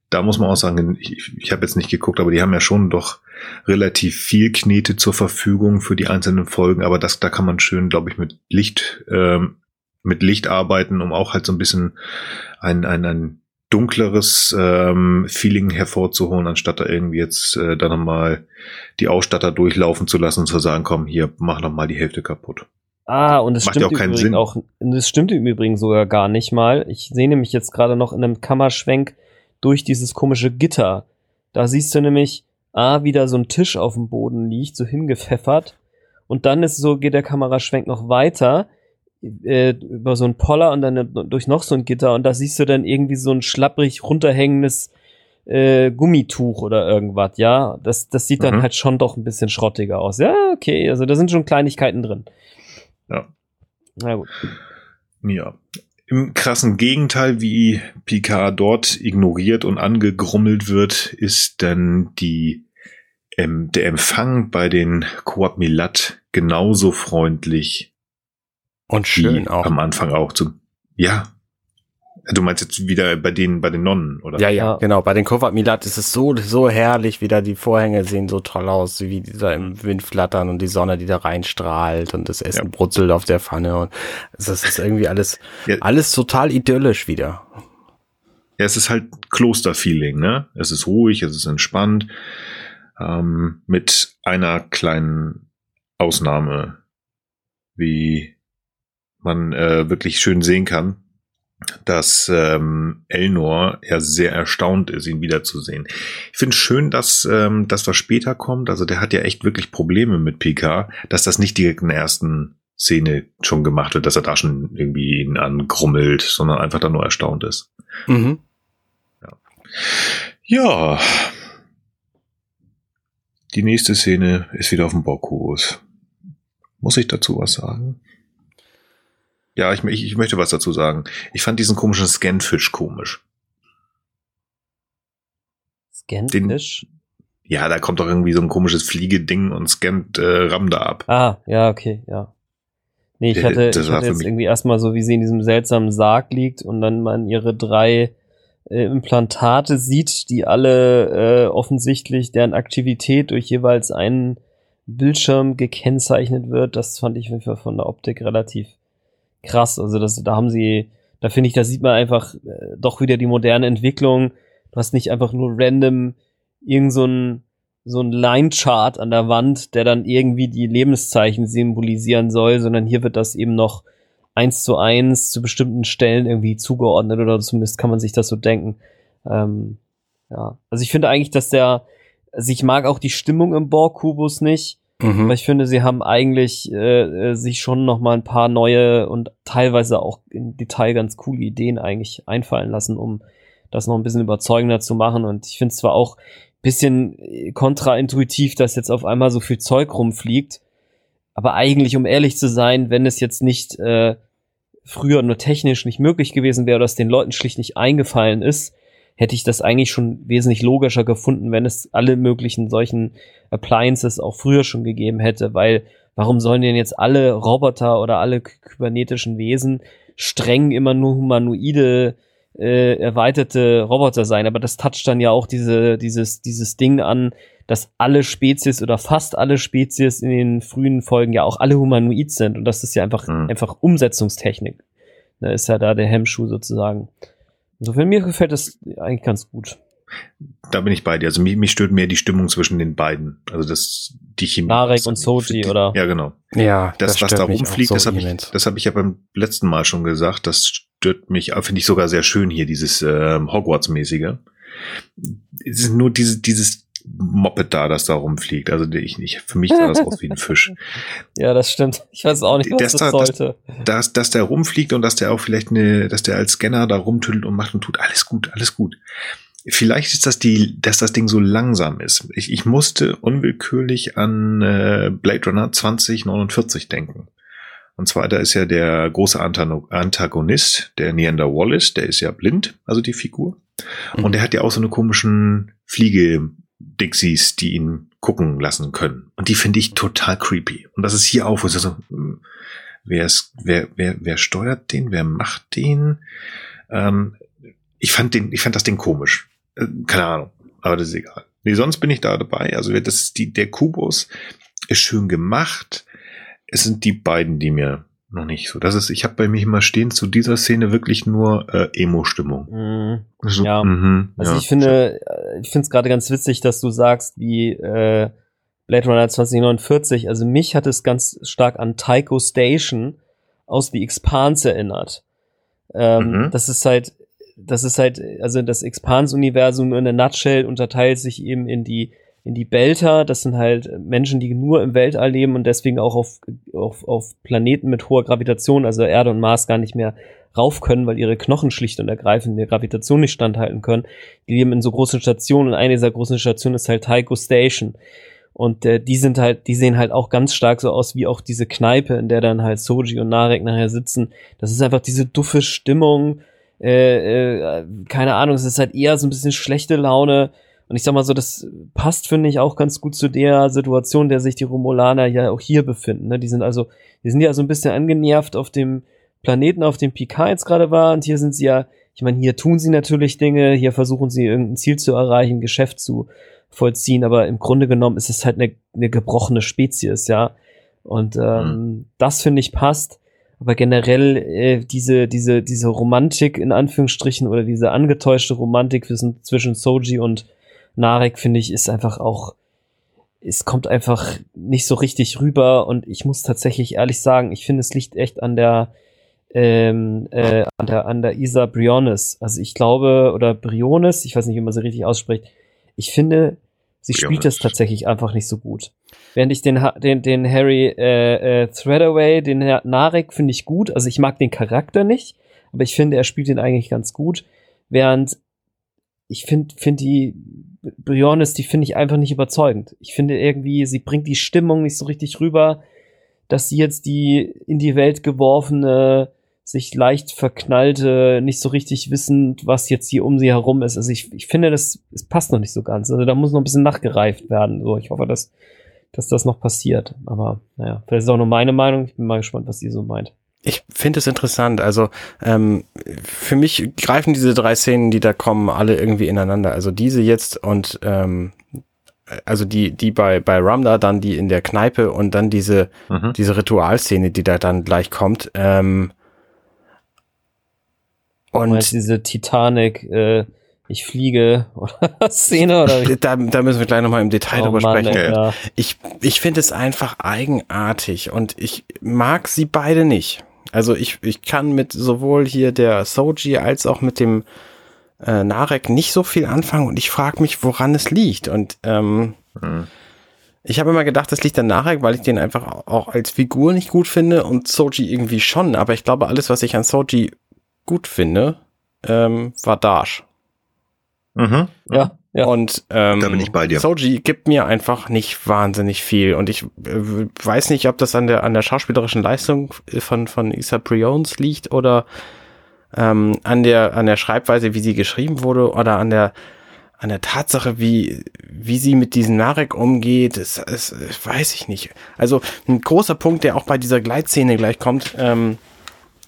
da muss man auch sagen, ich, ich habe jetzt nicht geguckt, aber die haben ja schon doch relativ viel Knete zur Verfügung für die einzelnen Folgen, aber das, da kann man schön, glaube ich, mit Licht, ähm, mit Licht arbeiten, um auch halt so ein bisschen ein, ein, ein dunkleres ähm, Feeling hervorzuholen, anstatt da irgendwie jetzt äh, dann nochmal die Ausstatter durchlaufen zu lassen und zu sagen, komm, hier, mach noch mal die Hälfte kaputt. Ah, und es stimmt ja auch, Sinn. auch das stimmt im Übrigen sogar gar nicht mal. Ich sehe nämlich jetzt gerade noch in einem Kammerschwenk durch dieses komische Gitter. Da siehst du nämlich, ah, wieder so ein Tisch auf dem Boden liegt, so hingepfeffert. Und dann ist so, geht der Kameraschwenk noch weiter äh, über so ein Poller und dann durch noch so ein Gitter und da siehst du dann irgendwie so ein schlapprig runterhängendes äh, Gummituch oder irgendwas, ja. Das, das sieht dann mhm. halt schon doch ein bisschen schrottiger aus. Ja, okay, also da sind schon Kleinigkeiten drin. Ja. Na gut. Ja. Im krassen Gegenteil, wie Picard dort ignoriert und angegrummelt wird, ist dann die, ähm, der Empfang bei den Coop Milat genauso freundlich. Und schön auch. Am Anfang auch zu, ja, Du meinst jetzt wieder bei den, bei den Nonnen, oder? Ja, ja, genau. Bei den Kovat Milat ist es so, so herrlich, wieder die Vorhänge sehen so toll aus, wie die da im Wind flattern und die Sonne, die da reinstrahlt und das Essen ja. brutzelt auf der Pfanne und das ist irgendwie alles, ja. alles total idyllisch wieder. Ja, es ist halt Klosterfeeling, ne? Es ist ruhig, es ist entspannt, ähm, mit einer kleinen Ausnahme, wie man äh, wirklich schön sehen kann dass ähm, Elnor ja sehr erstaunt ist, ihn wiederzusehen. Ich finde schön, dass ähm, das, was später kommt, also der hat ja echt wirklich Probleme mit PK, dass das nicht direkt in der ersten Szene schon gemacht wird, dass er da schon irgendwie ihn angrummelt, sondern einfach da nur erstaunt ist. Mhm. Ja. ja. Die nächste Szene ist wieder auf dem Borkubus. Muss ich dazu was sagen? Ja, ich, ich, ich möchte was dazu sagen. Ich fand diesen komischen Scanfish komisch. Scanfish? ja, da kommt doch irgendwie so ein komisches Fliegeding und scannt äh, Ram da ab. Ah, ja, okay, ja. Nee, ich hatte, das ich hatte jetzt irgendwie erstmal so, wie sie in diesem seltsamen Sarg liegt und dann man ihre drei äh, Implantate sieht, die alle äh, offensichtlich deren Aktivität durch jeweils einen Bildschirm gekennzeichnet wird. Das fand ich von der Optik relativ krass. Also das, da haben sie, da finde ich, da sieht man einfach äh, doch wieder die moderne Entwicklung. Du hast nicht einfach nur random irgend so ein, so ein Line-Chart an der Wand, der dann irgendwie die Lebenszeichen symbolisieren soll, sondern hier wird das eben noch eins zu eins zu bestimmten Stellen irgendwie zugeordnet oder zumindest kann man sich das so denken. Ähm, ja, also ich finde eigentlich, dass der, also ich mag auch die Stimmung im Borg-Kubus nicht. Mhm. Aber ich finde, sie haben eigentlich äh, äh, sich schon noch mal ein paar neue und teilweise auch im Detail ganz coole Ideen eigentlich einfallen lassen, um das noch ein bisschen überzeugender zu machen. Und ich finde zwar auch bisschen äh, kontraintuitiv, dass jetzt auf einmal so viel Zeug rumfliegt. Aber eigentlich, um ehrlich zu sein, wenn es jetzt nicht äh, früher nur technisch nicht möglich gewesen wäre oder es den Leuten schlicht nicht eingefallen ist, hätte ich das eigentlich schon wesentlich logischer gefunden, wenn es alle möglichen solchen Appliances auch früher schon gegeben hätte, weil warum sollen denn jetzt alle Roboter oder alle kybernetischen Wesen streng immer nur humanoide äh, erweiterte Roboter sein, aber das toucht dann ja auch diese, dieses, dieses Ding an, dass alle Spezies oder fast alle Spezies in den frühen Folgen ja auch alle humanoid sind und das ist ja einfach, mhm. einfach Umsetzungstechnik. Da ist ja da der Hemmschuh sozusagen. Insofern mir gefällt das eigentlich ganz gut. Da bin ich bei dir. Also mich, mich stört mehr die Stimmung zwischen den beiden. Also das die Chemie. Narek und Soji, oder? Ja, genau. Ja, das, das was da rumfliegt, so das habe ich, das hab ich ja beim letzten Mal schon gesagt. Das stört mich, finde ich sogar sehr schön hier, dieses äh, Hogwarts-mäßige. Es ist nur dieses, dieses Moped da, das da rumfliegt. Also ich, ich, für mich sah das aus wie ein Fisch. Ja, das stimmt. Ich weiß auch nicht, was das, das sollte. Dass, dass, dass der rumfliegt und dass der auch vielleicht eine, dass der als Scanner da rumtüttelt und macht und tut, alles gut, alles gut. Vielleicht ist das die, dass das Ding so langsam ist. Ich, ich musste unwillkürlich an äh, Blade Runner 2049 denken. Und zwar, da ist ja der große Antagonist, der Neander Wallace, der ist ja blind, also die Figur. Mhm. Und der hat ja auch so eine komischen Fliege-Dixies, die ihn gucken lassen können. Und die finde ich total creepy. Und das ist hier auch, wo es so, hm, wer, ist, wer, wer, wer steuert den, wer macht den? Ähm, ich fand den, ich fand das Ding komisch. Äh, keine Ahnung, aber das ist egal. Nee, sonst bin ich da dabei. Also das ist die, der Kubus ist schön gemacht. Es sind die beiden, die mir noch nicht so. Das ist, ich habe bei mir immer stehen zu dieser Szene wirklich nur äh, Emo-Stimmung. Mm, so, ja. Mm also ja, ich finde, äh, ich finde es gerade ganz witzig, dass du sagst, wie äh, Blade Runner 2049. Also mich hat es ganz stark an Tycho Station aus The Expanse erinnert. Ähm, mhm. Das ist halt das ist halt, also das Expans-Universum in der Nutshell unterteilt sich eben in die, in die Belter, das sind halt Menschen, die nur im Weltall leben und deswegen auch auf, auf, auf Planeten mit hoher Gravitation, also Erde und Mars, gar nicht mehr rauf können, weil ihre Knochen schlicht und ergreifend der Gravitation nicht standhalten können. Die leben in so großen Stationen und eine dieser großen Stationen ist halt Tycho Station. Und äh, die sind halt, die sehen halt auch ganz stark so aus wie auch diese Kneipe, in der dann halt Soji und Narek nachher sitzen. Das ist einfach diese duffe Stimmung, äh, äh, keine Ahnung, es ist halt eher so ein bisschen schlechte Laune. Und ich sag mal so, das passt, finde ich, auch ganz gut zu der Situation, der sich die Romulaner ja auch hier befinden. Ne? Die sind also, die sind ja so ein bisschen angenervt auf dem Planeten, auf dem Picard jetzt gerade war. Und hier sind sie ja, ich meine, hier tun sie natürlich Dinge, hier versuchen sie irgendein Ziel zu erreichen, Geschäft zu vollziehen, aber im Grunde genommen ist es halt eine, eine gebrochene Spezies, ja. Und ähm, mhm. das finde ich passt. Aber generell äh, diese, diese, diese Romantik in Anführungsstrichen oder diese angetäuschte Romantik zwischen Soji und Narek, finde ich, ist einfach auch, es kommt einfach nicht so richtig rüber und ich muss tatsächlich ehrlich sagen, ich finde, es liegt echt an der, ähm, äh, an der, an der Isa Briones. Also ich glaube, oder Briones, ich weiß nicht, wie man sie richtig ausspricht. Ich finde, sie spielt das tatsächlich einfach nicht so gut. Während ich den, den, den Harry äh, äh, Threadaway, den Narek finde ich gut. Also ich mag den Charakter nicht, aber ich finde, er spielt den eigentlich ganz gut. Während ich finde, finde die Briones, die finde ich einfach nicht überzeugend. Ich finde irgendwie, sie bringt die Stimmung nicht so richtig rüber, dass sie jetzt die in die Welt geworfene, sich leicht verknallte, nicht so richtig wissend, was jetzt hier um sie herum ist. Also ich, ich finde, das, das passt noch nicht so ganz. Also da muss noch ein bisschen nachgereift werden. So, ich hoffe, dass dass das noch passiert. Aber naja, vielleicht ist auch nur meine Meinung. Ich bin mal gespannt, was ihr so meint. Ich finde es interessant. Also ähm, für mich greifen diese drei Szenen, die da kommen, alle irgendwie ineinander. Also diese jetzt und ähm, also die die bei bei Ramda, dann die in der Kneipe und dann diese mhm. diese Ritualszene, die da dann gleich kommt. Ähm, und diese Titanic äh, ich fliege oder Szene oder wie? Da, da müssen wir gleich nochmal im Detail oh, drüber Mann, sprechen. Ey, ja. Ich, ich finde es einfach eigenartig und ich mag sie beide nicht. Also ich, ich kann mit sowohl hier der Soji als auch mit dem äh, Narek nicht so viel anfangen und ich frage mich, woran es liegt. Und ähm, hm. ich habe immer gedacht, das liegt an Narek, weil ich den einfach auch als Figur nicht gut finde und Soji irgendwie schon. Aber ich glaube, alles, was ich an Soji gut finde, ähm, war Dash. Mhm. Ja, Ja. Und ähm, da bin ich bei dir. Soji gibt mir einfach nicht wahnsinnig viel. Und ich äh, weiß nicht, ob das an der an der schauspielerischen Leistung von von Isa Priones liegt oder ähm, an der an der Schreibweise, wie sie geschrieben wurde, oder an der an der Tatsache, wie wie sie mit diesem Narek umgeht. Das, das, das weiß ich nicht. Also ein großer Punkt, der auch bei dieser Gleitszene gleich kommt. Ähm,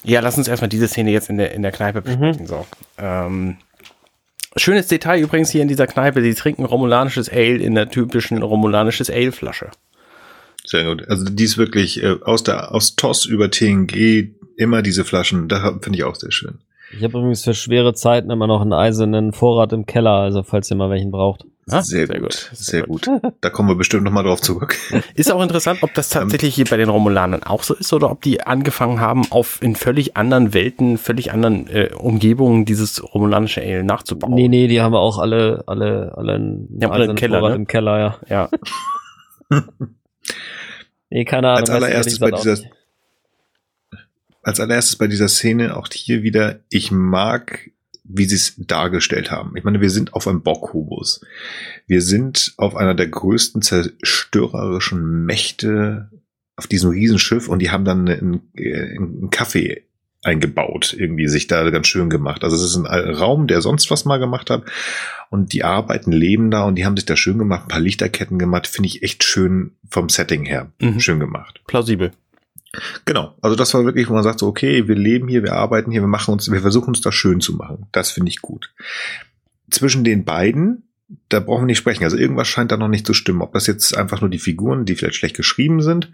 ja, lass uns erstmal diese Szene jetzt in der in der Kneipe mhm. So. Ähm, Schönes Detail übrigens hier in dieser Kneipe, die trinken romulanisches Ale in der typischen romulanisches Ale-Flasche. Sehr gut. Also die ist wirklich äh, aus der aus TOS über TNG immer diese Flaschen, da finde ich auch sehr schön. Ich habe übrigens für schwere Zeiten immer noch einen eisernen Vorrat im Keller, also falls ihr mal welchen braucht. Ah, sehr, sehr, gut, gut. Sehr, gut. Da kommen wir bestimmt nochmal drauf zurück. Ist auch interessant, ob das tatsächlich hier bei den Romulanern auch so ist oder ob die angefangen haben, auf in völlig anderen Welten, völlig anderen äh, Umgebungen dieses romulanische Ale nachzubauen. Nee, nee, die haben auch alle, alle, alle einen, die haben alle einen Keller, ne? im Keller, ja. Ja. nee, keine Ahnung. Als allererstes bei dieser, als allererstes bei dieser Szene auch hier wieder, ich mag wie sie es dargestellt haben. Ich meine, wir sind auf einem Bockhubus. Wir sind auf einer der größten zerstörerischen Mächte auf diesem Riesenschiff und die haben dann einen, einen Kaffee eingebaut, irgendwie sich da ganz schön gemacht. Also es ist ein Raum, der sonst was mal gemacht hat und die arbeiten, leben da und die haben sich da schön gemacht, ein paar Lichterketten gemacht, finde ich echt schön vom Setting her, mhm. schön gemacht. Plausibel. Genau. Also das war wirklich, wo man sagt so, okay, wir leben hier, wir arbeiten hier, wir machen uns, wir versuchen uns das schön zu machen. Das finde ich gut. Zwischen den beiden, da brauchen wir nicht sprechen. Also irgendwas scheint da noch nicht zu stimmen. Ob das jetzt einfach nur die Figuren, die vielleicht schlecht geschrieben sind,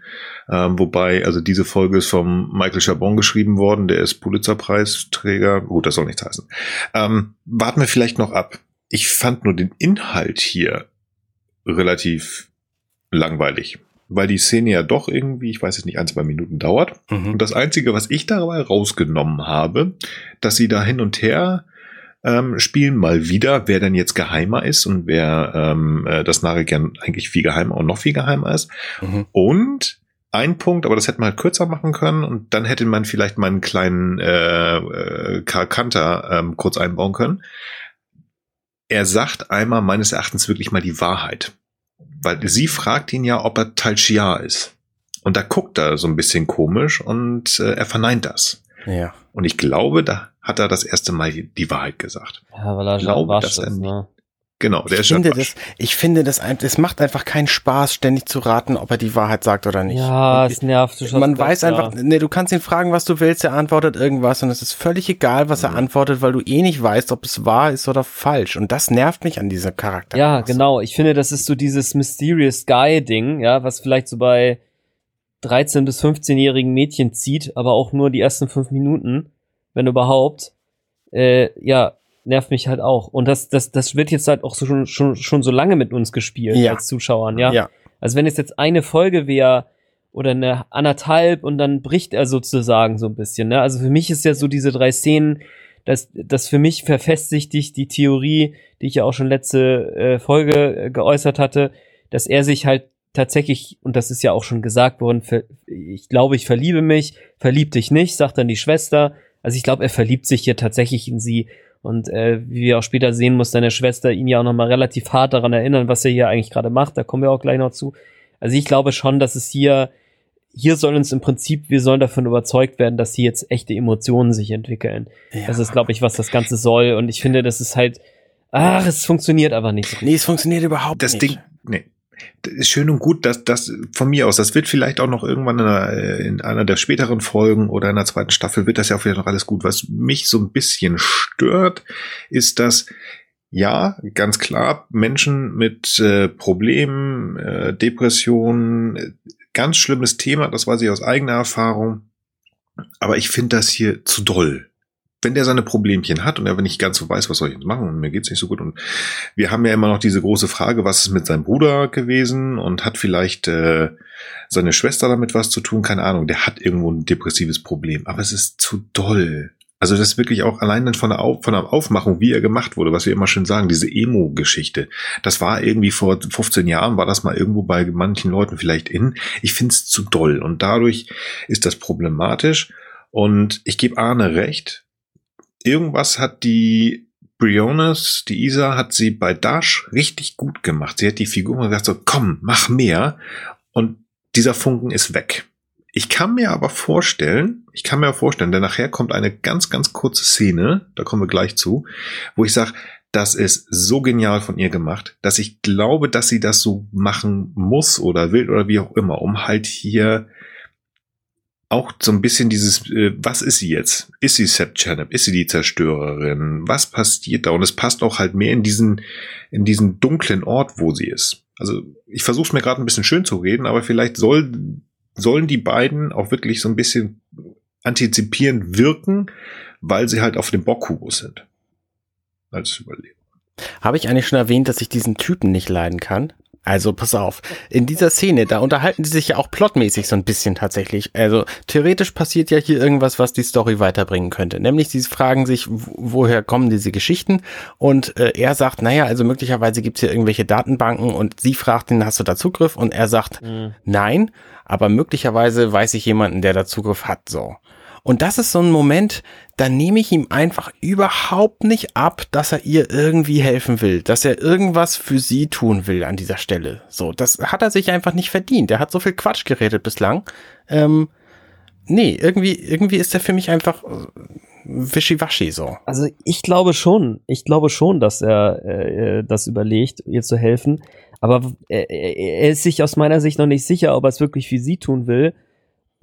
ähm, wobei, also diese Folge ist vom Michael Chabon geschrieben worden, der ist Pulitzerpreisträger. Gut, das soll nichts heißen. Ähm, warten wir vielleicht noch ab. Ich fand nur den Inhalt hier relativ langweilig weil die Szene ja doch irgendwie, ich weiß es nicht, ein, zwei Minuten dauert. Mhm. Und das Einzige, was ich dabei rausgenommen habe, dass sie da hin und her ähm, spielen, mal wieder, wer denn jetzt geheimer ist und wer ähm, äh, das gern eigentlich viel geheimer und noch viel geheimer ist. Mhm. Und ein Punkt, aber das hätte man halt kürzer machen können und dann hätte man vielleicht meinen kleinen äh, äh, Karl Kanter ähm, kurz einbauen können. Er sagt einmal meines Erachtens wirklich mal die Wahrheit weil sie fragt ihn ja, ob er Talchia ist. Und da guckt er so ein bisschen komisch und äh, er verneint das. Ja. Und ich glaube, da hat er das erste Mal die Wahrheit gesagt. Ja, weil er ich glaube, dass er, ist, ne? Genau, der ich ist finde das, Ich finde das, es macht einfach keinen Spaß, ständig zu raten, ob er die Wahrheit sagt oder nicht. Ja, es nervt. Du man weiß das, einfach, ja. nee, du kannst ihn fragen, was du willst, er antwortet irgendwas und es ist völlig egal, was er mhm. antwortet, weil du eh nicht weißt, ob es wahr ist oder falsch. Und das nervt mich an dieser Charakter. Ja, genau. Ich finde, das ist so dieses Mysterious Guy-Ding, ja, was vielleicht so bei 13- bis 15-jährigen Mädchen zieht, aber auch nur die ersten fünf Minuten, wenn überhaupt. Äh, ja, nervt mich halt auch. Und das, das, das wird jetzt halt auch so, schon, schon, schon so lange mit uns gespielt ja. als Zuschauern, ja? ja. Also wenn es jetzt eine Folge wäre oder eine anderthalb und dann bricht er sozusagen so ein bisschen, ne? Also für mich ist ja so diese drei Szenen, das, das für mich verfestigt die Theorie, die ich ja auch schon letzte äh, Folge äh, geäußert hatte, dass er sich halt tatsächlich, und das ist ja auch schon gesagt worden, ver, ich glaube, ich verliebe mich, verlieb dich nicht, sagt dann die Schwester. Also ich glaube, er verliebt sich hier tatsächlich in sie und äh, wie wir auch später sehen, muss deine Schwester ihn ja auch nochmal relativ hart daran erinnern, was er hier eigentlich gerade macht. Da kommen wir auch gleich noch zu. Also ich glaube schon, dass es hier, hier soll uns im Prinzip, wir sollen davon überzeugt werden, dass hier jetzt echte Emotionen sich entwickeln. Ja. Das ist, glaube ich, was das Ganze soll. Und ich finde, das ist halt, ach, es funktioniert aber nicht. Nee, es funktioniert überhaupt das nicht. Das Ding, nee, schön und gut, dass das von mir aus, das wird vielleicht auch noch irgendwann in einer, in einer, der späteren Folgen oder in der zweiten Staffel wird das ja auch wieder noch alles gut. Was mich so ein bisschen stört, ist, dass ja, ganz klar, Menschen mit äh, Problemen, äh, Depressionen, ganz schlimmes Thema, das weiß ich aus eigener Erfahrung. Aber ich finde das hier zu doll wenn der seine Problemchen hat und er nicht ganz so weiß, was soll ich jetzt machen und mir geht's nicht so gut und wir haben ja immer noch diese große Frage, was ist mit seinem Bruder gewesen und hat vielleicht äh, seine Schwester damit was zu tun, keine Ahnung, der hat irgendwo ein depressives Problem, aber es ist zu doll. Also das ist wirklich auch allein dann von der, Auf, von der Aufmachung, wie er gemacht wurde, was wir immer schön sagen, diese Emo-Geschichte. Das war irgendwie vor 15 Jahren, war das mal irgendwo bei manchen Leuten vielleicht in. Ich find's zu doll und dadurch ist das problematisch. Und ich gebe Arne recht, irgendwas hat die Briones, die Isa, hat sie bei Dash richtig gut gemacht. Sie hat die Figur gesagt so, komm, mach mehr. Und dieser Funken ist weg. Ich kann mir aber vorstellen, ich kann mir vorstellen, denn nachher kommt eine ganz, ganz kurze Szene, da kommen wir gleich zu, wo ich sage, das ist so genial von ihr gemacht, dass ich glaube, dass sie das so machen muss oder will oder wie auch immer, um halt hier auch so ein bisschen dieses, äh, was ist sie jetzt? Ist sie Seth Chanep? Ist sie die Zerstörerin? Was passiert da? Und es passt auch halt mehr in diesen, in diesen dunklen Ort, wo sie ist. Also ich versuche es mir gerade ein bisschen schön zu reden, aber vielleicht soll, sollen die beiden auch wirklich so ein bisschen antizipierend wirken, weil sie halt auf dem Bockkubus sind als Überlegung. Habe ich eigentlich schon erwähnt, dass ich diesen Typen nicht leiden kann? Also pass auf, in dieser Szene, da unterhalten sie sich ja auch plotmäßig so ein bisschen tatsächlich. Also theoretisch passiert ja hier irgendwas, was die Story weiterbringen könnte. Nämlich sie fragen sich, woher kommen diese Geschichten? Und äh, er sagt, naja, also möglicherweise gibt's hier irgendwelche Datenbanken und sie fragt ihn, hast du da Zugriff? Und er sagt, mhm. nein, aber möglicherweise weiß ich jemanden, der da Zugriff hat. So. Und das ist so ein Moment, da nehme ich ihm einfach überhaupt nicht ab, dass er ihr irgendwie helfen will, dass er irgendwas für sie tun will an dieser Stelle. So, das hat er sich einfach nicht verdient. Er hat so viel Quatsch geredet bislang. Ähm, nee, irgendwie, irgendwie ist er für mich einfach äh, wischiwaschi so. Also ich glaube schon, ich glaube schon, dass er äh, das überlegt, ihr zu helfen. Aber er, er ist sich aus meiner Sicht noch nicht sicher, ob er es wirklich für sie tun will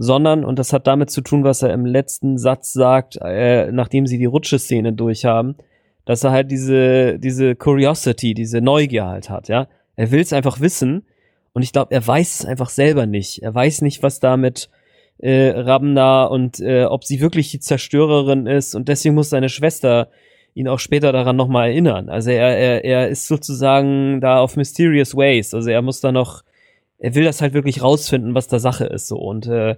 sondern, und das hat damit zu tun, was er im letzten Satz sagt, äh, nachdem sie die Rutscheszene durchhaben, dass er halt diese, diese Curiosity, diese Neugier halt hat, ja. Er will es einfach wissen und ich glaube, er weiß es einfach selber nicht. Er weiß nicht, was da mit äh, Rabna und äh, ob sie wirklich die Zerstörerin ist und deswegen muss seine Schwester ihn auch später daran nochmal erinnern. Also er, er, er ist sozusagen da auf mysterious ways. Also er muss da noch er will das halt wirklich rausfinden, was da Sache ist so und äh,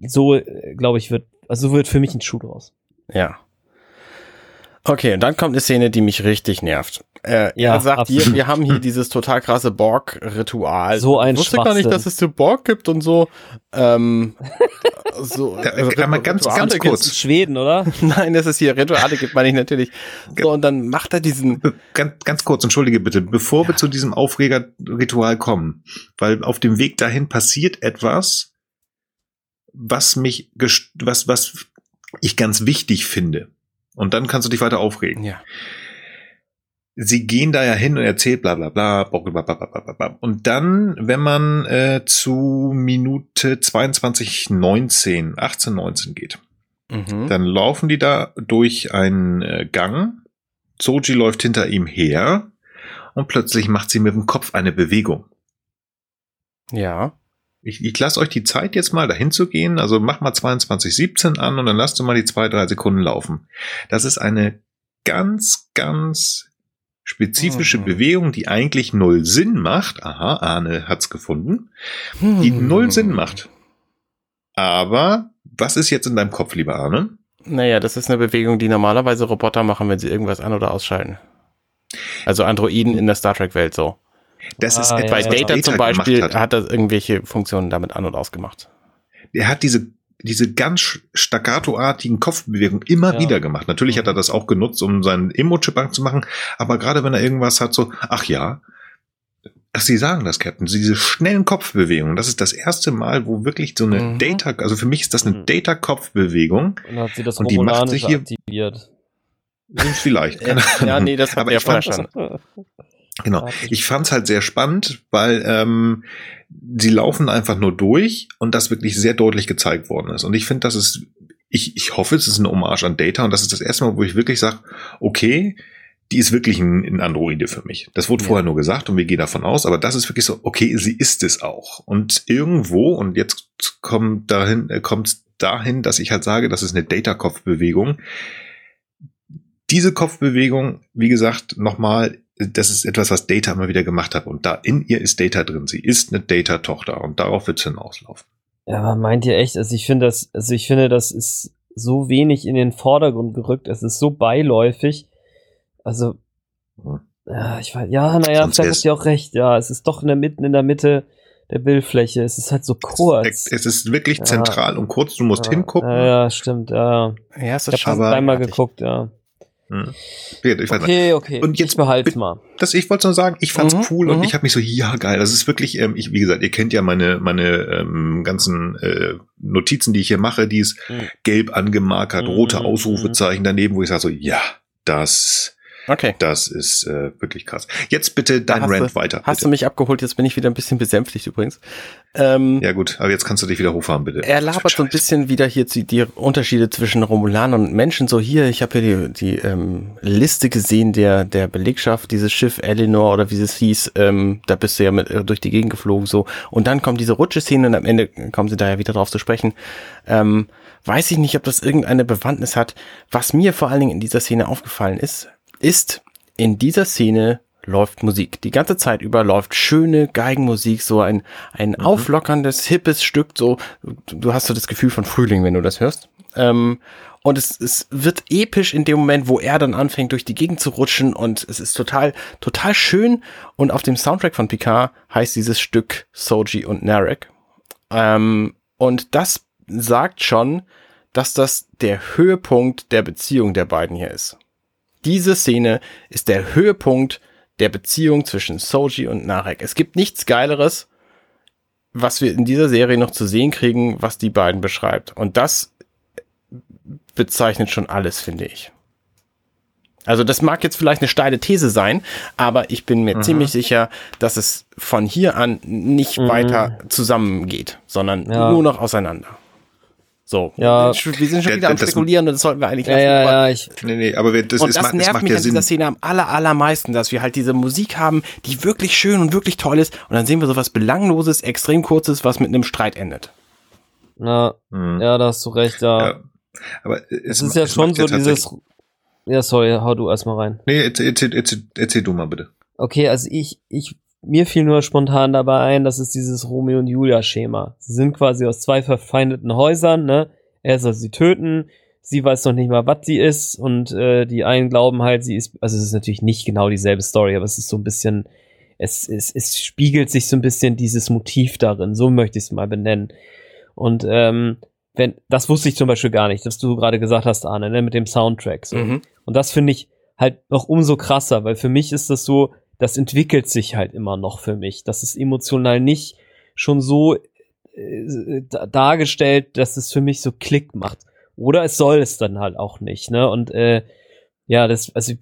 so glaube ich wird also so wird für mich ein Schuh draus. Ja. Okay, und dann kommt eine Szene, die mich richtig nervt. Äh, ja, er sagt hier, wir haben hier dieses total krasse Borg-Ritual. So ein Ich wusste gar nicht, dass es zu Borg gibt und so. Ähm, so also, mal ganz, ganz kurz. Schweden, oder? Nein, das ist hier Rituale gibt, meine ich natürlich. So, und dann macht er diesen. Ganz, ganz kurz, entschuldige bitte, bevor ja. wir zu diesem Aufreger-Ritual kommen, weil auf dem Weg dahin passiert etwas, was mich, was, was ich ganz wichtig finde. Und dann kannst du dich weiter aufregen. Ja. Sie gehen da ja hin und erzählt bla bla bla, bla, bla, bla, bla. Und dann, wenn man äh, zu Minute 22, 19, 18, 19 geht, mhm. dann laufen die da durch einen äh, Gang. Soji läuft hinter ihm her und plötzlich macht sie mit dem Kopf eine Bewegung. Ja. Ich, ich lasse euch die Zeit jetzt mal dahin zu gehen. Also mach mal 22.17 an und dann lasst du mal die zwei, drei Sekunden laufen. Das ist eine ganz, ganz spezifische mhm. Bewegung, die eigentlich null Sinn macht. Aha, Arne hat's gefunden. Die mhm. null Sinn macht. Aber was ist jetzt in deinem Kopf, lieber Arne? Naja, das ist eine Bewegung, die normalerweise Roboter machen, wenn sie irgendwas an- oder ausschalten. Also Androiden in der Star Trek-Welt so. Das ah, ist etwas, Bei Data, Data zum Beispiel hat. hat er irgendwelche Funktionen damit an- und ausgemacht. Er hat diese diese ganz staccato-artigen Kopfbewegungen immer ja. wieder gemacht. Natürlich hat er das auch genutzt, um seinen Emo-Chip zu machen, aber gerade wenn er irgendwas hat, so, ach ja, ach, Sie sagen das, Captain, diese schnellen Kopfbewegungen, das ist das erste Mal, wo wirklich so eine mhm. Data, also für mich ist das eine mhm. Data-Kopfbewegung. Und, hat sie das und die macht sich hier aktiviert. Vielleicht. Ja, ja, nee, das hat er vorher schon. Genau. Ich fand's halt sehr spannend, weil ähm, sie laufen einfach nur durch und das wirklich sehr deutlich gezeigt worden ist. Und ich finde, das ist, ich, ich hoffe, es ist eine Hommage an Data und das ist das erste Mal, wo ich wirklich sage, okay, die ist wirklich ein, ein Androide für mich. Das wurde ja. vorher nur gesagt und wir gehen davon aus, aber das ist wirklich so, okay, sie ist es auch. Und irgendwo, und jetzt kommt dahin, äh, kommt dahin, dass ich halt sage, das ist eine Data-Kopfbewegung. Diese Kopfbewegung, wie gesagt, nochmal das ist etwas, was Data immer wieder gemacht hat. Und da in ihr ist Data drin. Sie ist eine Data-Tochter und darauf wird es hinauslaufen. Ja, aber meint ihr echt? Also ich finde das, also ich finde, das ist so wenig in den Vordergrund gerückt. Es ist so beiläufig. Also, hm. ja, ich weiß, ja, naja, vielleicht habt ihr auch recht. Ja, es ist doch in der Mitte, in der Mitte der Bildfläche. Es ist halt so kurz. Es ist wirklich ja. zentral und kurz. Du musst ja. hingucken. Ja, ja, stimmt, ja. Ja, ist ich habe einmal geguckt, ja. Hm. Ich weiß nicht. Okay, okay. Und jetzt ich behalte mal. Das, ich wollte nur sagen, ich fand's Mhm, cool und mhm. ich habe mich so, ja geil. Das ist wirklich, ähm, ich, wie gesagt, ihr kennt ja meine meine ähm, ganzen äh, Notizen, die ich hier mache, die ist Mhm. gelb angemarkert, rote mhm, Ausrufezeichen daneben, wo ich sage so, ja, das Okay. das ist äh, wirklich krass. Jetzt bitte dein Rant du, weiter. Hast bitte. du mich abgeholt? Jetzt bin ich wieder ein bisschen besänftigt übrigens. Ähm, ja gut, aber jetzt kannst du dich wieder hochfahren, bitte. Er labert so ein bisschen wieder hier die, die Unterschiede zwischen Romulanern und Menschen. So hier, ich habe hier die, die ähm, Liste gesehen der, der Belegschaft, dieses Schiff Eleanor oder wie es hieß, ähm, da bist du ja mit, äh, durch die Gegend geflogen so. Und dann kommt diese Rutscheszene und am Ende kommen sie da ja wieder drauf zu sprechen. Ähm, weiß ich nicht, ob das irgendeine Bewandtnis hat. Was mir vor allen Dingen in dieser Szene aufgefallen ist, ist, in dieser Szene läuft Musik. Die ganze Zeit über läuft schöne Geigenmusik, so ein, ein auflockerndes, hippes Stück, so, du du hast so das Gefühl von Frühling, wenn du das hörst. Ähm, und es, es wird episch in dem Moment, wo er dann anfängt, durch die Gegend zu rutschen und es ist total, total schön. Und auf dem Soundtrack von Picard heißt dieses Stück Soji und Narek. Ähm, und das sagt schon, dass das der Höhepunkt der Beziehung der beiden hier ist. Diese Szene ist der Höhepunkt der Beziehung zwischen Soji und Narek. Es gibt nichts Geileres, was wir in dieser Serie noch zu sehen kriegen, was die beiden beschreibt. Und das bezeichnet schon alles, finde ich. Also das mag jetzt vielleicht eine steile These sein, aber ich bin mir Mhm. ziemlich sicher, dass es von hier an nicht Mhm. weiter zusammengeht, sondern Ja. nur noch auseinander. So, Ja. wir sind schon Der- wieder am das- Spekulieren und das sollten wir eigentlich Ja, lassen, ja, aber- ja, ich, Nee, nee, aber wir, das, und ist, das nervt macht mich ja an Sinn. dieser Szene am aller, allermeisten, dass wir halt diese Musik haben, die wirklich schön und wirklich toll ist. Und dann sehen wir sowas Belangloses, extrem kurzes, was mit einem Streit endet. na, Mhm. ja, da hast du recht, ja. Ja. Aber Es es ist ja es schon so tatsächlich- dieses, ja, sorry, hau du erstmal rein. Nee, erzähl, erzähl, erzähl, erzähl du mal bitte. Okay, also ich, ich, mir fiel nur spontan dabei ein, das ist dieses Romeo und Julia Schema. Sie sind quasi aus zwei verfeindeten Häusern, ne? Er soll sie töten, sie weiß noch nicht mal, was sie ist und äh, die einen glauben halt, sie ist, also es ist natürlich nicht genau dieselbe Story, aber es ist so ein bisschen, es, es, es spiegelt sich so ein bisschen dieses Motiv darin, so möchte ich es mal benennen. Und ähm, wenn, das wusste ich zum Beispiel gar nicht, dass du gerade gesagt hast, Arne, ne, mit dem Soundtrack. So. Mhm. Und das finde ich halt noch umso krasser, weil für mich ist das so, das entwickelt sich halt immer noch für mich. Das ist emotional nicht schon so äh, da- dargestellt, dass es für mich so Klick macht. Oder es soll es dann halt auch nicht, ne? Und äh, ja, das, also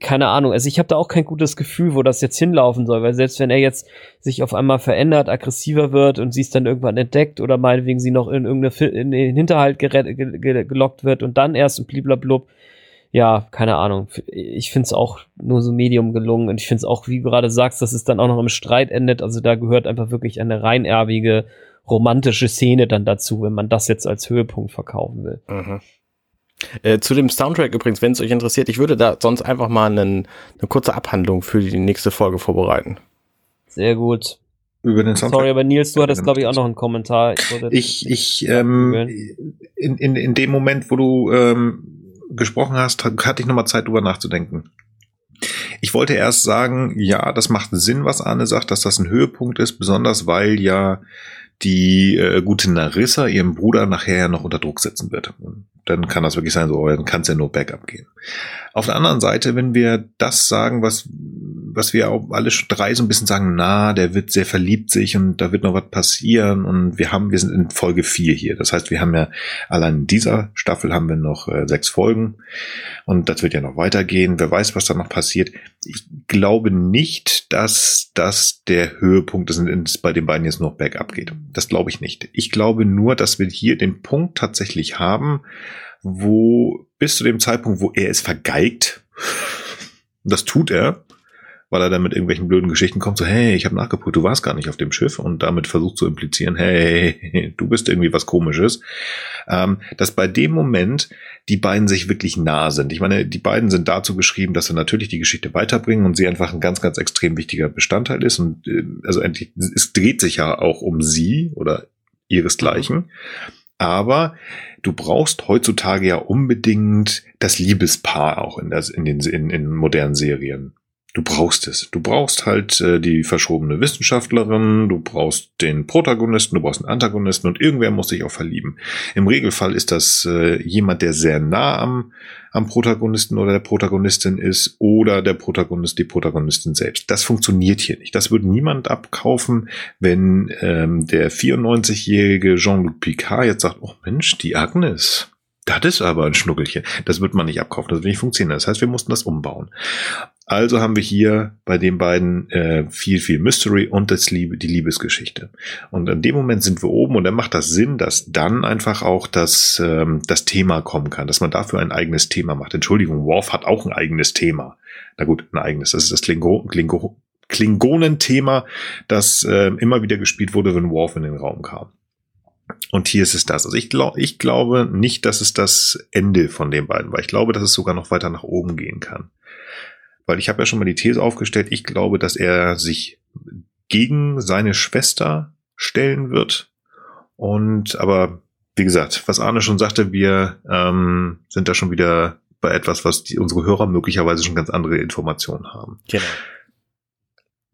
keine Ahnung. Also ich habe da auch kein gutes Gefühl, wo das jetzt hinlaufen soll, weil selbst wenn er jetzt sich auf einmal verändert, aggressiver wird und sie es dann irgendwann entdeckt oder meinetwegen sie noch in irgendeine in den Hinterhalt gelockt wird und dann erst und bliblablub, ja, keine Ahnung. Ich finde es auch nur so medium gelungen und ich finde es auch, wie du gerade sagst, dass es dann auch noch im Streit endet. Also da gehört einfach wirklich eine reinerbige romantische Szene dann dazu, wenn man das jetzt als Höhepunkt verkaufen will. Mhm. Äh, zu dem Soundtrack übrigens, wenn es euch interessiert, ich würde da sonst einfach mal einen, eine kurze Abhandlung für die nächste Folge vorbereiten. Sehr gut. Über den Soundtrack. Sorry, aber Nils, du hattest, glaube ich, auch noch einen Kommentar. Ich, Ich, ich, ähm, in, in, in dem Moment, wo du ähm, gesprochen hast, hatte ich nochmal Zeit, drüber nachzudenken. Ich wollte erst sagen, ja, das macht Sinn, was Arne sagt, dass das ein Höhepunkt ist, besonders weil ja die äh, gute Narissa ihrem Bruder nachher ja noch unter Druck setzen wird. Und dann kann das wirklich sein, so, dann kann es ja nur Backup gehen. Auf der anderen Seite, wenn wir das sagen, was, was wir auch alle drei so ein bisschen sagen, na, der wird sehr verliebt sich und da wird noch was passieren und wir haben, wir sind in Folge vier hier. Das heißt, wir haben ja allein in dieser Staffel haben wir noch äh, sechs Folgen und das wird ja noch weitergehen. Wer weiß, was da noch passiert. Ich glaube nicht, dass das der Höhepunkt ist und es bei den beiden jetzt noch bergab geht. Das glaube ich nicht. Ich glaube nur, dass wir hier den Punkt tatsächlich haben, wo bis zu dem Zeitpunkt, wo er es vergeigt, und das tut er, weil er dann mit irgendwelchen blöden Geschichten kommt, so, hey, ich habe nachgeprüft, du warst gar nicht auf dem Schiff und damit versucht zu implizieren, hey, du bist irgendwie was komisches, ähm, dass bei dem Moment die beiden sich wirklich nah sind. Ich meine, die beiden sind dazu geschrieben, dass sie natürlich die Geschichte weiterbringen und sie einfach ein ganz, ganz extrem wichtiger Bestandteil ist und äh, also endlich, es dreht sich ja auch um sie oder ihresgleichen. Aber du brauchst heutzutage ja unbedingt das Liebespaar auch in, das, in den in, in modernen Serien. Du brauchst es. Du brauchst halt äh, die verschobene Wissenschaftlerin, du brauchst den Protagonisten, du brauchst einen Antagonisten und irgendwer muss sich auch verlieben. Im Regelfall ist das äh, jemand, der sehr nah am, am Protagonisten oder der Protagonistin ist oder der Protagonist, die Protagonistin selbst. Das funktioniert hier nicht. Das würde niemand abkaufen, wenn ähm, der 94-jährige Jean-Luc Picard jetzt sagt, oh Mensch, die Agnes, das ist aber ein Schnuckelchen. Das wird man nicht abkaufen, das wird nicht funktionieren. Das heißt, wir mussten das umbauen. Also haben wir hier bei den beiden äh, viel, viel Mystery und das Liebe, die Liebesgeschichte. Und in dem Moment sind wir oben und dann macht das Sinn, dass dann einfach auch das, ähm, das Thema kommen kann, dass man dafür ein eigenes Thema macht. Entschuldigung, Worf hat auch ein eigenes Thema. Na gut, ein eigenes. Das ist das Klingo, Klingo, Klingonen-Thema, das äh, immer wieder gespielt wurde, wenn Worf in den Raum kam. Und hier ist es das. Also ich, glaube, ich glaube nicht, dass es das Ende von den beiden war. Ich glaube, dass es sogar noch weiter nach oben gehen kann. Weil ich habe ja schon mal die These aufgestellt, ich glaube, dass er sich gegen seine Schwester stellen wird. Und aber, wie gesagt, was Arne schon sagte, wir ähm, sind da schon wieder bei etwas, was die, unsere Hörer möglicherweise schon ganz andere Informationen haben. Genau.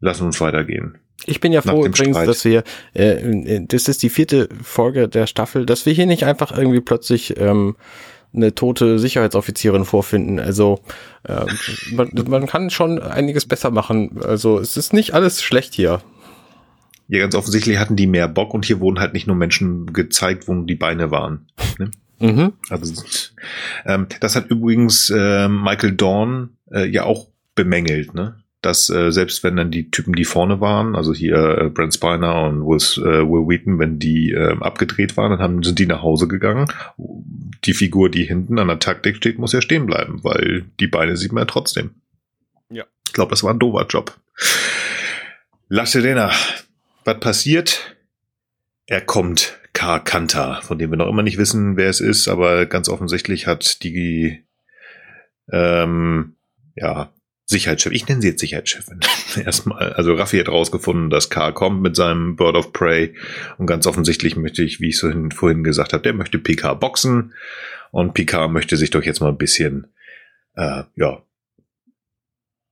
Lassen uns weitergehen. Ich bin ja froh übrigens, Streit. dass wir, äh, das ist die vierte Folge der Staffel, dass wir hier nicht einfach irgendwie plötzlich ähm, eine tote Sicherheitsoffizierin vorfinden. Also äh, man, man kann schon einiges besser machen. Also es ist nicht alles schlecht hier. Ja, ganz offensichtlich hatten die mehr Bock und hier wurden halt nicht nur Menschen gezeigt, wo die Beine waren. Ne? Mhm. Also ähm, das hat übrigens äh, Michael Dorn äh, ja auch bemängelt, ne? Dass äh, selbst wenn dann die Typen, die vorne waren, also hier äh, Brent Spiner und Will, äh, Will Wheaton, wenn die äh, abgedreht waren, dann haben, sind die nach Hause gegangen. Die Figur, die hinten an der Taktik steht, muss ja stehen bleiben, weil die Beine sieht man ja trotzdem. Ja. Ich glaube, das war ein dover Job. La Serena, was passiert? Er kommt K. Kanta, von dem wir noch immer nicht wissen, wer es ist, aber ganz offensichtlich hat die ähm, ja, Sicherheitschef, ich nenne sie jetzt Sicherheitschefin. Erstmal, also Raffi hat rausgefunden, dass K kommt mit seinem Bird of Prey und ganz offensichtlich möchte ich, wie ich so vorhin gesagt habe, der möchte PK boxen und PK möchte sich doch jetzt mal ein bisschen, äh, ja,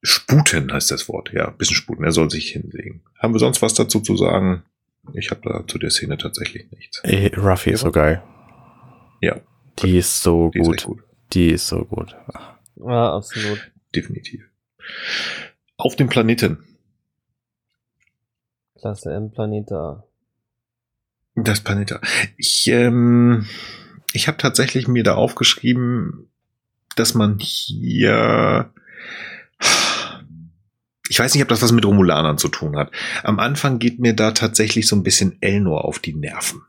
sputen heißt das Wort, ja, ein bisschen sputen, er soll sich hinlegen. Haben wir sonst was dazu zu sagen? Ich habe da zu der Szene tatsächlich nichts. Ey, Ruffy ist so geil. Ja. Die ist so die gut. Ist gut. Die ist so gut. Ja, absolut. Definitiv. Auf dem Planeten. Klasse M Planeta. Das Planeta. Ich, ähm, ich habe tatsächlich mir da aufgeschrieben, dass man hier ich weiß nicht, ob das was mit Romulanern zu tun hat. Am Anfang geht mir da tatsächlich so ein bisschen Elnor auf die Nerven.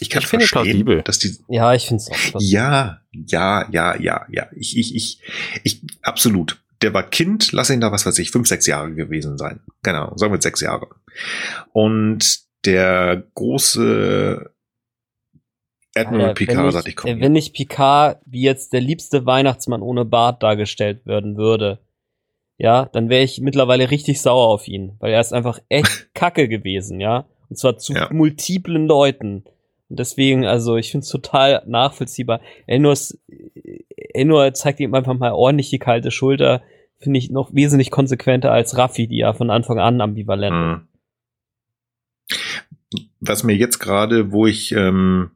Ich kann ich verstehen, plausibel. dass die. Ja, ich finde es auch. Ja, ja, ja, ja, ja. Ich, ich, ich, ich, absolut der war Kind, lass ihn da, was weiß ich, fünf, sechs Jahre gewesen sein. Genau, sagen wir sechs Jahre. Und der große Admiral ja, Picard sagt, ich komme. Wenn nicht Picard wie jetzt der liebste Weihnachtsmann ohne Bart dargestellt werden würde, ja, dann wäre ich mittlerweile richtig sauer auf ihn, weil er ist einfach echt kacke gewesen, ja. Und zwar zu ja. multiplen Leuten. Und deswegen, also ich finde es total nachvollziehbar. Elnor, Elnor zeigt ihm einfach mal ordentlich die kalte Schulter finde ich noch wesentlich konsequenter als Raffi, die ja von Anfang an ambivalent hm. Was mir jetzt gerade, wo ich ähm,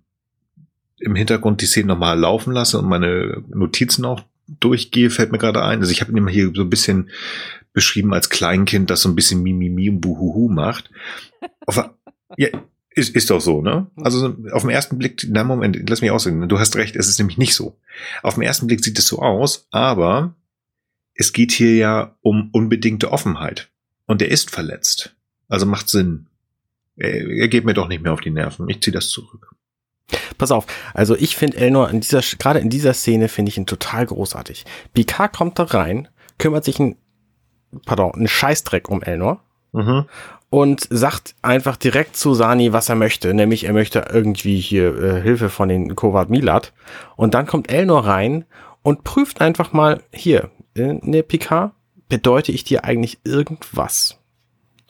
im Hintergrund die Szene nochmal laufen lasse und meine Notizen auch durchgehe, fällt mir gerade ein. Also ich habe ihn immer hier so ein bisschen beschrieben als Kleinkind, das so ein bisschen Mimimi und Buhuhu macht. Auf, ja, ist, ist doch so, ne? Also auf den ersten Blick, na Moment, lass mich aussehen. Du hast recht, es ist nämlich nicht so. Auf den ersten Blick sieht es so aus, aber es geht hier ja um unbedingte Offenheit. Und er ist verletzt. Also macht Sinn. Er, er geht mir doch nicht mehr auf die Nerven. Ich ziehe das zurück. Pass auf, also ich finde Elnor in dieser, gerade in dieser Szene finde ich ihn total großartig. Picard kommt da rein, kümmert sich ein, pardon, ein Scheißdreck um Elnor. Mhm. Und sagt einfach direkt zu Sani, was er möchte, nämlich er möchte irgendwie hier äh, Hilfe von den Kovat Milat. Und dann kommt Elnor rein und prüft einfach mal hier, ne, Picard, bedeute ich dir eigentlich irgendwas?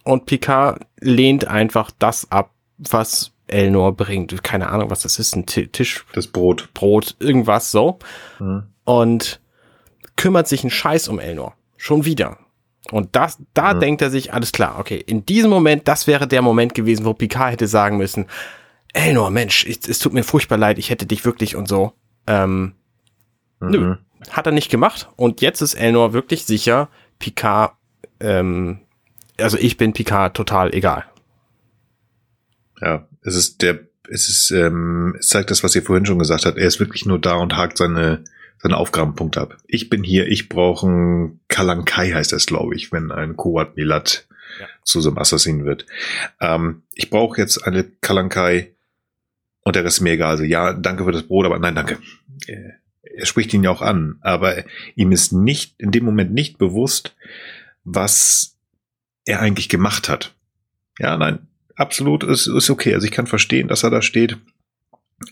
Und Picard lehnt einfach das ab, was Elnor bringt. Keine Ahnung, was das ist, ein Tisch. Das Brot. Brot, irgendwas so. Mhm. Und kümmert sich einen Scheiß um Elnor. Schon wieder. Und das, da Mhm. denkt er sich, alles klar, okay, in diesem Moment, das wäre der Moment gewesen, wo Picard hätte sagen müssen, Elnor, Mensch, ich, es tut mir furchtbar leid, ich hätte dich wirklich und so. Ähm, Nö. Hat er nicht gemacht. Und jetzt ist Elnor wirklich sicher, Picard, ähm, also ich bin Picard total egal. Ja, es ist der, es ist, ähm, es zeigt das, was ihr vorhin schon gesagt habt. Er ist wirklich nur da und hakt seine, seine Aufgabenpunkte ab. Ich bin hier, ich brauche einen Kalankai, heißt das, glaube ich, wenn ein Koat Milat Ja. zu so einem Assassin wird. Ähm, ich brauche jetzt eine Kalankai und der Rest ist mir egal. Also ja, danke für das Brot, aber nein, danke. Äh, Er spricht ihn ja auch an, aber ihm ist nicht, in dem Moment nicht bewusst, was er eigentlich gemacht hat. Ja, nein, absolut, ist, ist okay. Also ich kann verstehen, dass er da steht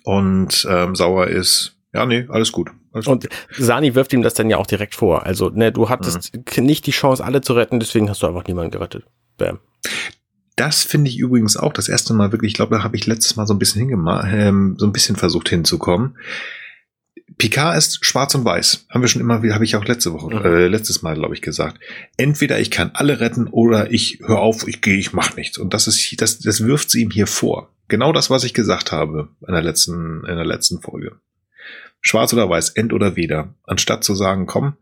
und ähm, sauer ist. Ja, nee, alles gut. Alles Und Sani wirft ihm das dann ja auch direkt vor. Also, ne, du hattest nicht die Chance, alle zu retten, deswegen hast du einfach niemanden gerettet. Bam. Das finde ich übrigens auch das erste Mal wirklich, ich glaube, da habe ich letztes Mal so ein bisschen hingemacht, ähm, so ein bisschen versucht hinzukommen. Picard ist schwarz und weiß. Haben wir schon immer wieder, habe ich auch letzte Woche, Mhm. äh, letztes Mal, glaube ich, gesagt. Entweder ich kann alle retten oder ich höre auf, ich gehe, ich mache nichts. Und das ist, das, das wirft sie ihm hier vor. Genau das, was ich gesagt habe in der letzten, in der letzten Folge. Schwarz oder weiß, end oder weder. Anstatt zu sagen, komm,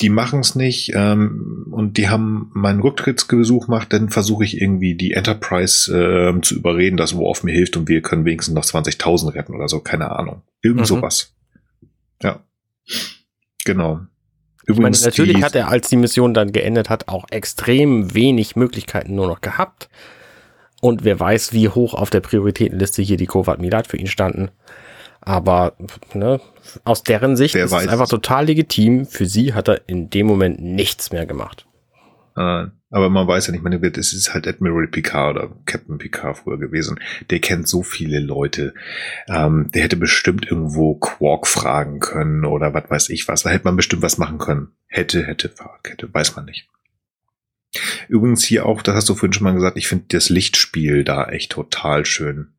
die machen es nicht ähm, und die haben meinen Rücktrittsbesuch gemacht, dann versuche ich irgendwie die Enterprise ähm, zu überreden, dass Worf mir hilft und wir können wenigstens noch 20.000 retten oder so, keine Ahnung. Irgend Mhm. sowas. Ja, genau. Ich meine, natürlich hat er, als die Mission dann geendet hat, auch extrem wenig Möglichkeiten nur noch gehabt. Und wer weiß, wie hoch auf der Prioritätenliste hier die Kovat Milat für ihn standen. Aber ne, aus deren Sicht Wer ist es einfach total legitim. Für sie hat er in dem Moment nichts mehr gemacht. Äh, aber man weiß ja nicht, meine, es ist halt Admiral Picard oder Captain Picard früher gewesen. Der kennt so viele Leute. Ähm, der hätte bestimmt irgendwo Quark fragen können oder was weiß ich was. Da hätte man bestimmt was machen können. Hätte, hätte, Fahrradkette, weiß man nicht. Übrigens hier auch, das hast du vorhin schon mal gesagt, ich finde das Lichtspiel da echt total schön.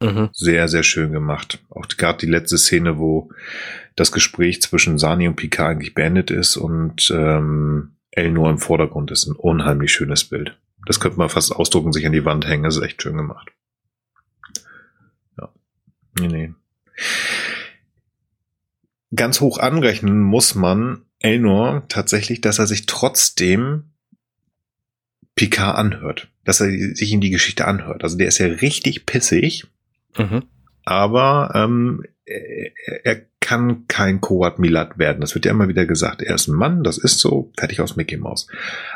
Mhm. Sehr, sehr schön gemacht. Auch gerade die letzte Szene, wo das Gespräch zwischen Sani und Picard eigentlich beendet ist und ähm, Elnor im Vordergrund ist. Ein unheimlich schönes Bild. Das könnte man fast ausdrucken, sich an die Wand hängen. Das ist echt schön gemacht. Ja. Nee, nee. Ganz hoch anrechnen muss man Elnor tatsächlich, dass er sich trotzdem Picard anhört. Dass er sich ihm die Geschichte anhört. Also der ist ja richtig pissig Mhm. aber ähm, er, kann kein Koat Milat werden. Das wird ja immer wieder gesagt. Er ist ein Mann, das ist so, fertig aus Mickey Mouse.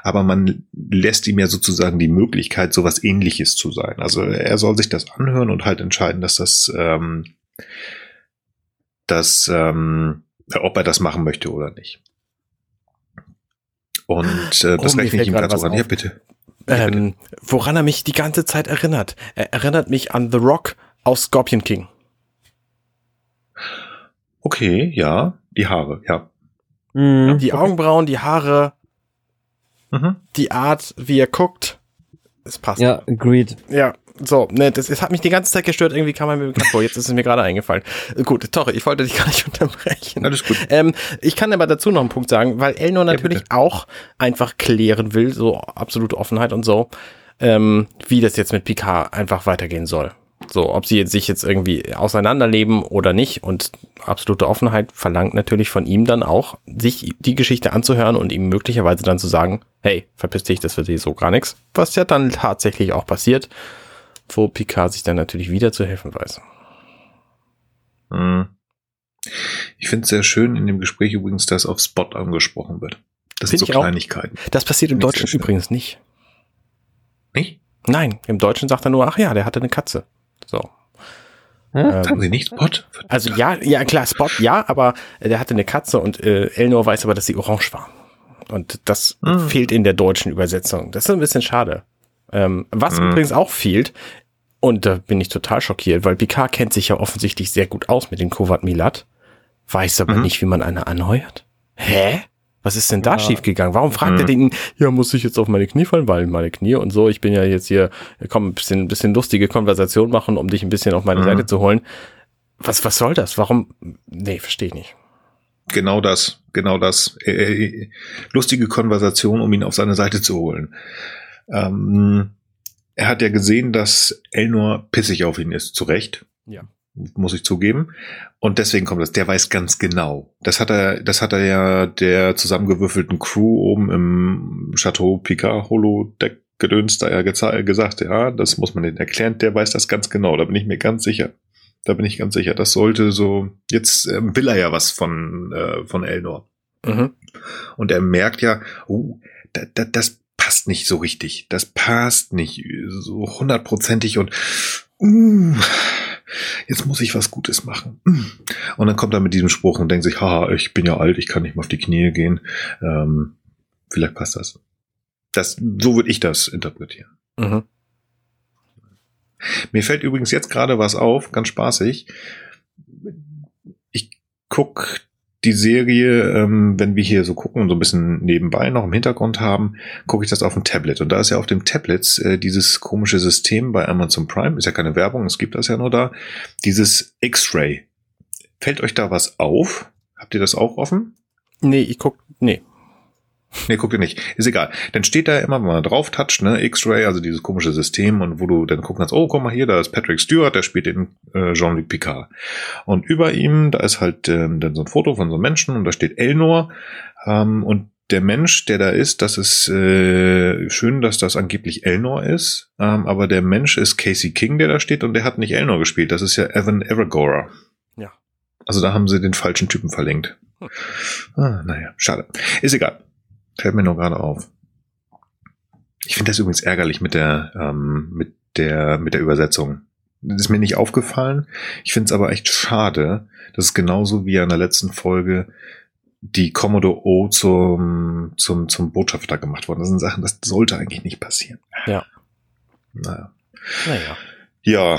Aber man lässt ihm ja sozusagen die Möglichkeit, sowas ähnliches zu sein. Also er soll sich das anhören und halt entscheiden, dass das, ähm, dass, ähm, ob er das machen möchte oder nicht. Und äh, das Oh, rechne ich ihm was hoch an. auf. Ja, bitte. Ja, bitte. Ähm, woran er mich die ganze Zeit erinnert. Er erinnert mich an The Rock aus Scorpion King. Okay, ja, die Haare, ja. Mhm. Die Augenbrauen, die Haare, Mhm. die Art, wie er guckt. Es passt. Ja, agreed. Ja, so, ne, das, es hat mich die ganze Zeit gestört, irgendwie kam er mir bekannt vor, jetzt ist es mir gerade eingefallen. Äh, Gut, Torre, ich wollte dich gar nicht unterbrechen. Alles gut. Ähm, ich kann aber dazu noch einen Punkt sagen, weil Elnor natürlich bitte. auch einfach klären will, so absolute Offenheit und so, ähm, wie das jetzt mit Picard einfach weitergehen soll. So, ob sie jetzt sich jetzt irgendwie auseinanderleben oder nicht und absolute Offenheit verlangt natürlich von ihm dann auch, sich die Geschichte anzuhören und ihm möglicherweise dann zu sagen, hey, verpiss dich, das wird dir so gar nichts. Was ja dann tatsächlich auch passiert, wo Picard sich dann natürlich wieder zu helfen weiß. Mhm. Ich finde es sehr schön in dem Gespräch übrigens, dass auf Spot angesprochen wird. Das sind Find so ich auch. Kleinigkeiten. Das passiert im Deutschen übrigens nicht. Nicht? Nein, im Deutschen sagt er nur, ach ja, der hatte eine Katze. So. Hä? Ähm, Sagen Sie nicht Spot? also ja, ja klar, Spot, ja, aber der hatte eine Katze und äh, Elnor weiß aber, dass sie orange war. Und das Hm. fehlt in der deutschen Übersetzung. Das ist ein bisschen schade. Ähm, was Hm. übrigens auch fehlt, und da bin ich total schockiert, weil Picard kennt sich ja offensichtlich sehr gut aus mit den Kovat Milat, weiß aber Mhm. nicht, wie man eine anheuert. Hä? Was ist denn da Ja. schiefgegangen? Warum fragt er Mhm. den, ja, muss ich jetzt auf meine Knie fallen, weil meine Knie und so, ich bin ja jetzt hier, komm, ein bisschen, ein bisschen lustige Konversation machen, um dich ein bisschen auf meine Mhm. Seite zu holen. Was, was soll das? Warum? Nee, verstehe ich nicht. genau das, genau das. Äh, äh, lustige Konversation, um ihn auf seine Seite zu holen. Ähm, er hat ja gesehen, dass Elnor pissig auf ihn ist, zu Recht. Ja. Muss ich zugeben. Und deswegen kommt das. Der weiß ganz genau. Das hat er, das hat er ja der zusammengewürfelten Crew oben im Chateau Picard Holodeck Gedöns da ja gesagt, ja, das muss man denen erklären, der weiß das ganz genau, da bin ich mir ganz sicher. Da bin ich ganz sicher. Das sollte so, jetzt ähm, will er ja was von, äh, von Elnor. Mhm. Und er merkt ja, oh, da, da, das passt nicht so richtig. Das passt nicht so hundertprozentig und uh, jetzt muss ich was Gutes machen. Und dann kommt er mit diesem Spruch und denkt sich, haha, ich bin ja alt, ich kann nicht mehr auf die Knie gehen. Ähm, vielleicht passt das. Das, so würde ich das interpretieren. Mhm. Mir fällt übrigens jetzt gerade was auf, ganz spaßig. Ich guck die Serie, ähm, wenn wir hier so gucken und so ein bisschen nebenbei noch im Hintergrund haben, gucke ich das auf dem Tablet. Und da ist ja auf dem Tablet äh, dieses komische System bei Amazon Prime, ist ja keine Werbung, es gibt das ja nur da, dieses X-Ray. Fällt euch da was auf? Habt ihr das auch offen? Nee, ich guck, nee. Nee, guck dir nicht. Ist egal. Dann steht da immer, wenn man drauf toucht, ne, X-Ray, also dieses komische System, und wo du dann gucken kannst, oh, guck mal hier, da ist Patrick Stewart, der spielt den äh, Jean-Luc Picard. Und über ihm, da ist halt ähm, dann so ein Foto von so einem Menschen und da steht Elnor. Ähm, und der Mensch, der da ist, das ist äh, schön, dass das angeblich Elnor ist, ähm, aber der Mensch ist Casey King, der da steht, und der hat nicht Elnor gespielt. Das ist ja Evan Evergora. Ja. Also da haben sie den falschen Typen verlinkt. Hm. Ah, naja, schade. Ist egal. Fällt mir nur gerade auf. Ich finde das übrigens ärgerlich mit der, ähm, mit der, mit der Übersetzung. Das ist mir nicht aufgefallen. Ich finde es aber echt schade. Das ist genauso wie in der letzten Folge die Commodore O zum, zum, zum Botschafter gemacht worden. Das sind Sachen, das sollte eigentlich nicht passieren. Ja. Naja. Naja. Ja,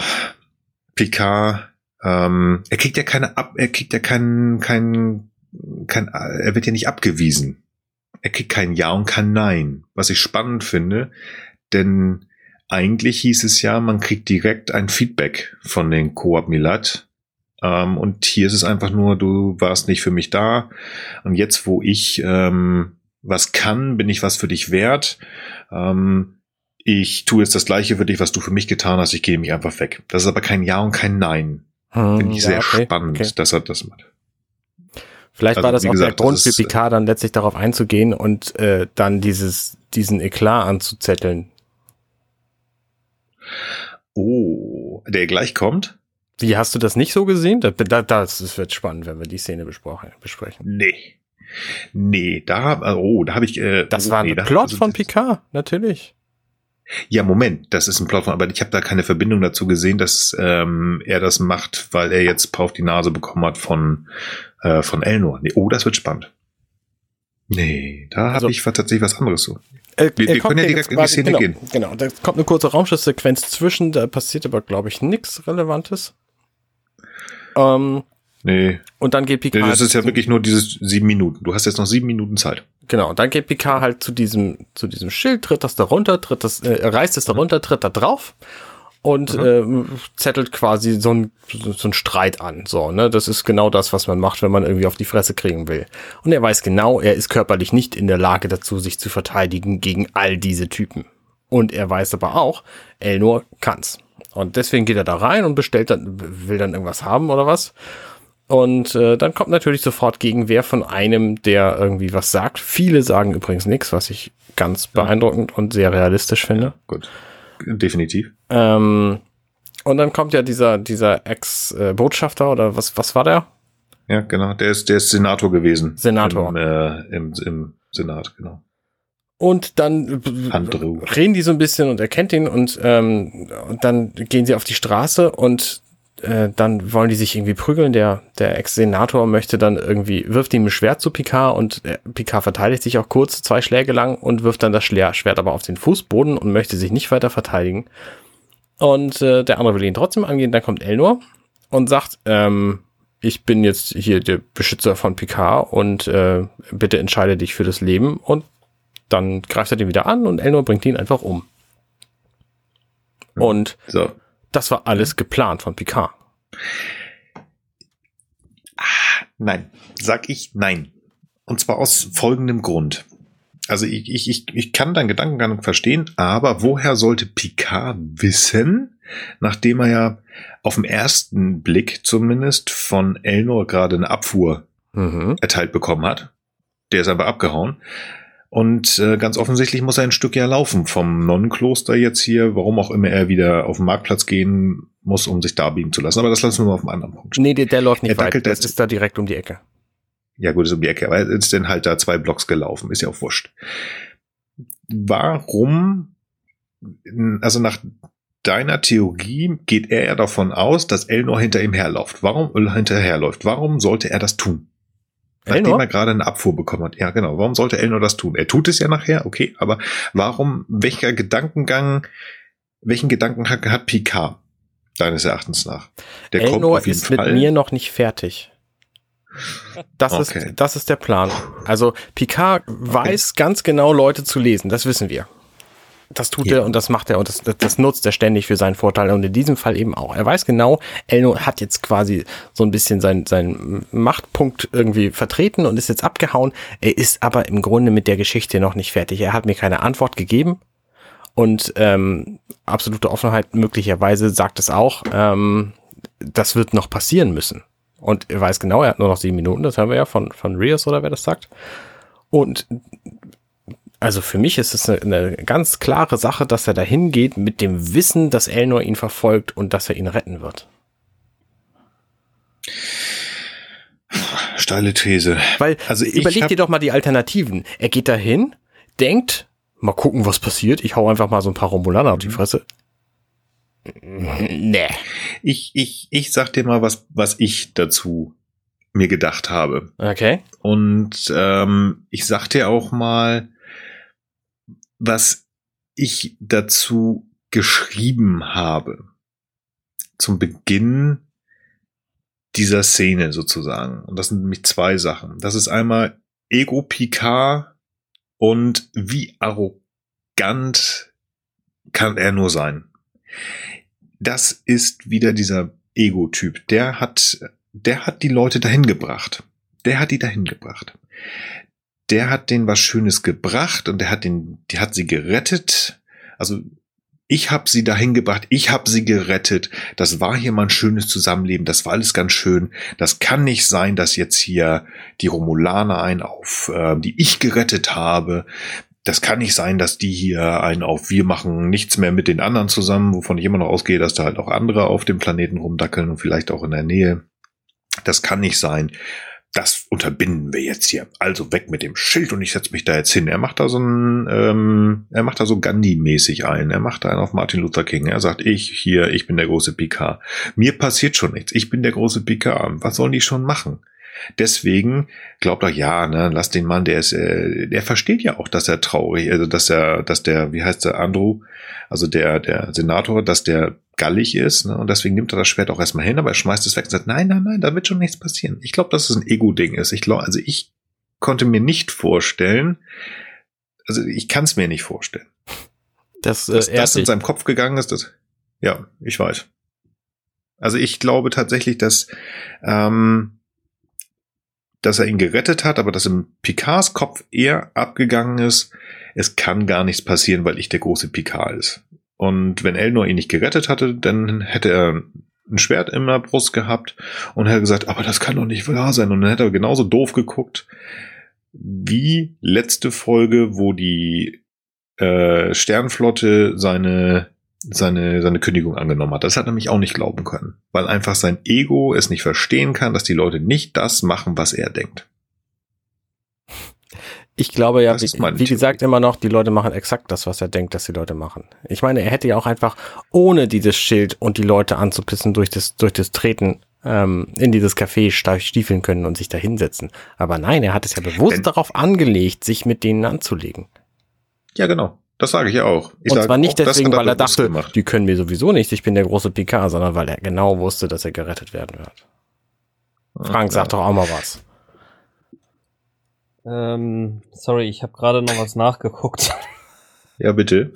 Picard, ähm, er kriegt ja keine ab, er kriegt ja keinen, keinen, kein, er wird ja nicht abgewiesen er kriegt kein Ja und kein Nein, was ich spannend finde, denn eigentlich hieß es ja, man kriegt direkt ein Feedback von den Coop Milat. Ähm, und hier ist es einfach nur, du warst nicht für mich da. Und jetzt, wo ich ähm, was kann, bin ich was für dich wert. Ähm, ich tue jetzt das Gleiche für dich, was du für mich getan hast. Ich gehe mich einfach weg. Das ist aber kein Ja und kein Nein. Hm, Finde ich ja, sehr okay, spannend, okay. dass er das macht. Vielleicht Also, war das auch gesagt, der Grund das für ist, äh, Picard dann letztlich darauf einzugehen und äh, dann dieses, diesen Eklat anzuzetteln. Oh, der gleich kommt? Wie hast du das nicht so gesehen? Da, da, das, das wird spannend, wenn wir die Szene besprechen. Nee. Nee, da, oh, da habe ich. Äh, Das oh, war nee, ein da- Plot also von das- Picard, natürlich. Ja, Moment, das ist ein Plot von, aber ich habe da keine Verbindung dazu gesehen, dass ähm, er das macht, weil er jetzt Pau auf die Nase bekommen hat von, äh, von Elnor. Nee, oh, das wird spannend. Nee, da Also- habe ich tatsächlich was anderes so. Äh, Wir- wir können ja direkt in die Szene genau, gehen. Genau, da kommt eine kurze Raumschiffsequenz zwischen, da passiert aber, glaube ich, nichts Relevantes. Ähm, Nee, und dann geht nee, Picard. das ist ja wirklich nur dieses sieben Minuten. Du hast jetzt noch sieben Minuten Zeit. Genau, dann geht Picard halt zu diesem, zu diesem Schild, tritt das da runter, tritt das, äh, reißt es da runter, tritt da drauf und ähm, zettelt quasi so ein so so ein Streit an. So, ne? Das ist genau das, was man macht, wenn man irgendwie auf die Fresse kriegen will. Und er weiß genau, er ist körperlich nicht in der Lage dazu, sich zu verteidigen gegen all diese Typen. Und er weiß aber auch, Elnor kann's. Und deswegen geht er da rein und bestellt dann, will dann irgendwas haben oder was. Und äh, dann kommt natürlich sofort Gegenwehr von einem, der irgendwie was sagt. Viele sagen übrigens nichts, was ich ganz beeindruckend und sehr realistisch finde. Gut. Definitiv. Ähm, und dann kommt ja dieser, dieser Ex-Botschafter oder was, was war der? Ja, genau. Der ist, der ist Senator gewesen. Senator. Im, äh, im, im Senat, genau. Und dann Andrew. reden die so ein bisschen und er kennt ihn und, ähm, und dann gehen sie auf die Straße und äh, dann wollen die sich irgendwie prügeln. Der, der Ex-Senator möchte dann irgendwie, wirft ihm ein Schwert zu Picard und äh, Picard verteidigt sich auch kurz, zwei Schläge lang und wirft dann das Schwert aber auf den Fußboden und möchte sich nicht weiter verteidigen. Und äh, der andere will ihn trotzdem angehen. Dann kommt Elnor und sagt, ähm, ich bin jetzt hier der Beschützer von Picard und äh, bitte entscheide dich für das Leben. Und dann greift er den wieder an und Elnor bringt ihn einfach um. Und So. Das war alles geplant von Picard. Nein, sag ich nein. Und zwar aus folgendem Grund. Also ich, ich, ich, ich kann deinen Gedankengang verstehen, aber woher sollte Picard wissen, nachdem er ja auf den ersten Blick zumindest von Elnor gerade eine Abfuhr Mhm. erteilt bekommen hat? Der ist aber abgehauen. Und äh, ganz offensichtlich muss er ein Stück ja laufen vom Nonnenkloster jetzt hier, warum auch immer er wieder auf den Marktplatz gehen muss, um sich da biegen zu lassen. Aber das lassen wir mal auf einem anderen Punkt. Nee, der, der läuft nicht Er weit. Das ist da direkt um die Ecke. Ja, gut, ist um die Ecke, aber er ist dann halt da zwei Blocks gelaufen, ist ja auch wurscht. Warum, also nach deiner Theorie geht er ja davon aus, dass Elnor hinter ihm herläuft. Warum hinterherläuft? Warum sollte er das tun? Nachdem Elnor? er gerade eine Abfuhr bekommen hat. Ja, genau. Warum sollte Elnor das tun? Er tut es ja nachher, okay, aber warum, welcher Gedankengang, welchen Gedanken hat, Picard? Deines Erachtens nach. Der Elnor ist mit mir noch nicht fertig. Das, Okay. ist, das ist der Plan. Also Picard weiß ganz genau, Leute zu lesen. Das wissen wir. Das tut Ja. er und das macht er und das, das, das nutzt er ständig für seinen Vorteil und in diesem Fall eben auch. Er weiß genau, Elnor hat jetzt quasi so ein bisschen seinen seinen Machtpunkt irgendwie vertreten und ist jetzt abgehauen. Er ist aber im Grunde mit der Geschichte noch nicht fertig. Er hat mir keine Antwort gegeben und ähm, absolute Offenheit möglicherweise sagt es auch, ähm, das wird noch passieren müssen. Und er weiß genau, er hat nur noch sieben Minuten, das haben wir ja von, von Rios oder wer das sagt. Und also für mich ist es eine, eine ganz klare Sache, dass er dahin geht mit dem Wissen, dass Elnor ihn verfolgt und dass er ihn retten wird. Steile These. Weil, Also überleg dir doch mal die Alternativen. Er geht dahin, denkt, mal gucken, was passiert. Ich hau einfach mal so ein paar Romulaner auf die Fresse. Nee. Ich, ich, ich sag dir mal, was, was ich dazu mir gedacht habe. Okay. Und ähm, ich sag dir auch mal, was ich dazu geschrieben habe. Zum Beginn dieser Szene sozusagen. Und das sind nämlich zwei Sachen. Das ist einmal Ego Picard und wie arrogant kann er nur sein. Das ist wieder dieser Ego-Typ. Der hat, der hat die Leute dahin gebracht. Der hat die dahin gebracht. Der hat denen was Schönes gebracht und der hat den, die hat sie gerettet. Also ich habe sie dahin gebracht, ich habe sie gerettet. Das war hier mal ein schönes Zusammenleben, das war alles ganz schön. Das kann nicht sein, dass jetzt hier die Romulaner einen auf, äh, die ich gerettet habe. Das kann nicht sein, dass die hier einen auf wir machen nichts mehr mit den anderen zusammen, wovon ich immer noch ausgehe, dass da halt auch andere auf dem Planeten rumdackeln und vielleicht auch in der Nähe. Das kann nicht sein. Das unterbinden wir jetzt hier. Also weg mit dem Schild und ich setze mich da jetzt hin. Er macht da so ein, ähm, er macht da so Gandhi-mäßig ein. Er macht da einen auf Martin Luther King. Er sagt, ich hier, ich bin der große Picard. Mir passiert schon nichts. Ich bin der große Picard. Was sollen die schon machen? Deswegen glaubt er, ja, ne, lass den Mann, der ist, äh, der versteht ja auch, dass er traurig, also dass er, dass der, wie heißt der, Andrew, also der, der Senator, dass der gallig ist, ne, und deswegen nimmt er das Schwert auch erstmal hin, aber er schmeißt es weg und sagt, nein, nein, nein, da wird schon nichts passieren. Ich glaube, dass es ein Ego-Ding ist. Ich glaube, also ich konnte mir nicht vorstellen, also ich kann es mir nicht vorstellen, Das, äh, dass das in seinem Kopf gegangen ist. Das, ja, ich weiß. Also ich glaube tatsächlich, dass ähm, dass er ihn gerettet hat, aber dass im Picards Kopf eher abgegangen ist, es kann gar nichts passieren, weil ich der große Picard ist. Und wenn Elnor ihn nicht gerettet hatte, dann hätte er ein Schwert in der Brust gehabt und hätte gesagt, aber das kann doch nicht wahr sein. Und dann hätte er genauso doof geguckt wie letzte Folge, wo die äh, Sternflotte seine seine, seine Kündigung angenommen hat. Das hat er nämlich auch nicht glauben können, weil einfach sein Ego es nicht verstehen kann, dass die Leute nicht das machen, was er denkt. Ich glaube ja, wie, wie gesagt, immer noch, die Leute machen exakt das, was er denkt, dass die Leute machen. Ich meine, er hätte ja auch einfach ohne dieses Schild und die Leute anzupissen durch das, durch das Treten ähm, in dieses Café stiefeln können und sich da hinsetzen. Aber nein, er hat es ja bewusst Denn- darauf angelegt, sich mit denen anzulegen. Ja, genau. Das sage ich ja auch. Ich und zwar nicht deswegen, weil er dachte, gemacht. die können mir sowieso nichts, ich bin der große Picard, sondern weil er genau wusste, dass er gerettet werden wird. Frank, sag doch auch mal was. Ähm, sorry, ich habe gerade noch was nachgeguckt. Ja, bitte.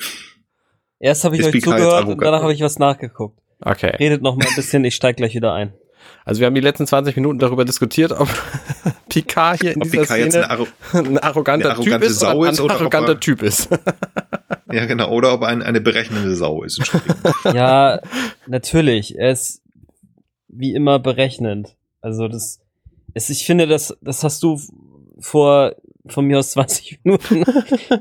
Erst habe ich Ist euch Picard zugehört und danach habe ich was nachgeguckt. Okay. Redet noch mal ein bisschen, ich steig gleich wieder ein. Also wir haben die letzten 20 Minuten darüber diskutiert, ob Picard hier in Ob dieser Picard jetzt Szene eine Arro ein arroganter arrogante Typ ist Sau oder ist ein oder ob arroganter er- Typ ist. Ja, genau. Oder ob er ein, eine berechnende Sau ist. Ja, natürlich. Er ist wie immer berechnend. Also das, es, ich finde, das, das hast du vor von mir aus 20 Minuten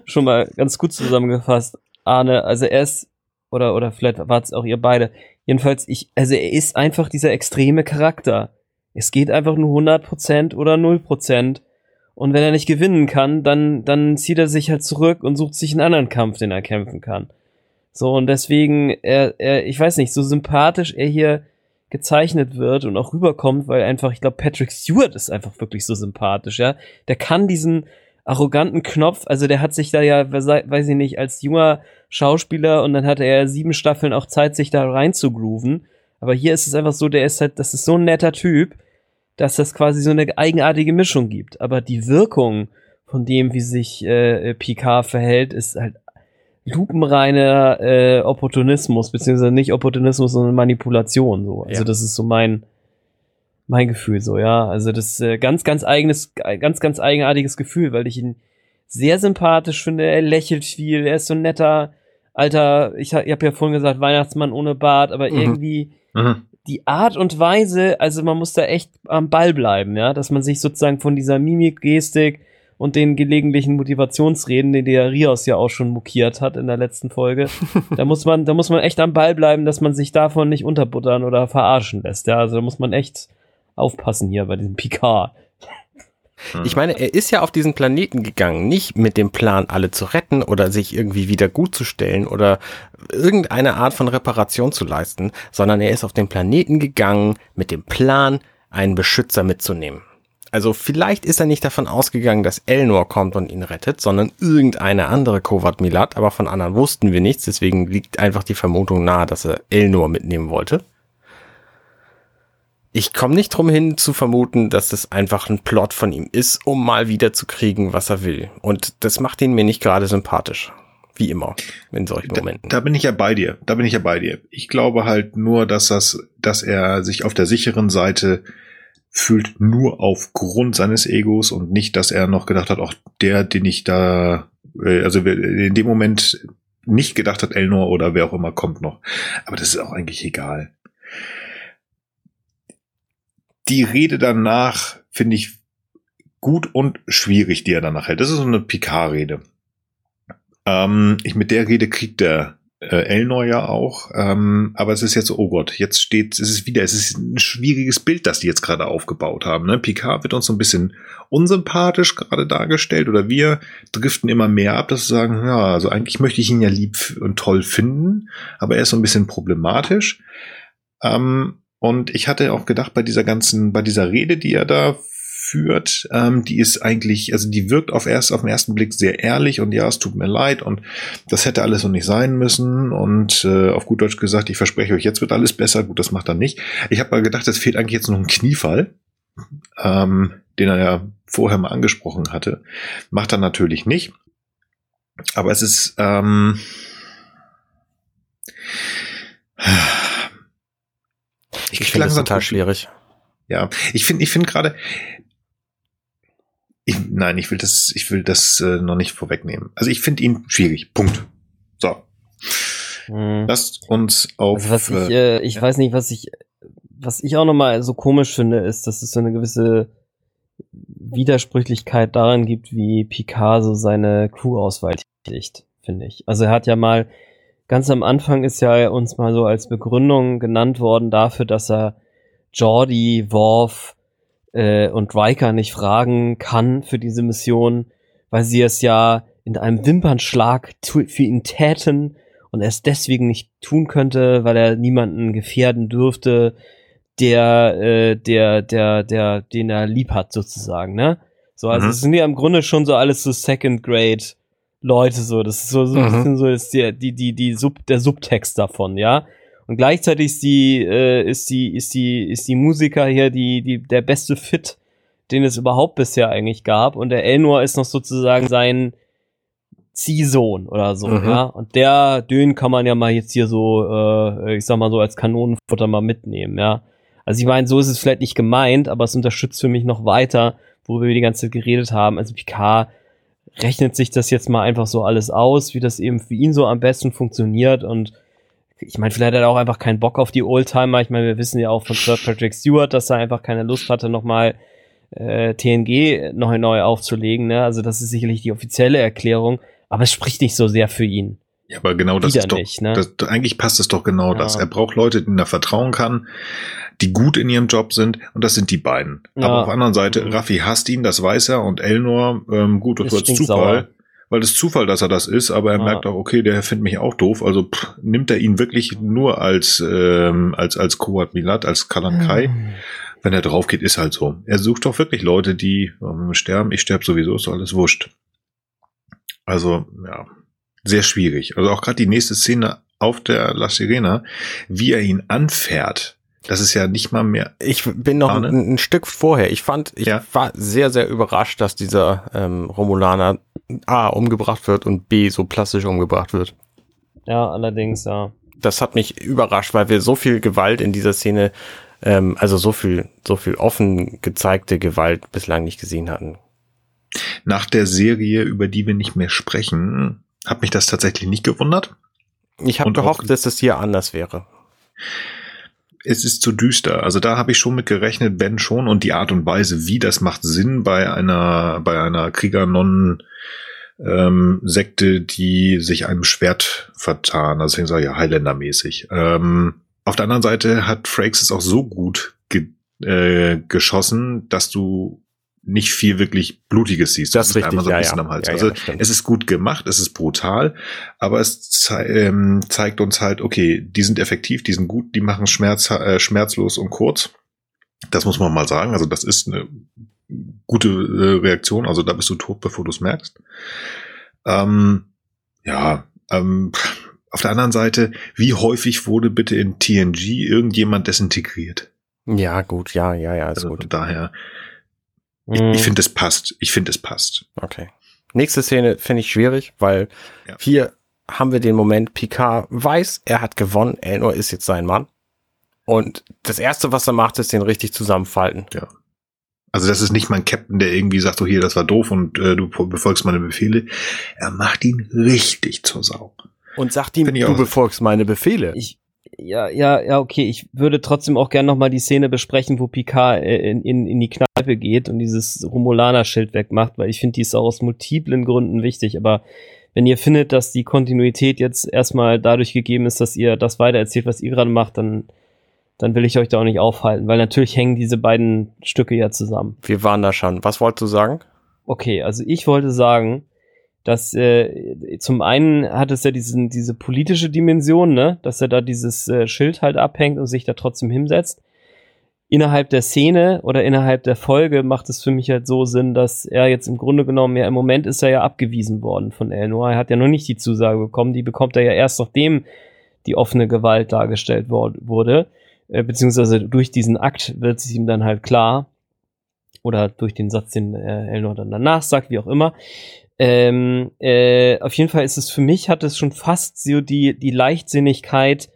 schon mal ganz gut zusammengefasst, Arne. Also er ist, oder, oder vielleicht war es auch ihr beide. Jedenfalls, ich, also er ist einfach dieser extreme Charakter. Es geht einfach nur 100% oder 0%. Und wenn er nicht gewinnen kann, dann, dann zieht er sich halt zurück und sucht sich einen anderen Kampf, den er kämpfen kann. So, und deswegen, er, er, ich weiß nicht, so sympathisch er hier gezeichnet wird und auch rüberkommt, weil einfach, ich glaube, Patrick Stewart ist einfach wirklich so sympathisch, ja. Der kann diesen arroganten Knopf, also der hat sich da ja, weiß ich nicht, als junger Schauspieler und dann hatte er sieben Staffeln auch Zeit, sich da rein zu grooven. Aber hier ist es einfach so, der ist halt, das ist so ein netter Typ, dass das quasi so eine eigenartige Mischung gibt. Aber die Wirkung von dem, wie sich äh, Picard verhält, ist halt lupenreiner äh, Opportunismus, beziehungsweise nicht Opportunismus, sondern Manipulation. So. Also Ja. das ist so mein mein Gefühl so, ja. Also das äh, ganz, ganz eigenes, ganz, ganz eigenartiges Gefühl, weil ich ihn sehr sympathisch finde. Er lächelt viel, er ist so ein netter alter, ich, ich habe ja vorhin gesagt, Weihnachtsmann ohne Bart, aber Mhm. irgendwie Mhm. die Art und Weise, also man muss da echt am Ball bleiben, ja, dass man sich sozusagen von dieser Mimik, Gestik und den gelegentlichen Motivationsreden, den der Rios ja auch schon mokiert hat in der letzten Folge, da muss man, da muss man echt am Ball bleiben, dass man sich davon nicht unterbuttern oder verarschen lässt, ja, also da muss man echt aufpassen hier bei diesem Picard. Ich meine, er ist ja auf diesen Planeten gegangen, nicht mit dem Plan, alle zu retten oder sich irgendwie wieder gut zu stellen oder irgendeine Art von Reparation zu leisten, sondern er ist auf den Planeten gegangen mit dem Plan, einen Beschützer mitzunehmen. Also vielleicht ist er nicht davon ausgegangen, dass Elnor kommt und ihn rettet, sondern irgendeine andere Kovat Milat, aber von anderen wussten wir nichts, deswegen liegt einfach die Vermutung nahe, dass er Elnor mitnehmen wollte. Ich komme nicht drum hin zu vermuten, dass das einfach ein Plot von ihm ist, um mal wieder zu kriegen, was er will. Und das macht ihn mir nicht gerade sympathisch. Wie immer in solchen Da, Momenten. da bin ich ja bei dir. Da bin ich ja bei dir. Ich glaube halt nur, dass das, dass er sich auf der sicheren Seite fühlt, nur aufgrund seines Egos und nicht, dass er noch gedacht hat, auch der, den ich da, äh, also in dem Moment nicht gedacht hat, Elnor oder wer auch immer kommt noch. Aber das ist auch eigentlich egal. Die Rede danach finde ich gut und schwierig, die er danach hält. Das ist so eine Picard-Rede. Ähm, ich, mit der Rede kriegt der äh, Elnor ja auch. Ähm, aber es ist jetzt oh Gott, jetzt steht, es ist wieder, es ist ein schwieriges Bild, das die jetzt gerade aufgebaut haben. Ne? Picard wird uns so ein bisschen unsympathisch gerade dargestellt oder wir driften immer mehr ab, dass wir sagen, ja, also eigentlich möchte ich ihn ja lieb und toll finden, aber er ist so ein bisschen problematisch. Ähm, und ich hatte auch gedacht, bei dieser ganzen, bei dieser Rede, die er da führt, ähm, die ist eigentlich, also die wirkt auf erst auf den ersten Blick sehr ehrlich und ja, es tut mir leid und das hätte alles so nicht sein müssen und äh, auf gut Deutsch gesagt, ich verspreche euch, jetzt wird alles besser. Gut, das macht er nicht. Ich habe mal gedacht, es fehlt eigentlich jetzt noch ein Kniefall, ähm, den er ja vorher mal angesprochen hatte. Macht er natürlich nicht. Aber es ist ähm, Ich finde das total schwierig. Ja, ich finde, ich finde gerade, ich, nein, ich will das, ich will das äh, noch nicht vorwegnehmen. Also ich finde ihn schwierig. Punkt. So, Hm. lasst uns auf. Also was ich, äh, äh, ich weiß nicht, was ich, was ich auch nochmal so komisch finde, ist, dass es so eine gewisse Widersprüchlichkeit daran gibt, wie Picard so seine Crew-Auswahl tätigt, finde ich. Also er hat ja mal, ganz am Anfang ist ja uns mal so als Begründung genannt worden dafür, dass er Jordi, Worf äh, und Riker nicht fragen kann für diese Mission, weil sie es ja in einem Wimpernschlag für ihn täten und er es deswegen nicht tun könnte, weil er niemanden gefährden dürfte, der, äh, der, der, der, den er lieb hat, sozusagen, ne? So, also Mhm. es sind ja im Grunde schon so alles so Second Grade Leute, so, das ist so, so ein Mhm. bisschen so ist die, die, die, die Sub, der Subtext davon, ja? Und gleichzeitig ist die, äh, ist die, ist die, ist die Musiker hier die, die, der beste Fit, den es überhaupt bisher eigentlich gab. Und der Elnor ist noch sozusagen sein Ziehsohn oder so, Mhm. ja. Und der, den kann man ja mal jetzt hier so, äh, ich sag mal so als Kanonenfutter mal mitnehmen, ja. Also ich meine, so ist es vielleicht nicht gemeint, aber es unterstützt für mich noch weiter, worüber wir die ganze Zeit geredet haben. Also Picard rechnet sich das jetzt mal einfach so alles aus, wie das eben für ihn so am besten funktioniert und ich meine, vielleicht hat er auch einfach keinen Bock auf die Oldtimer. Ich meine, wir wissen ja auch von Sir Patrick Stewart, dass er einfach keine Lust hatte, nochmal äh, TNG noch neu aufzulegen. Ne? Also das ist sicherlich die offizielle Erklärung, aber es spricht nicht so sehr für ihn. Ja, aber genau das Wieder ist doch, nicht, ne? das, eigentlich passt es doch genau Ja. das. Er braucht Leute, denen er vertrauen kann, die gut in ihrem Job sind und das sind die beiden. Ja. Aber auf der anderen Seite, Mhm. Raffi hasst ihn, das weiß er und Elnor, ähm, gut, das war. Zufall, weil das ist Zufall, dass er das ist, aber er Ja. merkt auch, okay, der findet mich auch doof, also pff, nimmt er ihn wirklich nur als, ähm, als, als Koat Milat, als Kalan Kai. Wenn er drauf geht, ist halt so. Er sucht doch wirklich Leute, die ähm, sterben. Ich sterbe sowieso, ist alles wurscht. Also, ja, sehr schwierig. Also auch gerade die nächste Szene auf der La Sirena, wie er ihn anfährt. Das ist ja nicht mal mehr. Ich bin noch ein, ein Stück vorher. Ich fand, ich Ja. war sehr, sehr überrascht, dass dieser ähm, Romulaner A umgebracht wird und B so plastisch umgebracht wird. Ja, allerdings, ja. Das hat mich überrascht, weil wir so viel Gewalt in dieser Szene, ähm, also so viel, so viel offen gezeigte Gewalt bislang nicht gesehen hatten. Nach der Serie, über die wir nicht mehr sprechen, hat mich das tatsächlich nicht gewundert. Ich habe gehofft, dass es hier anders wäre. Es ist zu düster. Also da habe ich schon mit gerechnet, Ben schon. Und die Art und Weise, wie das macht Sinn bei einer, bei einer Kriegernonnen, ähm, Sekte, die sich einem Schwert vertan. Also deswegen sage ich ja Highlander-mäßig. Ähm, auf der anderen Seite hat Frakes es auch so gut ge äh, geschossen, dass du nicht viel wirklich Blutiges siehst. Das ist richtig, einmal so ein ja, bisschen ja. am Hals. Ja, ja, also stimmt. es ist gut gemacht, es ist brutal, aber es zei ähm, zeigt uns halt, okay, die sind effektiv, die sind gut, die machen Schmerz, äh, schmerzlos und kurz. Das muss man mal sagen. Also das ist eine gute äh, Reaktion. Also da bist du tot, bevor du es merkst. Ähm, ja, ähm, auf der anderen Seite, wie häufig wurde bitte in TNG irgendjemand desintegriert? Ja, gut, ja, ja, ja, ist Also gut. von daher, ich, ich finde, es passt. Ich finde, es passt. Okay. Nächste Szene finde ich schwierig, weil Ja. hier haben wir den Moment, Picard weiß, er hat gewonnen, Elnor ist jetzt sein Mann. Und das Erste, was er macht, ist den richtig zusammenfalten. Also das ist nicht mein Captain, der irgendwie sagt, so hier, das war doof und äh, du befolgst meine Befehle. Er macht ihn richtig zur Sau. Und sagt ihm, du befolgst meine Befehle. Ich, ja, ja, ja, okay. Ich würde trotzdem auch gerne nochmal die Szene besprechen, wo Picard äh, in, in, in die Kneipe geht und dieses Romulaner-Schild wegmacht, weil ich finde, die ist auch aus multiplen Gründen wichtig. Aber wenn ihr findet, dass die Kontinuität jetzt erstmal dadurch gegeben ist, dass ihr das weitererzählt, was ihr gerade macht, dann, dann will ich euch da auch nicht aufhalten, weil natürlich hängen diese beiden Stücke ja zusammen. Wir waren da schon. Was wolltest du sagen? Okay, also ich wollte sagen, dass äh, zum einen hat es ja diesen, diese politische Dimension, ne, dass er da dieses äh, Schild halt abhängt und sich da trotzdem hinsetzt. Innerhalb der Szene oder innerhalb der Folge macht es für mich halt so Sinn, dass er jetzt im Grunde genommen ja im Moment ist er ja abgewiesen worden von Elnor. Er hat ja noch nicht die Zusage bekommen, die bekommt er ja erst nachdem die offene Gewalt dargestellt wurde, äh, beziehungsweise durch diesen Akt wird es ihm dann halt klar, oder durch den Satz, den äh, Elnor dann danach sagt, wie auch immer. Ähm, äh, auf jeden Fall ist es für mich, hat es schon fast so die, die Leichtsinnigkeit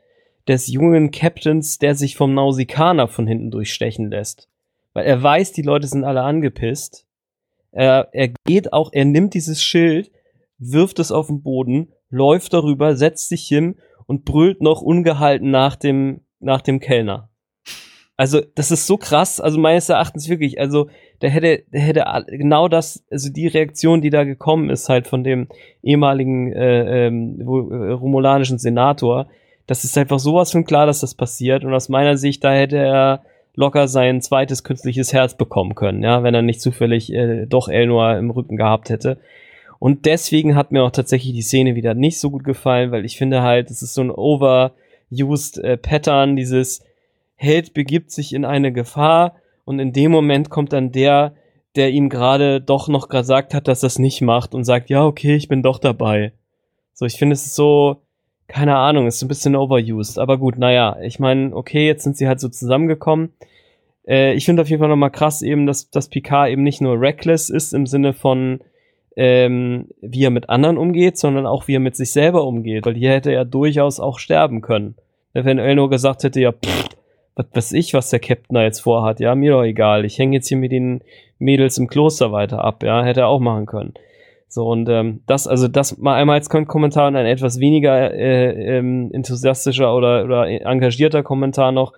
des jungen Captains, der sich vom Nausikaner von hinten durchstechen lässt. Weil er weiß, die Leute sind alle angepisst. Er, er geht auch, er nimmt dieses Schild, wirft es auf den Boden, läuft darüber, setzt sich hin und brüllt noch ungehalten nach dem, nach dem Kellner. Also, das ist so krass, also meines Erachtens wirklich, also, der hätte, der hätte genau das, also die Reaktion, die da gekommen ist, halt von dem ehemaligen äh, ähm, äh, romulanischen Senator, das ist einfach sowas von klar, dass das passiert. Und aus meiner Sicht, da hätte er locker sein zweites künstliches Herz bekommen können, ja, wenn er nicht zufällig äh, doch Elnor im Rücken gehabt hätte. Und deswegen hat mir auch tatsächlich die Szene wieder nicht so gut gefallen, weil ich finde halt, es ist so ein overused äh, Pattern, dieses Held begibt sich in eine Gefahr und in dem Moment kommt dann der, der ihm gerade doch noch gesagt hat, dass es nicht macht und sagt, ja, okay, ich bin doch dabei. So, ich finde, es so, keine Ahnung, ist ein bisschen overused. Aber gut, naja, ich meine, okay, jetzt sind sie halt so zusammengekommen. Äh, ich finde auf jeden Fall nochmal krass eben, dass, dass Picard eben nicht nur reckless ist im Sinne von, ähm, wie er mit anderen umgeht, sondern auch wie er mit sich selber umgeht. Weil hier hätte er durchaus auch sterben können. Wenn Elnor gesagt hätte, ja, pff, was weiß ich, was der Captain da jetzt vorhat, ja, mir doch egal. Ich hänge jetzt hier mit den Mädels im Kloster weiter ab, ja, hätte er auch machen können. So, und ähm, das, also das mal einmal als Kommentar und ein etwas weniger äh, ähm, enthusiastischer oder, oder engagierter Kommentar noch.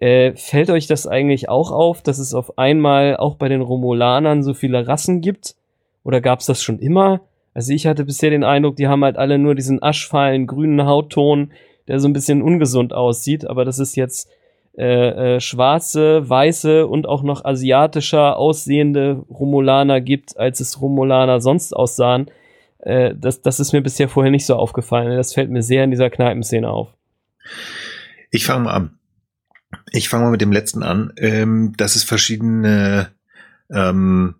Äh, fällt euch das eigentlich auch auf, dass es auf einmal auch bei den Romulanern so viele Rassen gibt? Oder gab es das schon immer? Also ich hatte bisher den Eindruck, die haben halt alle nur diesen aschfahlen grünen Hautton, der so ein bisschen ungesund aussieht, aber das ist jetzt äh, äh, schwarze, weiße und auch noch asiatischer aussehende Romulaner gibt, als es Romulaner sonst aussahen. Äh, das, das ist mir bisher vorher nicht so aufgefallen. Das fällt mir sehr in dieser Kneipenszene auf. Ich fange mal an. Ich fange mal mit dem letzten an. Ähm, dass es verschiedene ähm,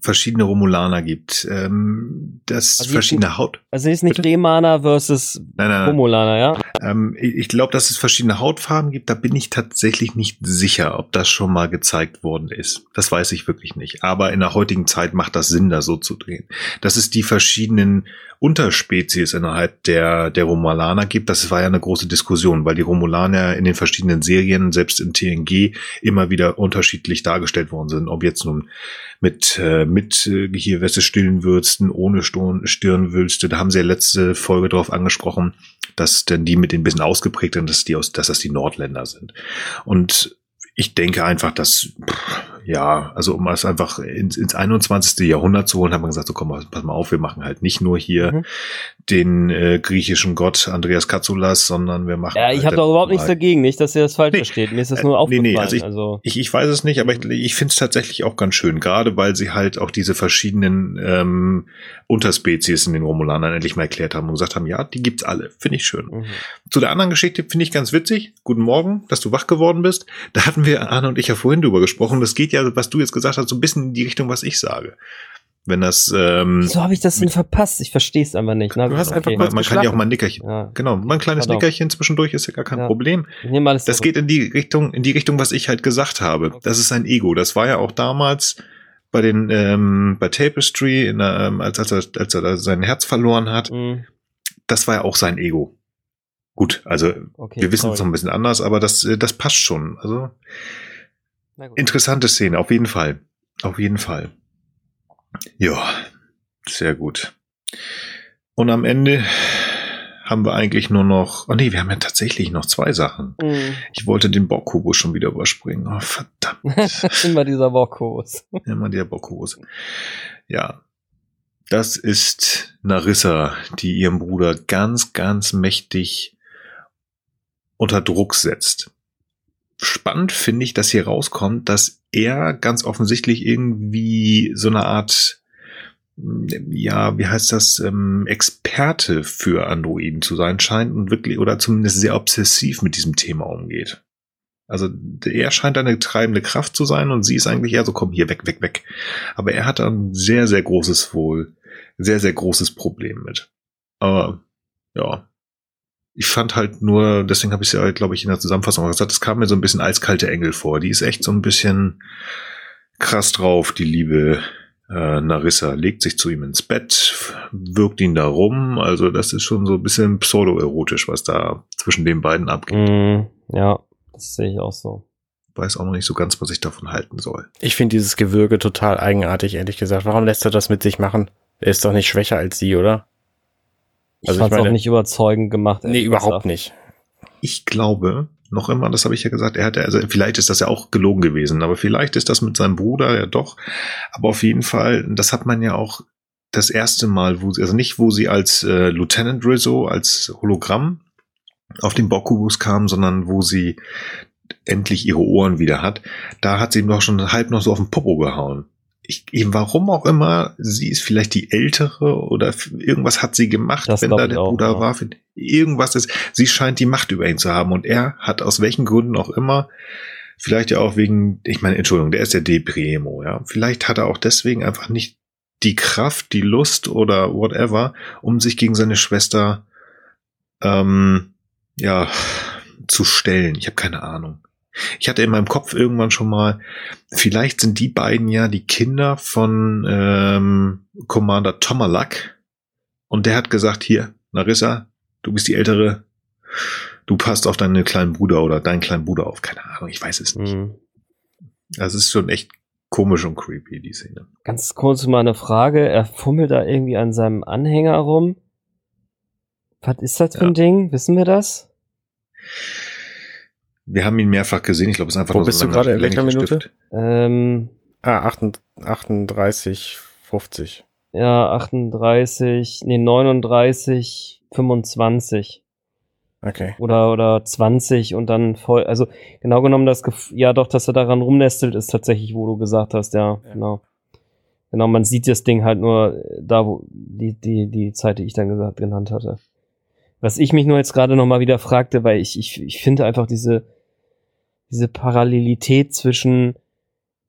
verschiedene Romulaner gibt. Ähm, das Also verschiedene jetzt- Haut. Also ist nicht Bitte? Remaner versus Nein, nein. Romulaner, ja? Ähm, ich ich glaube, dass es verschiedene Hautfarben gibt. Da bin ich tatsächlich nicht sicher, ob das schon mal gezeigt worden ist. Das weiß ich wirklich nicht. Aber in der heutigen Zeit macht das Sinn, da so zu drehen. Dass es die verschiedenen Unterspezies innerhalb der, der Romulaner gibt, das war ja eine große Diskussion, weil die Romulaner in den verschiedenen Serien, selbst in TNG, immer wieder unterschiedlich dargestellt worden sind. Ob jetzt nun mit, äh, mit äh, hier Weste stillen Würsten, ohne Stirn, Stirnwülste. Da haben sie ja letzte Folge drauf angesprochen, dass denn die mit den bisschen ausgeprägt sind, dass die aus, dass das die Nordländer sind. Und ich denke einfach, dass, pff, ja, also um es einfach ins, ins 21. Jahrhundert zu holen, hat man gesagt, so komm, pass mal auf, wir machen halt nicht nur hier Mhm. den äh, griechischen Gott Andreas Katsoulas, sondern wir machen. Ja, ich halt habe doch überhaupt nichts dagegen, nicht, dass ihr das falsch Nee, versteht. Mir ist das äh, nur nee, aufgefallen. nee, also also ich- Ich, ich weiß es nicht, aber ich, ich finde es tatsächlich auch ganz schön, gerade weil sie halt auch diese verschiedenen ähm, Unterspezies in den Romulanern endlich mal erklärt haben und gesagt haben, ja, die gibt's alle. Finde ich schön. mhm. Zu der anderen Geschichte finde ich ganz witzig. Guten Morgen, dass du wach geworden bist. Da hatten wir, Arne und ich ja vorhin drüber gesprochen. Das geht ja, was du jetzt gesagt hast, so ein bisschen in die Richtung, was ich sage. Wenn das, ähm, Wieso habe ich das denn verpasst? Ich verstehe es einfach nicht. Na, Du hast einfach man, kurz man kann ja auch mal ein Nickerchen. Ja, Genau, mal ein kleines Pardon. Nickerchen zwischendurch ist ja gar kein Ja. Problem. Das zurück. geht in die Richtung, in die Richtung, was ich halt gesagt habe. Okay. Das ist sein Ego. Das war ja auch damals bei den, ähm, bei Tapestry, in der, ähm, als, als, er, als er da sein Herz verloren hat. Mhm. Das war ja auch sein Ego. Gut, also Okay, wir wissen es noch ein bisschen anders, aber das, äh, das passt schon. Also. Interessante Szene, auf jeden Fall. Auf jeden Fall. Ja, sehr gut. Und am Ende haben wir eigentlich nur noch, oh nee, wir haben ja tatsächlich noch zwei Sachen. Mhm. Ich wollte den Bockkubus schon wieder überspringen. Oh, verdammt. Immer dieser Bockos. Immer der Bockkubus. Ja. Das ist Narissa, die ihren Bruder ganz, ganz mächtig unter Druck setzt. Spannend finde ich, dass hier rauskommt, dass er ganz offensichtlich irgendwie so eine Art, ja, wie heißt das, ähm, Experte für Androiden zu sein scheint und wirklich, oder zumindest sehr obsessiv mit diesem Thema umgeht. Also er scheint eine treibende Kraft zu sein und sie ist eigentlich eher so, komm hier, weg, weg, weg. Aber er hat ein sehr, sehr großes Wohl, sehr, sehr großes Problem mit. Aber ja, ich fand halt nur, deswegen habe ich es ja, glaube ich, in der Zusammenfassung auch gesagt, es kam mir so ein bisschen als kalte Engel vor. Die ist echt so ein bisschen krass drauf, die liebe äh, Narissa. Legt sich zu ihm ins Bett, wirkt ihn da rum. Also das ist schon so ein bisschen pseudo-erotisch, was da zwischen den beiden abgeht. Mhm. Ja, das sehe ich auch so. Weiß auch noch nicht so ganz, was ich davon halten soll. Ich finde dieses Gewürge total eigenartig, ehrlich gesagt. Warum lässt er das mit sich machen? Er ist doch nicht schwächer als sie, oder? Ich Also ich fand es auch nicht überzeugend gemacht. Nee, überhaupt nicht. ich glaube, noch immer, das habe ich ja gesagt, er hatte, also vielleicht ist das ja auch gelogen gewesen, aber vielleicht ist das mit seinem Bruder ja doch. Aber auf jeden Fall, das hat man ja auch das erste Mal, wo sie, also nicht, wo sie als äh, Lieutenant Rizzo, als Hologramm auf den Bokkubus kam, sondern wo sie endlich ihre Ohren wieder hat, da hat sie ihm doch schon halb noch so auf den Popo gehauen. Ich, eben warum auch immer, sie ist vielleicht die ältere oder irgendwas hat sie gemacht, Das wenn da der auch, Bruder ja. war. Irgendwas ist, sie scheint die Macht über ihn zu haben und er hat aus welchen Gründen auch immer, vielleicht ja auch wegen, ich meine, Entschuldigung, der ist der Depremo, ja. Vielleicht hat er auch deswegen einfach nicht die Kraft, die Lust oder whatever, um sich gegen seine Schwester, ähm, ja, zu stellen. Ich habe keine Ahnung. Ich hatte in meinem Kopf irgendwann schon mal, vielleicht sind die beiden ja die Kinder von ähm, Commander Tomalak. Und der hat gesagt, hier, Narissa, du bist die ältere, du passt auf deinen kleinen Bruder oder deinen kleinen Bruder auf. Keine Ahnung, ich weiß es nicht. Mhm. Also es ist schon echt komisch und creepy, die Szene. Ganz kurz mal eine Frage. Er fummelt da irgendwie an seinem Anhänger rum. Was ist das für ein Ja. Ding? Wissen wir das? Wir haben ihn mehrfach gesehen. Ich glaube, es ist einfach Wo nur bist so du gerade? In welcher Minute? Stift. Ähm, Ah, 38, 38 50. ja, 38, nee, 39, 25 Okay. oder, oder 20 und dann voll, also genau genommen das, Gef ja doch, dass er daran rumnestelt, ist tatsächlich, wo du gesagt hast, ja, Ja. genau. Genau, man sieht das Ding halt nur da, wo die, die, die Zeit, die ich dann gesagt, genannt hatte. Was ich mich nur jetzt gerade nochmal wieder fragte, weil ich, ich, ich finde einfach diese, diese Parallelität zwischen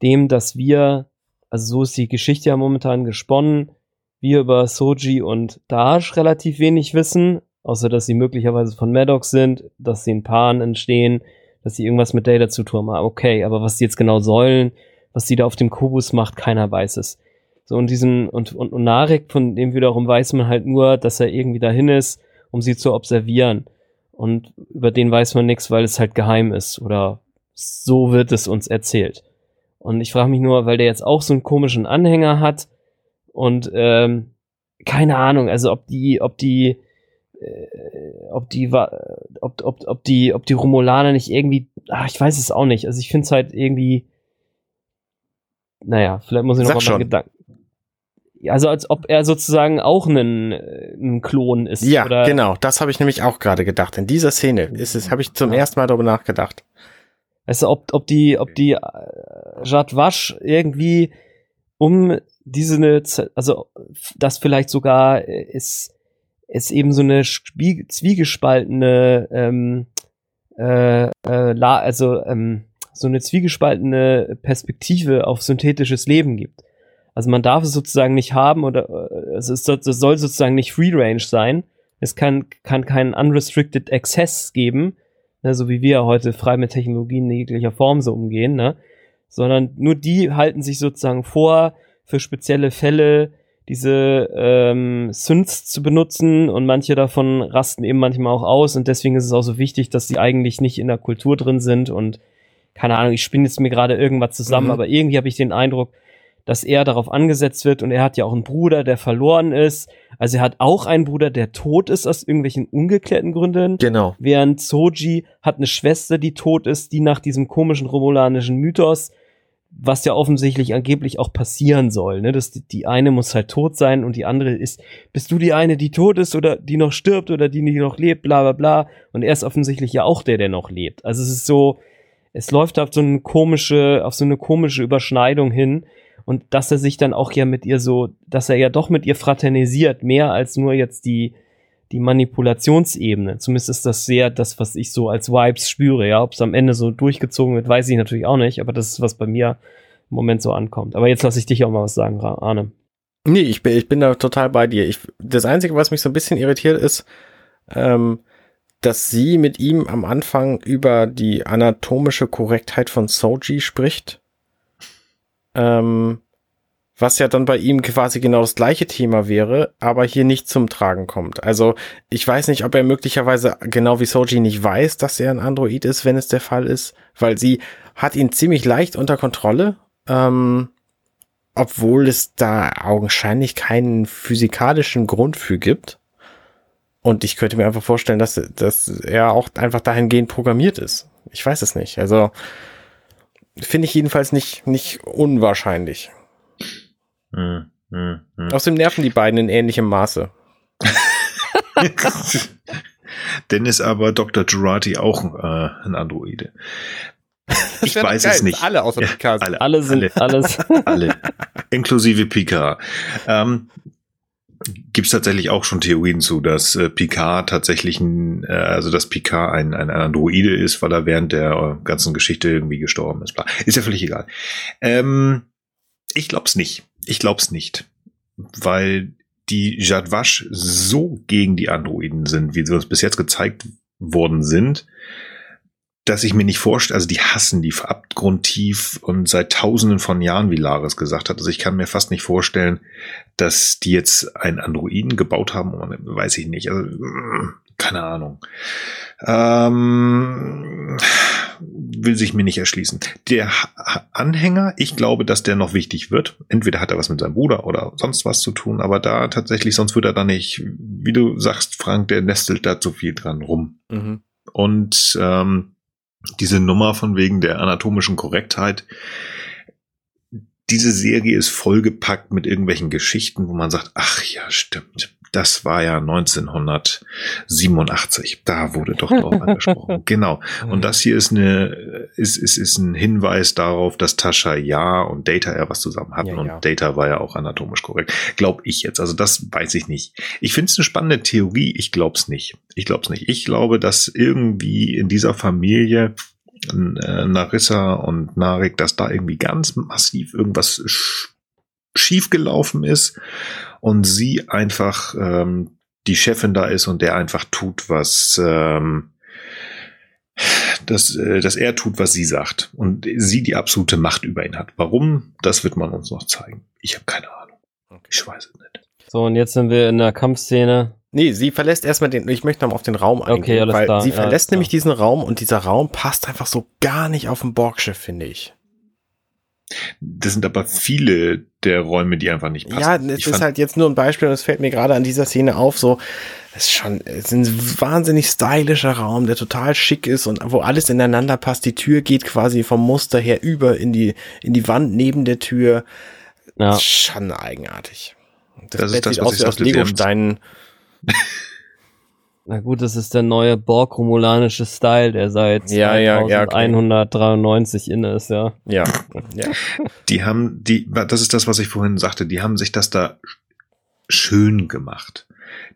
dem, dass wir, also so ist die Geschichte ja momentan gesponnen, wir über Soji und Dash relativ wenig wissen, außer dass sie möglicherweise von Maddox sind, dass sie in Paaren entstehen, dass sie irgendwas mit Data zu tun haben. Okay, aber was sie jetzt genau sollen, was sie da auf dem Kubus macht, keiner weiß es. So, und diesen, und, und, und Narek, von dem wiederum weiß man halt nur, dass er irgendwie dahin ist, um sie zu observieren. Und über den weiß man nichts, weil es halt geheim ist. Oder so wird es uns erzählt. Und ich frage mich nur, weil der jetzt auch so einen komischen Anhänger hat und ähm, keine Ahnung, also ob die, ob die, äh, ob die, ob, ob, ob die, ob die Romulaner nicht irgendwie, ach, ich weiß es auch nicht. Also ich finde es halt irgendwie, naja, vielleicht muss ich noch Sag mal Gedanken. Also als ob er sozusagen auch ein, äh, ein Klon ist. Ja, genau. Das habe ich nämlich auch gerade gedacht. In dieser Szene ist es, habe ich zum ersten Mal darüber nachgedacht. Weißt du, ob, ob die, ob die äh, Jad Wasch irgendwie um diese, ne also das vielleicht sogar äh, ist, ist eben so eine zwiegespaltene, ähm, äh, äh, la, also ähm, so eine zwiegespaltene Perspektive auf synthetisches Leben gibt. Also man darf es sozusagen nicht haben oder äh, es, ist, es soll sozusagen nicht Free Range sein. Es kann, kann keinen unrestricted Access geben, ne, so wie wir heute frei mit Technologien in jeglicher Form so umgehen, ne? sondern nur die halten sich sozusagen vor, für spezielle Fälle diese ähm, Synths zu benutzen und manche davon rasten eben manchmal auch aus und deswegen ist es auch so wichtig, dass sie eigentlich nicht in der Kultur drin sind und keine Ahnung, ich spinne jetzt mir gerade irgendwas zusammen, Mhm. aber irgendwie habe ich den Eindruck, dass er darauf angesetzt wird und er hat ja auch einen Bruder, der verloren ist. Also er hat auch einen Bruder, der tot ist aus irgendwelchen ungeklärten Gründen. Genau. Während Soji hat eine Schwester, die tot ist, die nach diesem komischen romulanischen Mythos, was ja offensichtlich angeblich auch passieren soll, ne, dass die, die eine muss halt tot sein und die andere ist, bist du die eine, die tot ist oder die noch stirbt oder die, die noch lebt, bla bla bla. Und er ist offensichtlich ja auch der, der noch lebt. Also es ist so, es läuft auf so eine komische, auf so eine komische Überschneidung hin. Und dass er sich dann auch ja mit ihr so, dass er ja doch mit ihr fraternisiert, mehr als nur jetzt die, die Manipulationsebene. Zumindest ist das sehr das, was ich so als Vibes spüre. Ja, ob es am Ende so durchgezogen wird, weiß ich natürlich auch nicht, aber das ist, was bei mir im Moment so ankommt. Aber jetzt lasse ich dich auch mal was sagen, Arne. Nee, ich bin, ich bin da total bei dir. Ich, das Einzige, was mich so ein bisschen irritiert, ist, ähm, dass sie mit ihm am Anfang über die anatomische Korrektheit von Soji spricht. Ähm, was ja dann bei ihm quasi genau das gleiche Thema wäre, aber hier nicht zum Tragen kommt. Also ich weiß nicht, ob er möglicherweise genau wie Soji nicht weiß, dass er ein Android ist, wenn es der Fall ist, weil sie hat ihn ziemlich leicht unter Kontrolle. Ähm, obwohl es da augenscheinlich keinen physikalischen Grund für gibt. Und ich könnte mir einfach vorstellen, dass, dass er auch einfach dahingehend programmiert ist. Ich weiß es nicht. Also finde ich jedenfalls nicht, nicht unwahrscheinlich. Hm, hm, hm. Außerdem nerven die beiden in ähnlichem Maße. Denn ist aber Dr. Girardi auch äh, ein Androide. Ich weiß geil, es nicht. Alle außer Ja, Picard. alle. Alle sind, Alle. alles. Alle. Inklusive Picard. Ähm, Gibt es tatsächlich auch schon Theorien zu, dass äh, Picard tatsächlich ein, äh, also dass Picard ein, ein Androide ist, weil er während der äh, ganzen Geschichte irgendwie gestorben ist. Ist ja völlig egal. Ähm, ich glaub's nicht. Ich glaub's nicht. Weil die Jadwasch so gegen die Androiden sind, wie sie uns bis jetzt gezeigt worden sind, dass ich mir nicht vorstelle, also die hassen die abgrundtief und seit tausenden von Jahren, wie Laris gesagt hat. Also ich kann mir fast nicht vorstellen, dass die jetzt einen Androiden gebaut haben, und weiß ich nicht. Also, mm, keine Ahnung. Ähm, will sich mir nicht erschließen. Der Anhänger, ich glaube, dass der noch wichtig wird. Entweder hat er was mit seinem Bruder oder sonst was zu tun, aber da tatsächlich, sonst wird er da nicht, wie du sagst, Frank, der nestelt da zu viel dran rum. Mhm. Und ähm, diese Nummer von wegen der anatomischen Korrektheit, diese Serie ist vollgepackt mit irgendwelchen Geschichten, wo man sagt, ach ja, stimmt. Das war ja 1987. Da wurde doch drauf angesprochen. Genau. Und das hier ist eine, ist, ist, ist ein Hinweis darauf, dass Tascha ja und Data ja was zusammen hatten. Ja, und ja. Data war ja auch anatomisch korrekt. Glaub ich jetzt. Also das weiß ich nicht. Ich finde es eine spannende Theorie. Ich glaub's nicht. Ich glaub's nicht. Ich glaube, dass irgendwie in dieser Familie äh, Narissa und Narik, dass da irgendwie ganz massiv irgendwas sch schief gelaufen ist und sie einfach ähm, die Chefin da ist und der einfach tut, was ähm, dass, äh, dass er tut, was sie sagt und sie die absolute Macht über ihn hat. Warum? Das wird man uns noch zeigen. Ich habe keine Ahnung. Ich weiß es nicht. So, und jetzt sind wir in der Kampfszene. Nee, sie verlässt erstmal den, ich möchte noch mal auf den Raum eingehen, Okay, alles weil klar, sie ja, verlässt alles nämlich klar. diesen Raum und dieser Raum passt einfach so gar nicht auf ein Borgschiff, finde ich. Das sind aber viele der Räume, die einfach nicht passen. Ja, es Ich ist halt jetzt nur ein Beispiel und es fällt mir gerade an dieser Szene auf, so, es ist schon, es ist ein wahnsinnig stylischer Raum, der total schick ist und wo alles ineinander passt. Die Tür geht quasi vom Muster her über in die, in die Wand neben der Tür. Ja. Das ist schon eigenartig. Das, Das ist Bett das, sieht was aus wie aus Legosteinen. Na gut, das ist der neue Borg-romulanische Style, der seit Ja, ja, ja, okay. 2193 inne ist, ja. Ja, ja. die haben, die, das ist das, was ich vorhin sagte, die haben sich das da schön gemacht.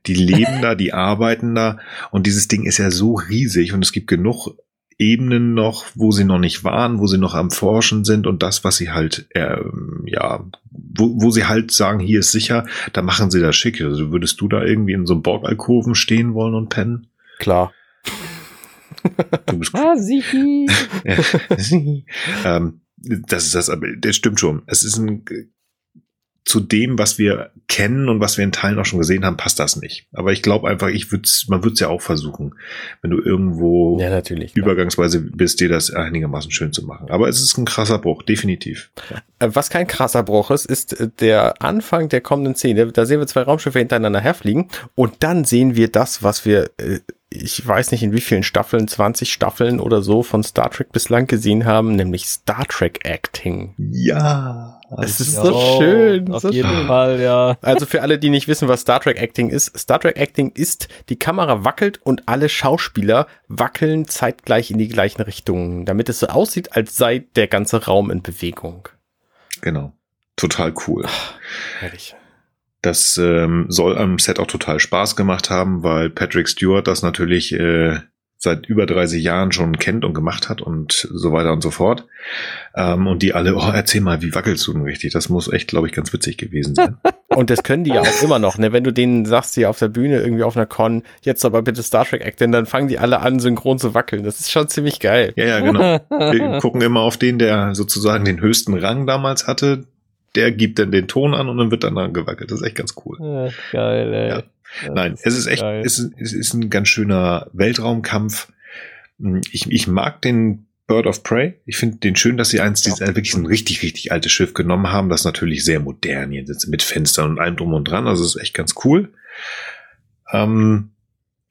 Die leben da, die arbeiten da und dieses Ding ist ja so riesig und es gibt genug Ebenen noch, wo sie noch nicht waren, wo sie noch am Forschen sind und das, was sie halt, ähm, ja, wo, wo sie halt sagen, hier ist sicher, da machen sie das schick. Also würdest du da irgendwie in so einem Borgalkoven stehen wollen und pennen? Klar. Du bist Ah, Siki! ähm, das ist das, aber das stimmt schon. Es ist ein zu dem, was wir kennen und was wir in Teilen auch schon gesehen haben, passt das nicht. Aber ich glaube einfach, ich würde man würde es ja auch versuchen, wenn du irgendwo Ja, natürlich. übergangsweise bist, dir das einigermaßen schön zu machen. Aber es ist ein krasser Bruch, definitiv. Äh, Was kein krasser Bruch ist, ist äh, der Anfang der kommenden Szene. Da sehen wir zwei Raumschiffe hintereinander herfliegen und dann sehen wir das, was wir, äh, ich weiß nicht in wie vielen Staffeln, 20 Staffeln oder so von Star Trek bislang gesehen haben, nämlich Star Trek Acting. Ja. Es ist so schön. Auf so jeden schön. Fall, ja. Also für alle, die nicht wissen, was Star Trek Acting ist, Star Trek Acting ist, die Kamera wackelt und alle Schauspieler wackeln zeitgleich in die gleichen Richtungen, damit es so aussieht, als sei der ganze Raum in Bewegung. Genau. Total cool. Herrlich. Das ähm, soll am Set auch total Spaß gemacht haben, weil Patrick Stewart das natürlich äh, seit über 30 Jahren schon kennt und gemacht hat und so weiter und so fort. Ähm, und die alle, oh, erzähl mal, wie wackelst du denn richtig? Das muss echt, glaube ich, ganz witzig gewesen sein. Und das können die ja auch immer noch, ne? Wenn du denen sagst, hier auf der Bühne, irgendwie auf einer Con, jetzt aber bitte Star Trek Acting, dann fangen die alle an, synchron zu wackeln. Das ist schon ziemlich geil. ja, ja, genau. Wir gucken immer auf den, der sozusagen den höchsten Rang damals hatte. Der gibt dann den Ton an und dann wird dann dran gewackelt. Das ist echt ganz cool. Ja, Geil, ey. Ja. Das Nein, es ist echt, geil. es ist, es ist ein ganz schöner Weltraumkampf. Ich, ich mag den Bird of Prey. Ich finde den schön, dass sie eins, dieses, äh, wirklich ein richtig, richtig altes Schiff genommen haben, das natürlich sehr modern hier sitzt, mit Fenstern und allem drum und dran. Also es ist echt ganz cool. Ähm,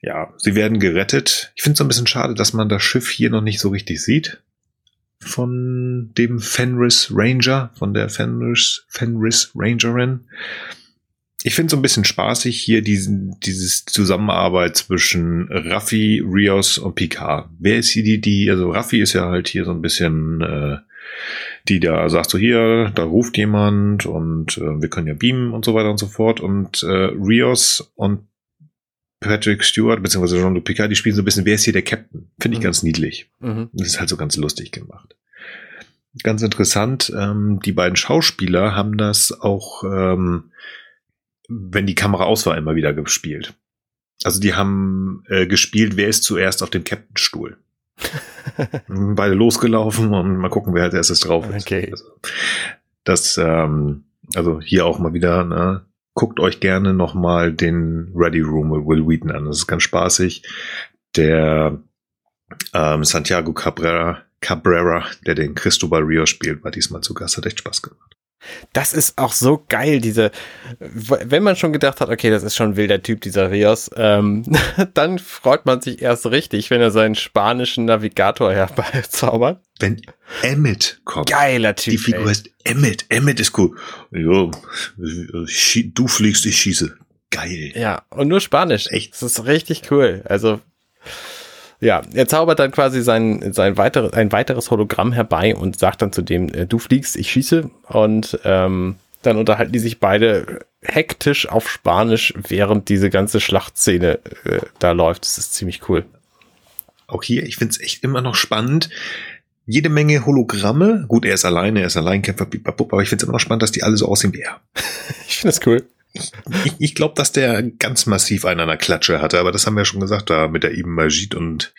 ja, sie werden gerettet. Ich finde es so ein bisschen schade, dass man das Schiff hier noch nicht so richtig sieht. Von dem Fenris Ranger, von der Fenris, Fenris Rangerin. Ich finde so ein bisschen spaßig hier diesen, dieses Zusammenarbeit zwischen Raffi, Rios und Picard. Wer ist hier die, die, also Raffi ist ja halt hier so ein bisschen, äh, die da sagt so hier, da ruft jemand und äh, wir können ja beamen und so weiter und so fort. Und äh, Rios und Patrick Stewart, beziehungsweise Jean-Luc Picard, die spielen so ein bisschen, wer ist hier der Captain? Finde ich Mhm. ganz niedlich. Mhm. Das ist halt so ganz lustig gemacht. Ganz interessant, ähm, die beiden Schauspieler haben das auch, ähm, wenn die Kamera aus war, immer wieder gespielt. Also die haben äh, gespielt, wer ist zuerst auf dem Captainstuhl. Beide losgelaufen und mal gucken, wer als erstes drauf ist. Okay. Also, das, ähm, also hier auch mal wieder, ne, guckt euch gerne nochmal den Ready Room mit Will Wheaton an. Das ist ganz spaßig. Der ähm, Santiago Cabrera, Cabrera, der den Cristobal Rio spielt, war diesmal zu Gast. Hat echt Spaß gemacht. Das ist auch so geil, diese, wenn man schon gedacht hat, okay, das ist schon ein wilder Typ, dieser Rios, ähm, dann freut man sich erst richtig, wenn er seinen spanischen Navigator herzaubert. Wenn Emmett kommt. Geiler Typ. Die Figur ey. heißt Emmett. Emmett ist cool. Ja, du fliegst, ich schieße. Geil. Ja, und nur Spanisch. Echt? Das ist richtig cool. Also, ja, er zaubert dann quasi sein, sein weiteres, ein weiteres Hologramm herbei und sagt dann zu dem, äh, du fliegst, ich schieße. Und ähm, dann unterhalten die sich beide hektisch auf Spanisch, während diese ganze Schlachtszene äh, da läuft. Das ist ziemlich cool. Auch hier, ich find's echt immer noch spannend. Jede Menge Hologramme. Gut, er ist alleine, er ist Alleinkämpfer, aber ich find's immer noch spannend, dass die alle so aussehen wie er. Ich finde das cool. Ich, ich glaube, dass der ganz massiv einen an der Klatsche hatte, aber das haben wir ja schon gesagt, da mit der Ibn Majid und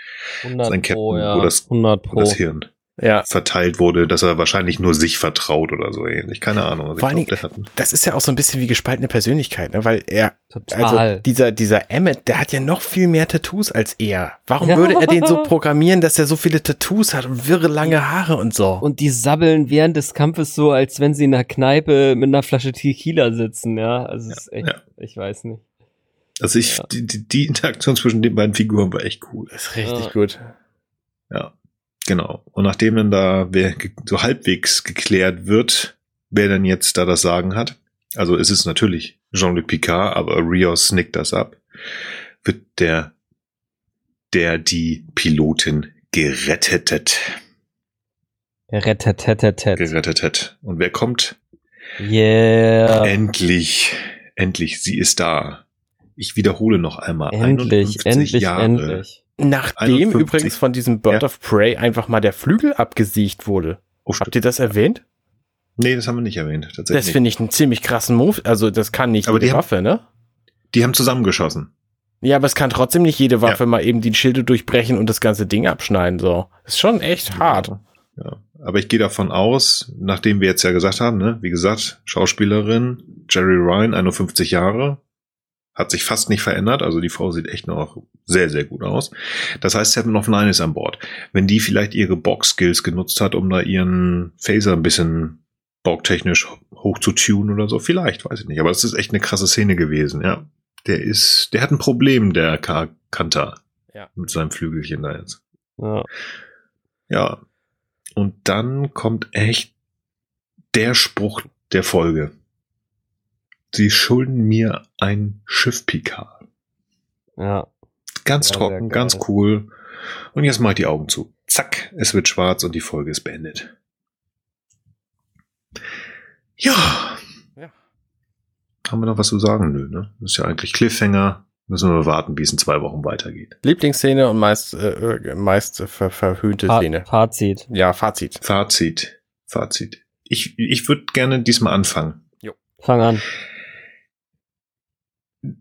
100 Sein Pro, Captain, ja. wo das- 100 wo Pro. das Hirn Ja, verteilt wurde, dass er wahrscheinlich nur sich vertraut oder so ähnlich. Keine Ahnung. Also Vor ich allen einen- das ist ja auch so ein bisschen wie gespaltene Persönlichkeit, ne? weil er Total. Also dieser, dieser Emmet, der hat ja noch viel mehr Tattoos als er. Warum Ja. würde er den so programmieren, dass er so viele Tattoos hat und wirre lange Haare und so? und die sabbeln während des Kampfes so, als wenn sie in einer Kneipe mit einer Flasche Tequila sitzen, ja. Also es ist echt, ja. ich weiß nicht. Also ich, Ja. die, die, die Interaktion zwischen den beiden Figuren war echt cool. das ist richtig Ja. gut. Ja, genau. Und nachdem dann da so halbwegs geklärt wird, wer denn jetzt da das Sagen hat, also es ist natürlich Jean-Luc Picard, aber Rios nickt das ab, wird der, der die Pilotin gerettet, Rettetetetet. gerettet hat. Und wer kommt? Yeah. Endlich, endlich, sie ist da. Ich wiederhole noch einmal. Endlich, 51 endlich, Jahre. endlich. Nachdem 51. übrigens von diesem Bird Ja. of Prey einfach mal der Flügel abgesiegt wurde. Oh, Habt ihr das erwähnt? Nee, das haben wir nicht erwähnt. Das Tatsächlich. finde ich einen ziemlich krassen Move. Also das kann nicht Aber jede die haben- Waffe, ne? die haben zusammengeschossen. Ja, aber es kann trotzdem nicht jede Waffe mal eben die Schilde durchbrechen und das ganze Ding abschneiden. So, ist schon echt hart. Ja. Aber ich gehe davon aus, nachdem wir jetzt ja gesagt haben, ne, wie gesagt, Schauspielerin Jerry Ryan, 51 Jahre, hat sich fast nicht verändert. Also die Frau sieht echt noch sehr, sehr gut aus. Das heißt, Seven of Nine ist an Bord. Wenn die vielleicht ihre Box-Skills genutzt hat, um da ihren Phaser ein bisschen baugtechnisch hoch zu tunen oder so, vielleicht, weiß ich nicht. Aber das ist echt eine krasse Szene gewesen, ja. Der ist, der hat ein Problem, der K. Kanter. Ja. Mit seinem Flügelchen da jetzt. Ja. Ja. Und dann kommt echt der Spruch der Folge. Sie schulden mir ein Schiff Picard. ja. Ganz Ja, trocken, ganz cool. Und jetzt mach ich die Augen zu. Zack, es wird schwarz und die Folge ist beendet. Ja. Ja. Haben wir noch was zu sagen? Nö, ne? Das ist ja eigentlich Cliffhanger. Müssen wir warten, wie es in zwei Wochen weitergeht. Lieblingsszene und meist, äh, meist ver verhöhnte Fa Szene. Fazit. Ja, Fazit. Fazit. Fazit. Ich, ich würde gerne diesmal anfangen. Fang an.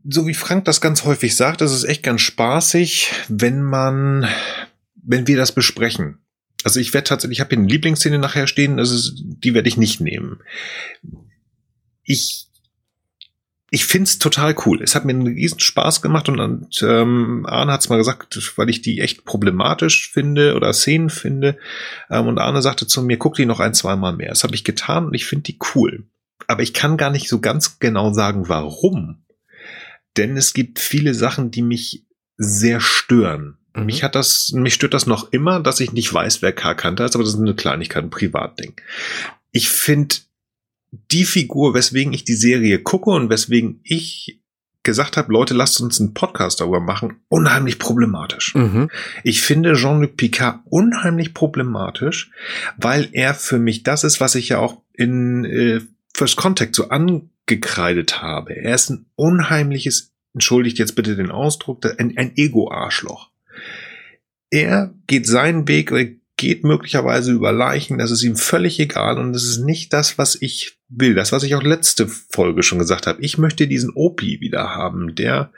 So wie Frank das ganz häufig sagt, das ist echt ganz spaßig, wenn man, wenn wir das besprechen. Also ich werde tatsächlich, ich habe hier eine Lieblingsszene nachher stehen, ist, die werde ich nicht nehmen. Ich, ich find's total cool. Es hat mir einen riesen Spaß gemacht und, und ähm, Arne hat's mal gesagt, weil ich die echt problematisch finde oder Szenen finde. Ähm, und Arne sagte zu mir, guck die noch ein, zwei Mal mehr. Das habe ich getan und ich finde die cool. Aber ich kann gar nicht so ganz genau sagen, warum. Denn es gibt viele Sachen, die mich sehr stören. Mhm. Mich hat das, mich stört das noch immer, dass ich nicht weiß, wer K. Kanter ist, aber das ist eine Kleinigkeit, ein Privatding. Ich finde die Figur, weswegen ich die Serie gucke und weswegen ich gesagt habe, Leute, lasst uns einen Podcast darüber machen, unheimlich problematisch. Mhm. Ich finde Jean-Luc Picard unheimlich problematisch, weil er für mich das ist, was ich ja auch in äh, First Contact so angekreidet habe. Er ist ein unheimliches, entschuldigt jetzt bitte den Ausdruck, ein, ein Ego-Arschloch. Er geht seinen Weg, er geht möglicherweise über Leichen, das ist ihm völlig egal und das ist nicht das, was ich will. Das, was ich auch letzte Folge schon gesagt habe. Ich möchte diesen Opi wieder haben, der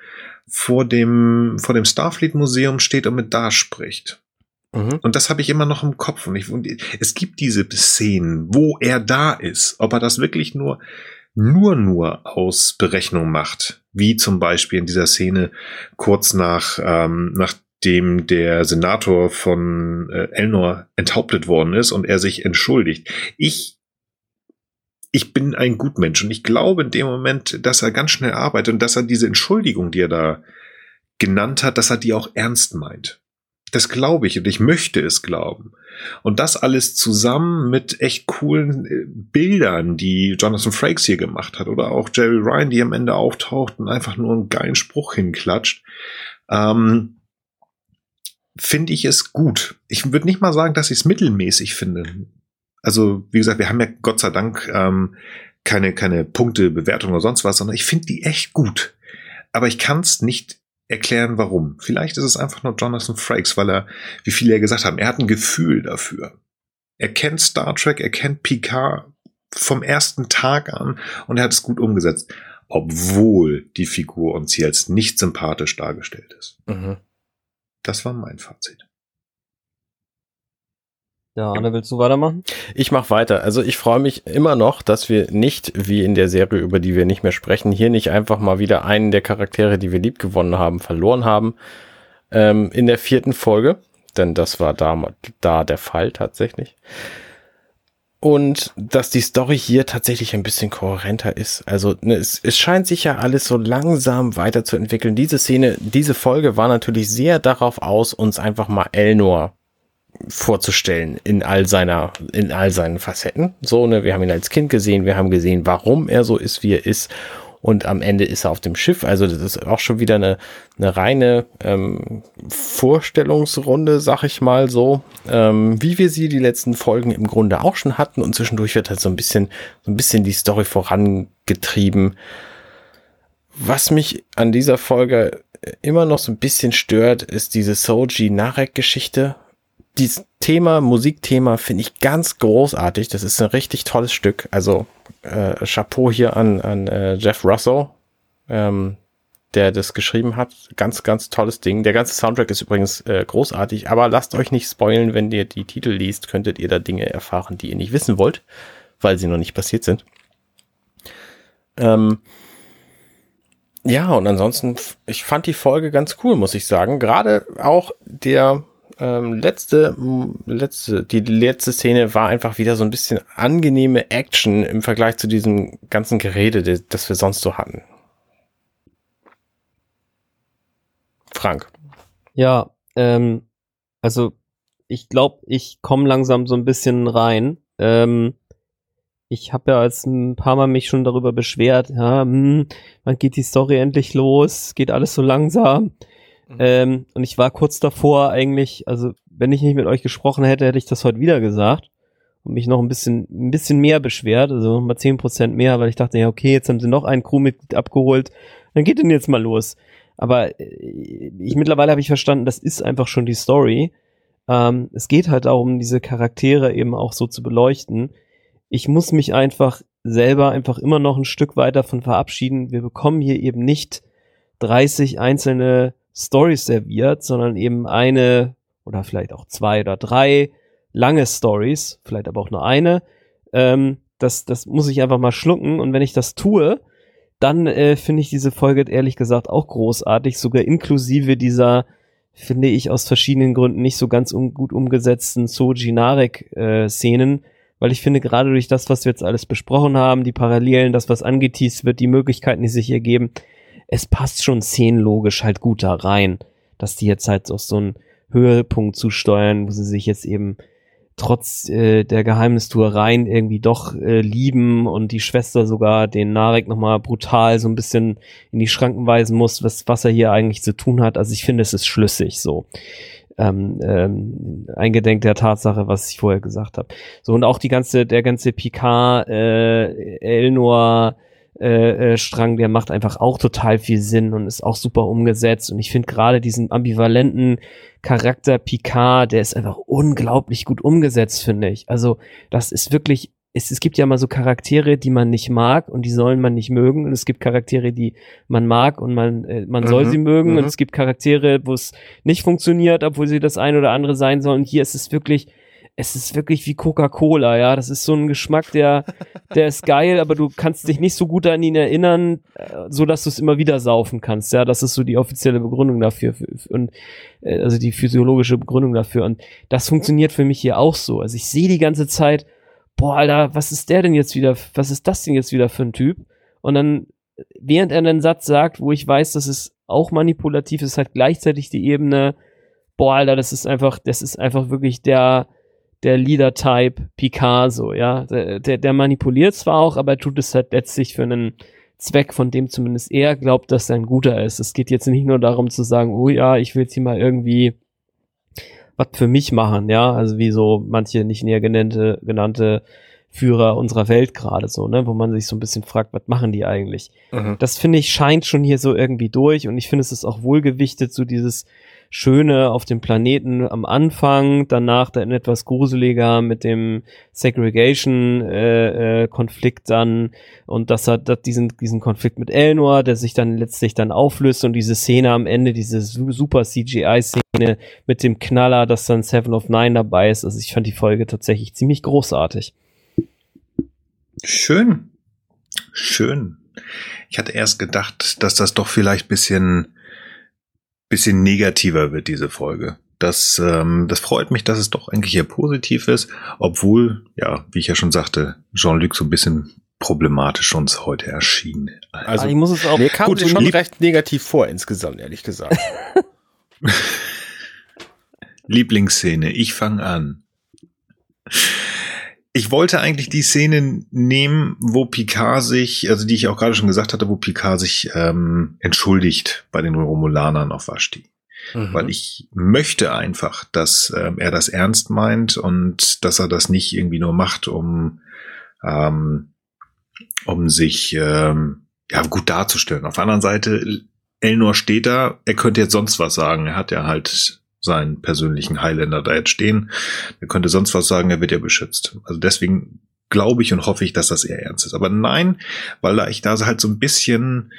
vor dem, vor dem Starfleet Museum steht und mit da spricht. Mhm. Und das habe ich immer noch im Kopf. Und, ich, und es gibt diese Szenen, wo er da ist. Ob er das wirklich nur nur nur aus Berechnung macht, wie zum Beispiel in dieser Szene kurz nach, ähm, nachdem der Senator von äh, Elnor enthauptet worden ist und er sich entschuldigt. Ich ich bin ein Gutmensch und ich glaube in dem Moment, dass er ganz schnell arbeitet und dass er diese Entschuldigung, die er da genannt hat, dass er die auch ernst meint. Das glaube ich und ich möchte es glauben. Und das alles zusammen mit echt coolen äh, Bildern, die Jonathan Frakes hier gemacht hat oder auch Jerry Ryan, die am Ende auftaucht und einfach nur einen geilen Spruch hinklatscht, ähm, finde ich es gut. Ich würde nicht mal sagen, dass ich es mittelmäßig finde. Also, wie gesagt, wir haben ja Gott sei Dank ähm, keine, keine Punkte, Bewertung oder sonst was, sondern ich finde die echt gut. Aber ich kann es nicht erklären, warum. Vielleicht ist es einfach nur Jonathan Frakes, weil er, wie viele ja gesagt haben, er hat ein Gefühl dafür. Er kennt Star Trek, er kennt Picard vom ersten Tag an und er hat es gut umgesetzt, obwohl die Figur uns hier als nicht sympathisch dargestellt ist. Mhm. Das war mein Fazit. Ja, Anne, willst du weitermachen? Ich mache weiter. Also ich freue mich immer noch, dass wir nicht, wie in der Serie, über die wir nicht mehr sprechen, hier nicht einfach mal wieder einen der Charaktere, die wir lieb gewonnen haben, verloren haben. Ähm, in der vierten Folge, denn das war da, da der Fall tatsächlich. Und dass die Story hier tatsächlich ein bisschen kohärenter ist. Also ne, es, es scheint sich ja alles so langsam weiterzuentwickeln. Diese Szene, diese Folge war natürlich sehr darauf aus, uns einfach mal Elnor vorzustellen in all seiner, in all seinen Facetten. So, ne, wir haben ihn als Kind gesehen, wir haben gesehen, warum er so ist, wie er ist. Und am Ende ist er auf dem Schiff. Also das ist auch schon wieder eine, eine reine ähm, Vorstellungsrunde, sag ich mal so, ähm, wie wir sie die letzten Folgen im Grunde auch schon hatten. Und zwischendurch wird halt so ein bisschen, so ein bisschen die Story vorangetrieben. Was mich an dieser Folge immer noch so ein bisschen stört, ist diese Soji Narek-Geschichte dieses Thema, Musikthema finde ich ganz großartig. Das ist ein richtig tolles Stück. Also äh, Chapeau hier an, an äh, Jeff Russell, ähm, der das geschrieben hat. Ganz, ganz tolles Ding. Der ganze Soundtrack ist übrigens äh, großartig, aber lasst euch nicht spoilen, wenn ihr die Titel liest, könntet ihr da Dinge erfahren, die ihr nicht wissen wollt, weil sie noch nicht passiert sind. Ähm, ja, und ansonsten, ich fand die Folge ganz cool, muss ich sagen. Gerade auch der ähm, letzte, letzte, die letzte Szene war einfach wieder so ein bisschen angenehme Action im Vergleich zu diesem ganzen Gerede, das wir sonst so hatten. Frank. Ja, ähm, also ich glaube, ich komme langsam so ein bisschen rein. Ähm, ich habe ja als ein paar Mal mich schon darüber beschwert, ja, hm, wann geht die Story endlich los? Geht alles so langsam. Mhm. Ähm, und ich war kurz davor eigentlich, also wenn ich nicht mit euch gesprochen hätte, hätte ich das heute wieder gesagt und mich noch ein bisschen, ein bisschen mehr beschwert, also mal zehn Prozent mehr, weil ich dachte, ja, okay, jetzt haben sie noch ein Crewmitglied abgeholt, dann geht denn jetzt mal los. Aber äh, ich mittlerweile habe ich verstanden, das ist einfach schon die Story. Ähm, es geht halt darum, diese Charaktere eben auch so zu beleuchten. Ich muss mich einfach selber einfach immer noch ein Stück weiter von verabschieden. Wir bekommen hier eben nicht 30 einzelne Stories serviert, sondern eben eine oder vielleicht auch zwei oder drei lange Stories, vielleicht aber auch nur eine. Ähm, das, das muss ich einfach mal schlucken und wenn ich das tue, dann äh, finde ich diese Folge ehrlich gesagt auch großartig, sogar inklusive dieser, finde ich, aus verschiedenen Gründen nicht so ganz um, gut umgesetzten Soji Narek-Szenen, äh, weil ich finde, gerade durch das, was wir jetzt alles besprochen haben, die Parallelen, das, was angeteased wird, die Möglichkeiten, die sich ergeben, es passt schon szenenlogisch halt gut da rein, dass die jetzt halt auf so einen Höhepunkt zusteuern, wo sie sich jetzt eben trotz äh, der Geheimnistuereien irgendwie doch äh, lieben und die Schwester sogar den Narek nochmal brutal so ein bisschen in die Schranken weisen muss, was, was er hier eigentlich zu tun hat. Also ich finde, es ist schlüssig so. Ähm, ähm, eingedenk der Tatsache, was ich vorher gesagt habe. So und auch die ganze, der ganze Picard, äh, Elnor, äh, äh, Strang, der macht einfach auch total viel Sinn und ist auch super umgesetzt. Und ich finde gerade diesen ambivalenten Charakter Picard, der ist einfach unglaublich gut umgesetzt, finde ich. Also das ist wirklich, es, es gibt ja mal so Charaktere, die man nicht mag und die sollen man nicht mögen. Und es gibt Charaktere, die man mag und man, äh, man mhm, soll sie mögen. Mhm. Und es gibt Charaktere, wo es nicht funktioniert, obwohl sie das eine oder andere sein sollen. Und hier ist es wirklich, es ist wirklich wie Coca-Cola, ja. Das ist so ein Geschmack, der, der ist geil, aber du kannst dich nicht so gut an ihn erinnern, äh, so dass du es immer wieder saufen kannst, ja. Das ist so die offizielle Begründung dafür und äh, also die physiologische Begründung dafür. Und das funktioniert für mich hier auch so. Also ich sehe die ganze Zeit, boah, Alter, was ist der denn jetzt wieder, was ist das denn jetzt wieder für ein Typ? Und dann, während er einen Satz sagt, wo ich weiß, dass es auch manipulativ ist, hat gleichzeitig die Ebene, boah, Alter, das ist einfach, das ist einfach wirklich der, der Leader-Type Picasso, ja. Der, der, der manipuliert zwar auch, aber er tut es halt letztlich für einen Zweck, von dem zumindest er glaubt, dass er ein guter ist. Es geht jetzt nicht nur darum zu sagen, oh ja, ich will jetzt hier mal irgendwie was für mich machen, ja. Also wie so manche nicht näher genannte, genannte Führer unserer Welt gerade so, ne, wo man sich so ein bisschen fragt, was machen die eigentlich? Mhm. Das finde ich scheint schon hier so irgendwie durch und ich finde es ist auch wohlgewichtet, so dieses Schöne auf dem Planeten am Anfang, danach dann etwas gruseliger mit dem Segregation-Konflikt äh, äh, dann und das hat das diesen, diesen Konflikt mit Elnor, der sich dann letztlich dann auflöst und diese Szene am Ende, diese super CGI-Szene mit dem Knaller, dass dann Seven of Nine dabei ist. Also ich fand die Folge tatsächlich ziemlich großartig. Schön. Schön. Ich hatte erst gedacht, dass das doch vielleicht bisschen bisschen negativer wird, diese Folge. Das, ähm, das freut mich, dass es doch eigentlich eher positiv ist, obwohl, ja, wie ich ja schon sagte, Jean-Luc so ein bisschen problematisch uns heute erschien. Also, ah, ich muss es auch. Mir kam gut, schon recht negativ vor insgesamt, ehrlich gesagt. Lieblingsszene, ich fange an. Ich wollte eigentlich die Szene nehmen, wo Picard sich, also die ich auch gerade schon gesagt hatte, wo Picard sich ähm, entschuldigt bei den Romulanern auf Vashti. Mhm. Weil ich möchte einfach, dass ähm, er das ernst meint und dass er das nicht irgendwie nur macht, um, ähm, um sich ähm, ja gut darzustellen. Auf der anderen Seite, Elnor steht da, er könnte jetzt sonst was sagen. Er hat ja halt seinen persönlichen Highlander da jetzt stehen. Er könnte sonst was sagen, er wird ja beschützt. Also deswegen glaube ich und hoffe ich, dass das eher ernst ist. Aber nein, weil ich da halt so ein bisschen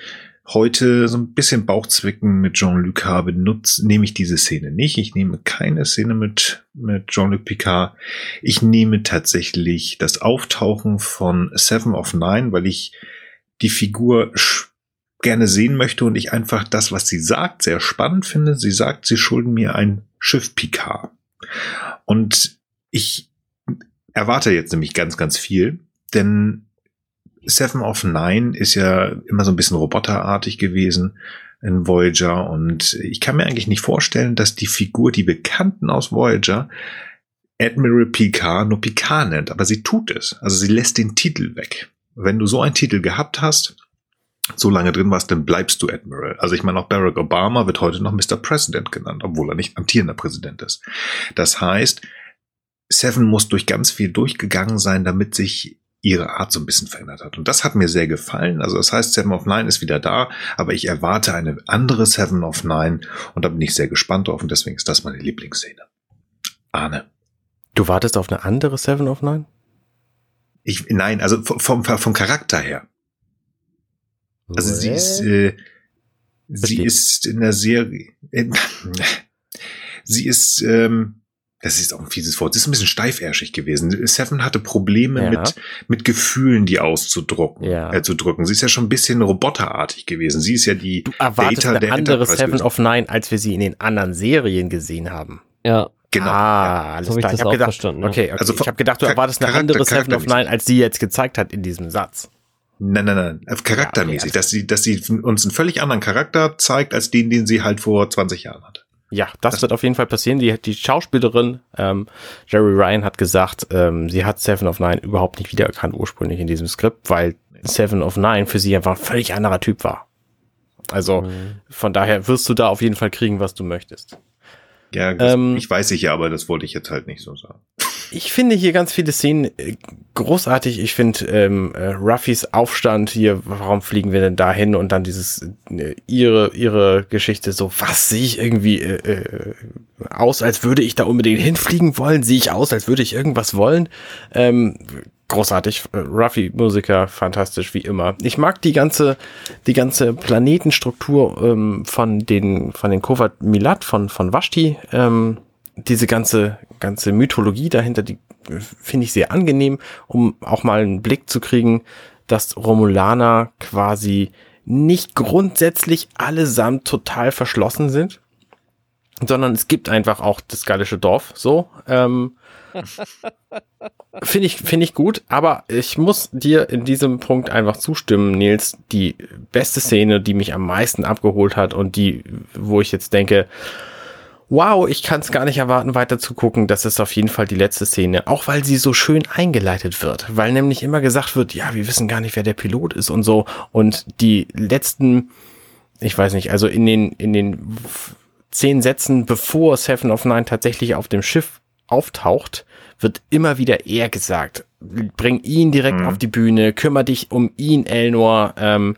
heute so ein bisschen Bauchzwicken mit Jean-Luc habe, nutze, nehme ich diese Szene nicht. Ich nehme keine Szene mit, mit Jean-Luc Picard. Ich nehme tatsächlich das Auftauchen von Seven of Nine, weil ich die Figur gerne sehen möchte und ich einfach das, was sie sagt, sehr spannend finde. Sie sagt, sie schulden mir ein Schiff Picard. Und ich erwarte jetzt nämlich ganz, ganz viel, denn Seven of Nine ist ja immer so ein bisschen roboterartig gewesen in Voyager und ich kann mir eigentlich nicht vorstellen, dass die Figur, die Bekannten aus Voyager, Admiral Picard nur Picard nennt, aber sie tut es. Also sie lässt den Titel weg. Wenn du so einen Titel gehabt hast, so lange drin warst, dann bleibst du Admiral. Also ich meine, auch Barack Obama wird heute noch Mr. President genannt, obwohl er nicht amtierender Präsident ist. Das heißt, Seven muss durch ganz viel durchgegangen sein, damit sich ihre Art so ein bisschen verändert hat. Und das hat mir sehr gefallen. Also das heißt, Seven of Nine ist wieder da, aber ich erwarte eine andere Seven of Nine und da bin ich sehr gespannt drauf und deswegen ist das meine Lieblingsszene. Arne. Du wartest auf eine andere Seven of Nine? Ich, nein, also vom, vom Charakter her. Also sie ist, äh, sie ist in der Serie, äh, sie ist, ähm, das ist auch ein fieses Wort. Sie ist ein bisschen steifärschig gewesen. Seven hatte Probleme ja. mit, mit Gefühlen, die auszudrucken, ja. äh, zu drücken. Sie ist ja schon ein bisschen roboterartig gewesen. Sie ist ja die du erwartest Data eine andere Seven of Nine, als wir sie in den anderen Serien gesehen haben. Ja. Genau. Ah, alles klar. Ich, ich habe gedacht, verstanden, okay, okay. Also ich habe gedacht, du erwartest eine andere Seven of Nine, als sie jetzt gezeigt hat in diesem Satz. Nein, nein, nein, charaktermäßig, ja, okay, dass sie, dass sie uns einen völlig anderen Charakter zeigt, als den, den sie halt vor 20 Jahren hatte. Ja, das, das wird auf jeden Fall passieren. Die, die Schauspielerin ähm, Jerry Ryan hat gesagt, ähm, sie hat Seven of Nine überhaupt nicht wiedererkannt ursprünglich in diesem Skript, weil Seven of Nine für sie einfach ein völlig anderer Typ war. Also mhm. von daher wirst du da auf jeden Fall kriegen, was du möchtest. Ja, das, ähm, ich weiß ich ja, aber das wollte ich jetzt halt nicht so sagen. Ich finde hier ganz viele Szenen äh, großartig. Ich finde ähm, äh, Ruffys Aufstand hier, warum fliegen wir denn da hin? Und dann dieses, äh, ihre, ihre Geschichte, so, was sehe ich irgendwie äh, äh, aus, als würde ich da unbedingt hinfliegen wollen? Sehe ich aus, als würde ich irgendwas wollen? Ähm, großartig. Ruffy Musiker, fantastisch wie immer. Ich mag die ganze, die ganze Planetenstruktur ähm, von den, von den Kovat Milat von, von Vashti. Ähm, diese ganze ganze Mythologie dahinter, die äh, finde ich sehr angenehm, um auch mal einen Blick zu kriegen, dass Romulaner quasi nicht grundsätzlich allesamt total verschlossen sind, sondern es gibt einfach auch das gallische Dorf so. Ähm, Finde ich, finde ich gut, aber ich muss dir in diesem Punkt einfach zustimmen, Nils. Die beste Szene, die mich am meisten abgeholt hat und die, wo ich jetzt denke, wow, ich kann es gar nicht erwarten, weiter zu gucken, das ist auf jeden Fall die letzte Szene. Auch weil sie so schön eingeleitet wird. Weil nämlich immer gesagt wird, ja, wir wissen gar nicht, wer der Pilot ist und so. Und die letzten, ich weiß nicht, also in den, in den zehn Sätzen, bevor Seven of Nine tatsächlich auf dem Schiff auftaucht, wird immer wieder er gesagt. Bring ihn direkt mhm. auf die Bühne, kümmere dich um ihn, Elnor. Ähm,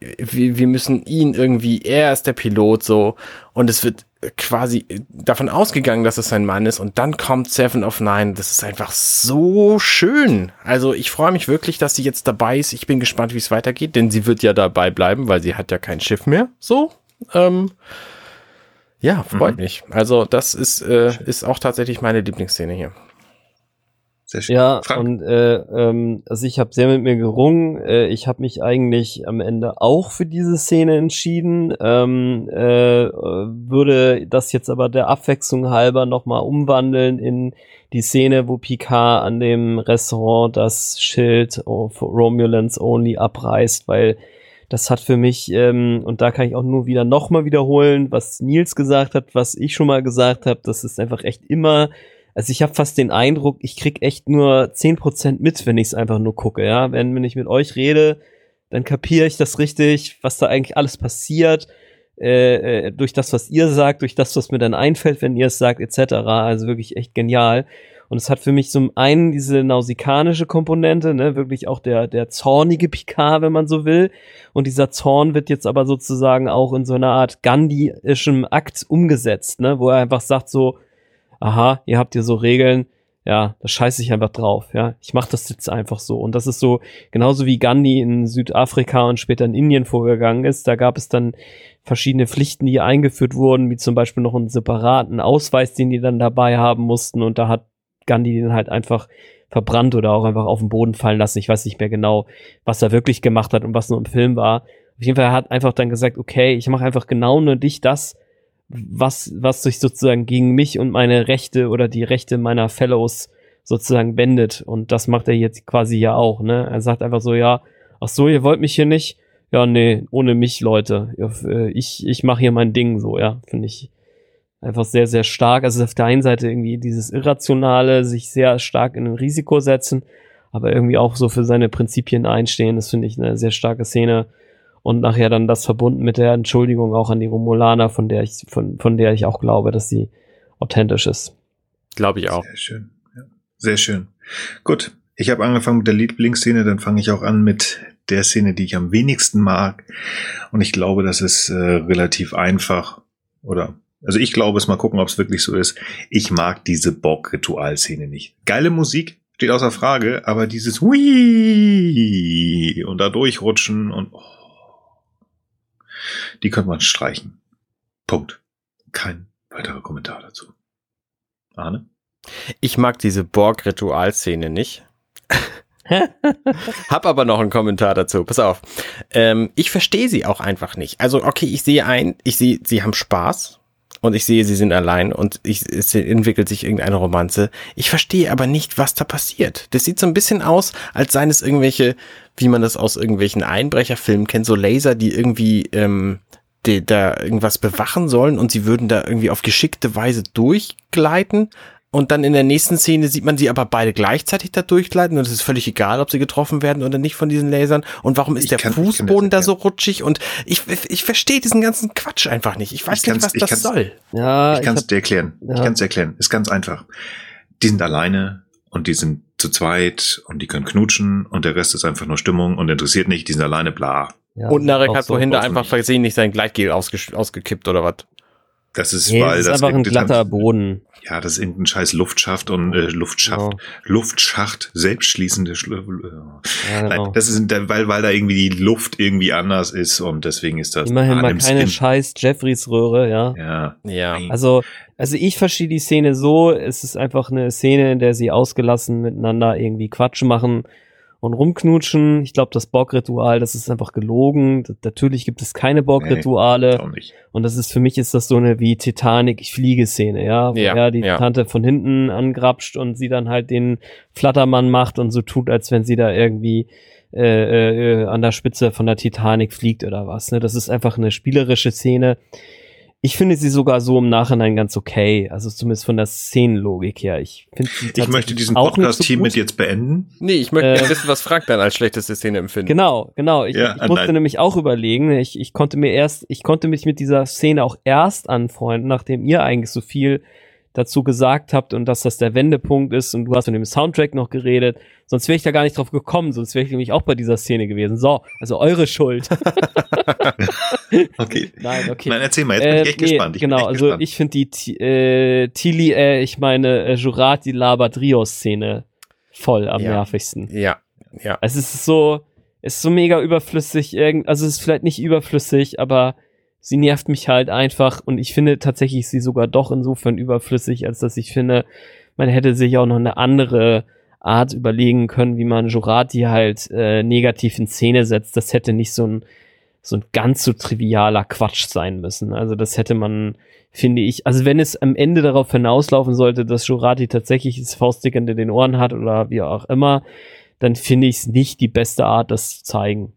wir, wir müssen ihn irgendwie, er ist der Pilot so. Und es wird quasi davon ausgegangen, dass es sein Mann ist. Und dann kommt Seven of Nine. Das ist einfach so schön. Also ich freue mich wirklich, dass sie jetzt dabei ist. Ich bin gespannt, wie es weitergeht, denn sie wird ja dabei bleiben, weil sie hat ja kein Schiff mehr. So. Ähm, ja, freut mhm. mich. Also das ist, äh, ist auch tatsächlich meine Lieblingsszene hier. Sehr schön. Ja, Frank. und äh, ähm, also ich habe sehr mit mir gerungen. Äh, ich habe mich eigentlich am Ende auch für diese Szene entschieden. Ähm, äh, würde das jetzt aber der Abwechslung halber nochmal umwandeln in die Szene, wo Picard an dem Restaurant das Schild of Romulans Only abreißt, weil das hat für mich, ähm, und da kann ich auch nur wieder nochmal wiederholen, was Nils gesagt hat, was ich schon mal gesagt habe, das ist einfach echt immer also ich habe fast den Eindruck, ich krieg echt nur zehn Prozent mit, wenn ich es einfach nur gucke, ja. Wenn, wenn ich mit euch rede, dann kapiere ich das richtig, was da eigentlich alles passiert, äh, äh, durch das, was ihr sagt, durch das, was mir dann einfällt, wenn ihr es sagt, etc. Also wirklich echt genial. Und es hat für mich zum einen diese nausikanische Komponente, ne, wirklich auch der, der zornige Picard, wenn man so will. Und dieser Zorn wird jetzt aber sozusagen auch in so einer Art Gandhiischem Akt umgesetzt, ne, wo er einfach sagt so, aha, ihr habt hier so Regeln, ja, da scheiße ich einfach drauf, ja. Ich mache das jetzt einfach so. Und das ist so, genauso wie Gandhi in Südafrika und später in Indien vorgegangen ist, da gab es dann verschiedene Pflichten, die eingeführt wurden, wie zum Beispiel noch einen separaten Ausweis, den die dann dabei haben mussten. Und da hat Gandhi den halt einfach verbrannt oder auch einfach auf den Boden fallen lassen. Ich weiß nicht mehr genau, was er wirklich gemacht hat und was nur im Film war. Auf jeden Fall er hat einfach dann gesagt, okay, ich mache einfach genau nur dich das, was, was sich sozusagen gegen mich und meine Rechte oder die Rechte meiner Fellows sozusagen wendet. Und das macht er jetzt quasi ja auch, ne? Er sagt einfach so, ja, ach so, ihr wollt mich hier nicht? Ja, nee, ohne mich, Leute. Äh, ich, ich mache hier mein Ding so, ja, finde ich einfach sehr, sehr stark. Also auf der einen Seite irgendwie dieses Irrationale, sich sehr stark in ein Risiko setzen, aber irgendwie auch so für seine Prinzipien einstehen. Das finde ich eine sehr starke Szene und nachher dann das verbunden mit der Entschuldigung auch an die Romulaner, von der ich, von, von der ich auch glaube, dass sie authentisch ist. Glaube ich auch. Sehr schön. Ja. Sehr schön. Gut. Ich habe angefangen mit der Lieblingsszene, dann fange ich auch an mit der Szene, die ich am wenigsten mag. Und ich glaube, das ist äh, relativ einfach. Oder, also ich glaube es, mal gucken, ob es wirklich so ist. Ich mag diese Borg-Ritual-Szene nicht. Geile Musik, steht außer Frage, aber dieses Hui und da durchrutschen und oh, die könnte man streichen. Punkt. Kein weiterer Kommentar dazu. Arne? Ich mag diese Borg-Ritualszene nicht. Hab aber noch einen Kommentar dazu. Pass auf. Ähm, ich verstehe sie auch einfach nicht. Also, okay, ich sehe ein, ich sehe, sie haben Spaß und ich sehe, sie sind allein und ich, es entwickelt sich irgendeine Romanze. Ich verstehe aber nicht, was da passiert. Das sieht so ein bisschen aus, als seien es irgendwelche, wie man das aus irgendwelchen Einbrecherfilmen kennt, so Laser, die irgendwie ähm, die da irgendwas bewachen sollen und sie würden da irgendwie auf geschickte Weise durchgleiten. Und dann in der nächsten Szene sieht man sie aber beide gleichzeitig da durchgleiten und es ist völlig egal, ob sie getroffen werden oder nicht von diesen Lasern. Und warum ist ich der kann, Fußboden da so rutschig? Und ich, ich verstehe diesen ganzen Quatsch einfach nicht. Ich weiß ich nicht, was das soll. Ja, ich kann es dir erklären. Ja. Ich kann es erklären. Ist ganz einfach. Die sind alleine und die sind zu zweit und die können knutschen und der Rest ist einfach nur Stimmung und interessiert nicht, die sind alleine, bla. Ja, und Narek hat so vorhin da einfach versehen nicht sein Gleitgel ausge ausgekippt oder was? Das ist, nee, weil das ist das einfach ein glatter Boden. Ja, das ist irgendein scheiß Luftschacht und äh, Luftschacht, genau. Luftschacht, selbstschließende Schlu äh, ja, genau. Das ist, weil, weil da irgendwie die Luft irgendwie anders ist und deswegen ist das. Immerhin mal keine Spin. scheiß Jeffreys Röhre, ja. Ja. Ja. Also Also ich verstehe die Szene so, es ist einfach eine Szene, in der sie ausgelassen miteinander irgendwie Quatsch machen und rumknutschen. Ich glaube, das Borg-Ritual, das ist einfach gelogen. Natürlich gibt es keine Borg-Rituale. Nee, und das ist für mich ist das so eine wie Titanic, ich fliege Szene, ja, wo Ja, er die ja. Tante von hinten angrapscht und sie dann halt den Flattermann macht und so tut, als wenn sie da irgendwie äh, äh, an der Spitze von der Titanic fliegt oder was. Ne? Das ist einfach eine spielerische Szene. Ich finde sie sogar so im Nachhinein ganz okay, also zumindest von der Szenenlogik her. Ich, finde sie Ich möchte diesen Podcast so hiermit gut. jetzt beenden. Nee, ich möchte Äh, gerne wissen, was Frank dann als schlechteste Szene empfindet. Genau, genau. Ich, Ja, ich musste nein. nämlich auch überlegen. Ich, ich konnte mir erst, ich konnte mich mit dieser Szene auch erst anfreunden, nachdem ihr eigentlich so viel dazu gesagt habt und dass das der Wendepunkt ist und du hast von dem Soundtrack noch geredet. Sonst wäre ich da gar nicht drauf gekommen, sonst wäre ich nämlich auch bei dieser Szene gewesen. So, also eure Schuld. Okay. Nein, okay. Nein, erzähl mal, jetzt bin ich echt nee, gespannt. Ich genau, echt also gespannt. ich finde die äh, Tili, äh, ich meine äh, Jurati labert Rio-Szene voll am Ja. nervigsten. Ja, ja. Also es ist so, es ist so mega überflüssig, irgend, also es ist vielleicht nicht überflüssig, aber sie nervt mich halt einfach und ich finde tatsächlich sie sogar doch insofern überflüssig, als dass ich finde, man hätte sich auch noch eine andere Art überlegen können, wie man Jurati halt äh, negativ in Szene setzt. Das hätte nicht so ein so ein ganz so trivialer Quatsch sein müssen. Also das hätte man, finde ich, also wenn es am Ende darauf hinauslaufen sollte, dass Jurati tatsächlich das Faustdick hinter den Ohren hat oder wie auch immer, dann finde ich es nicht die beste Art, das zu zeigen.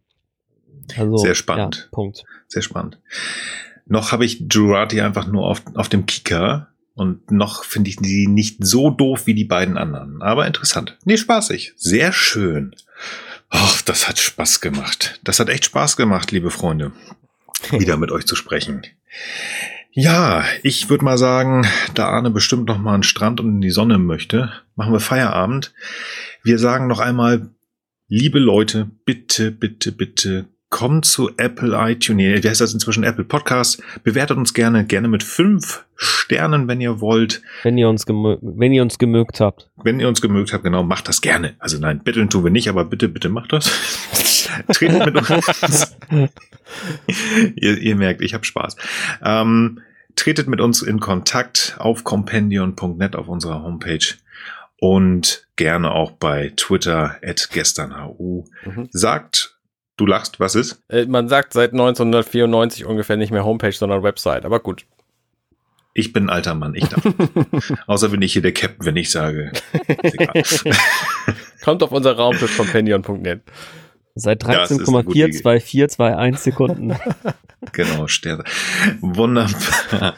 Also, Sehr spannend. Ja, Punkt. Sehr spannend. Noch habe ich Jurati einfach nur auf, auf dem Kicker und noch finde ich die nicht so doof wie die beiden anderen. Aber interessant. Nee, spaßig. Sehr schön. Ach, das hat Spaß gemacht. Das hat echt Spaß gemacht, liebe Freunde. Wieder mit euch zu sprechen. Ja, ich würde mal sagen, da Arne bestimmt noch mal den Strand und in die Sonne möchte, machen wir Feierabend. Wir sagen noch einmal, liebe Leute, bitte, bitte, bitte kommt zu Apple iTunes, wie heißt das inzwischen Apple Podcast, bewertet uns gerne, gerne mit fünf Sternen, wenn ihr wollt. Wenn ihr uns, gemö wenn ihr uns gemögt habt. Wenn ihr uns gemögt habt, genau, macht das gerne. Also nein, bitteln tun wir nicht, aber bitte, bitte macht das. Tretet mit uns. ihr, ihr merkt, ich habe Spaß. Ähm, tretet mit uns in Kontakt auf compendion.net auf unserer Homepage und gerne auch bei Twitter at gesternhu. Mhm. Sagt, du lachst, was ist? Äh, man sagt seit 1994 ungefähr nicht mehr Homepage, sondern Website. Aber gut. Ich bin ein alter Mann, ich darf. Außer bin ich hier der Captain, wenn ich sage. Ist egal. Kommt auf unser Raumschiff companion.net. Seit Ja, es ist eine gute Idee. 13,42421 Sekunden. Genau, Sterne. Wunderbar.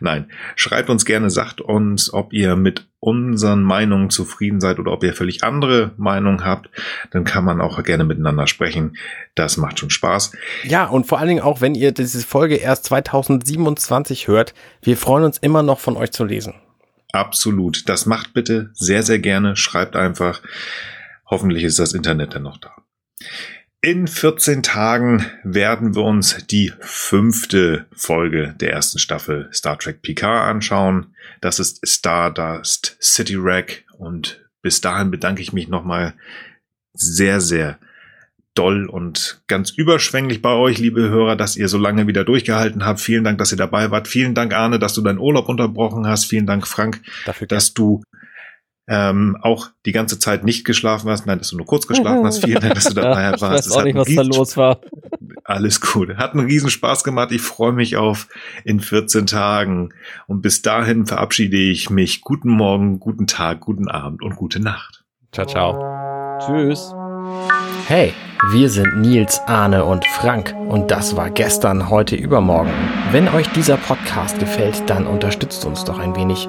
Nein, schreibt uns gerne, sagt uns, ob ihr mit unseren Meinungen zufrieden seid oder ob ihr völlig andere Meinungen habt. Dann kann man auch gerne miteinander sprechen. Das macht schon Spaß. Ja, und vor allen Dingen auch, wenn ihr diese Folge erst 2027 hört, wir freuen uns immer noch von euch zu lesen. Absolut. Das macht bitte sehr, sehr gerne. Schreibt einfach. Hoffentlich ist das Internet dann noch da. In 14 Tagen werden wir uns die fünfte Folge der ersten Staffel Star Trek Picard anschauen. Das ist Stardust City Wreck und bis dahin bedanke ich mich nochmal sehr, sehr doll und ganz überschwänglich bei euch, liebe Hörer, dass ihr so lange wieder durchgehalten habt. Vielen Dank, dass ihr dabei wart. Vielen Dank, Arne, dass du deinen Urlaub unterbrochen hast. Vielen Dank, Frank, Dafür dass du ähm, auch die ganze Zeit nicht geschlafen hast. Nein, dass du nur kurz geschlafen hast. Vielen Dank, dass du dabei Ja, warst. ich weiß Es auch hat nicht, was da riesen- los war. Alles gut. Hat einen riesen Spaß gemacht. Ich freue mich auf in 14 Tagen. Und bis dahin verabschiede ich mich. Guten Morgen, guten Tag, guten Abend und gute Nacht. Ciao, ciao. Tschüss. Hey, wir sind Nils, Arne und Frank und das war gestern, heute, übermorgen. Wenn euch dieser Podcast gefällt, dann unterstützt uns doch ein wenig.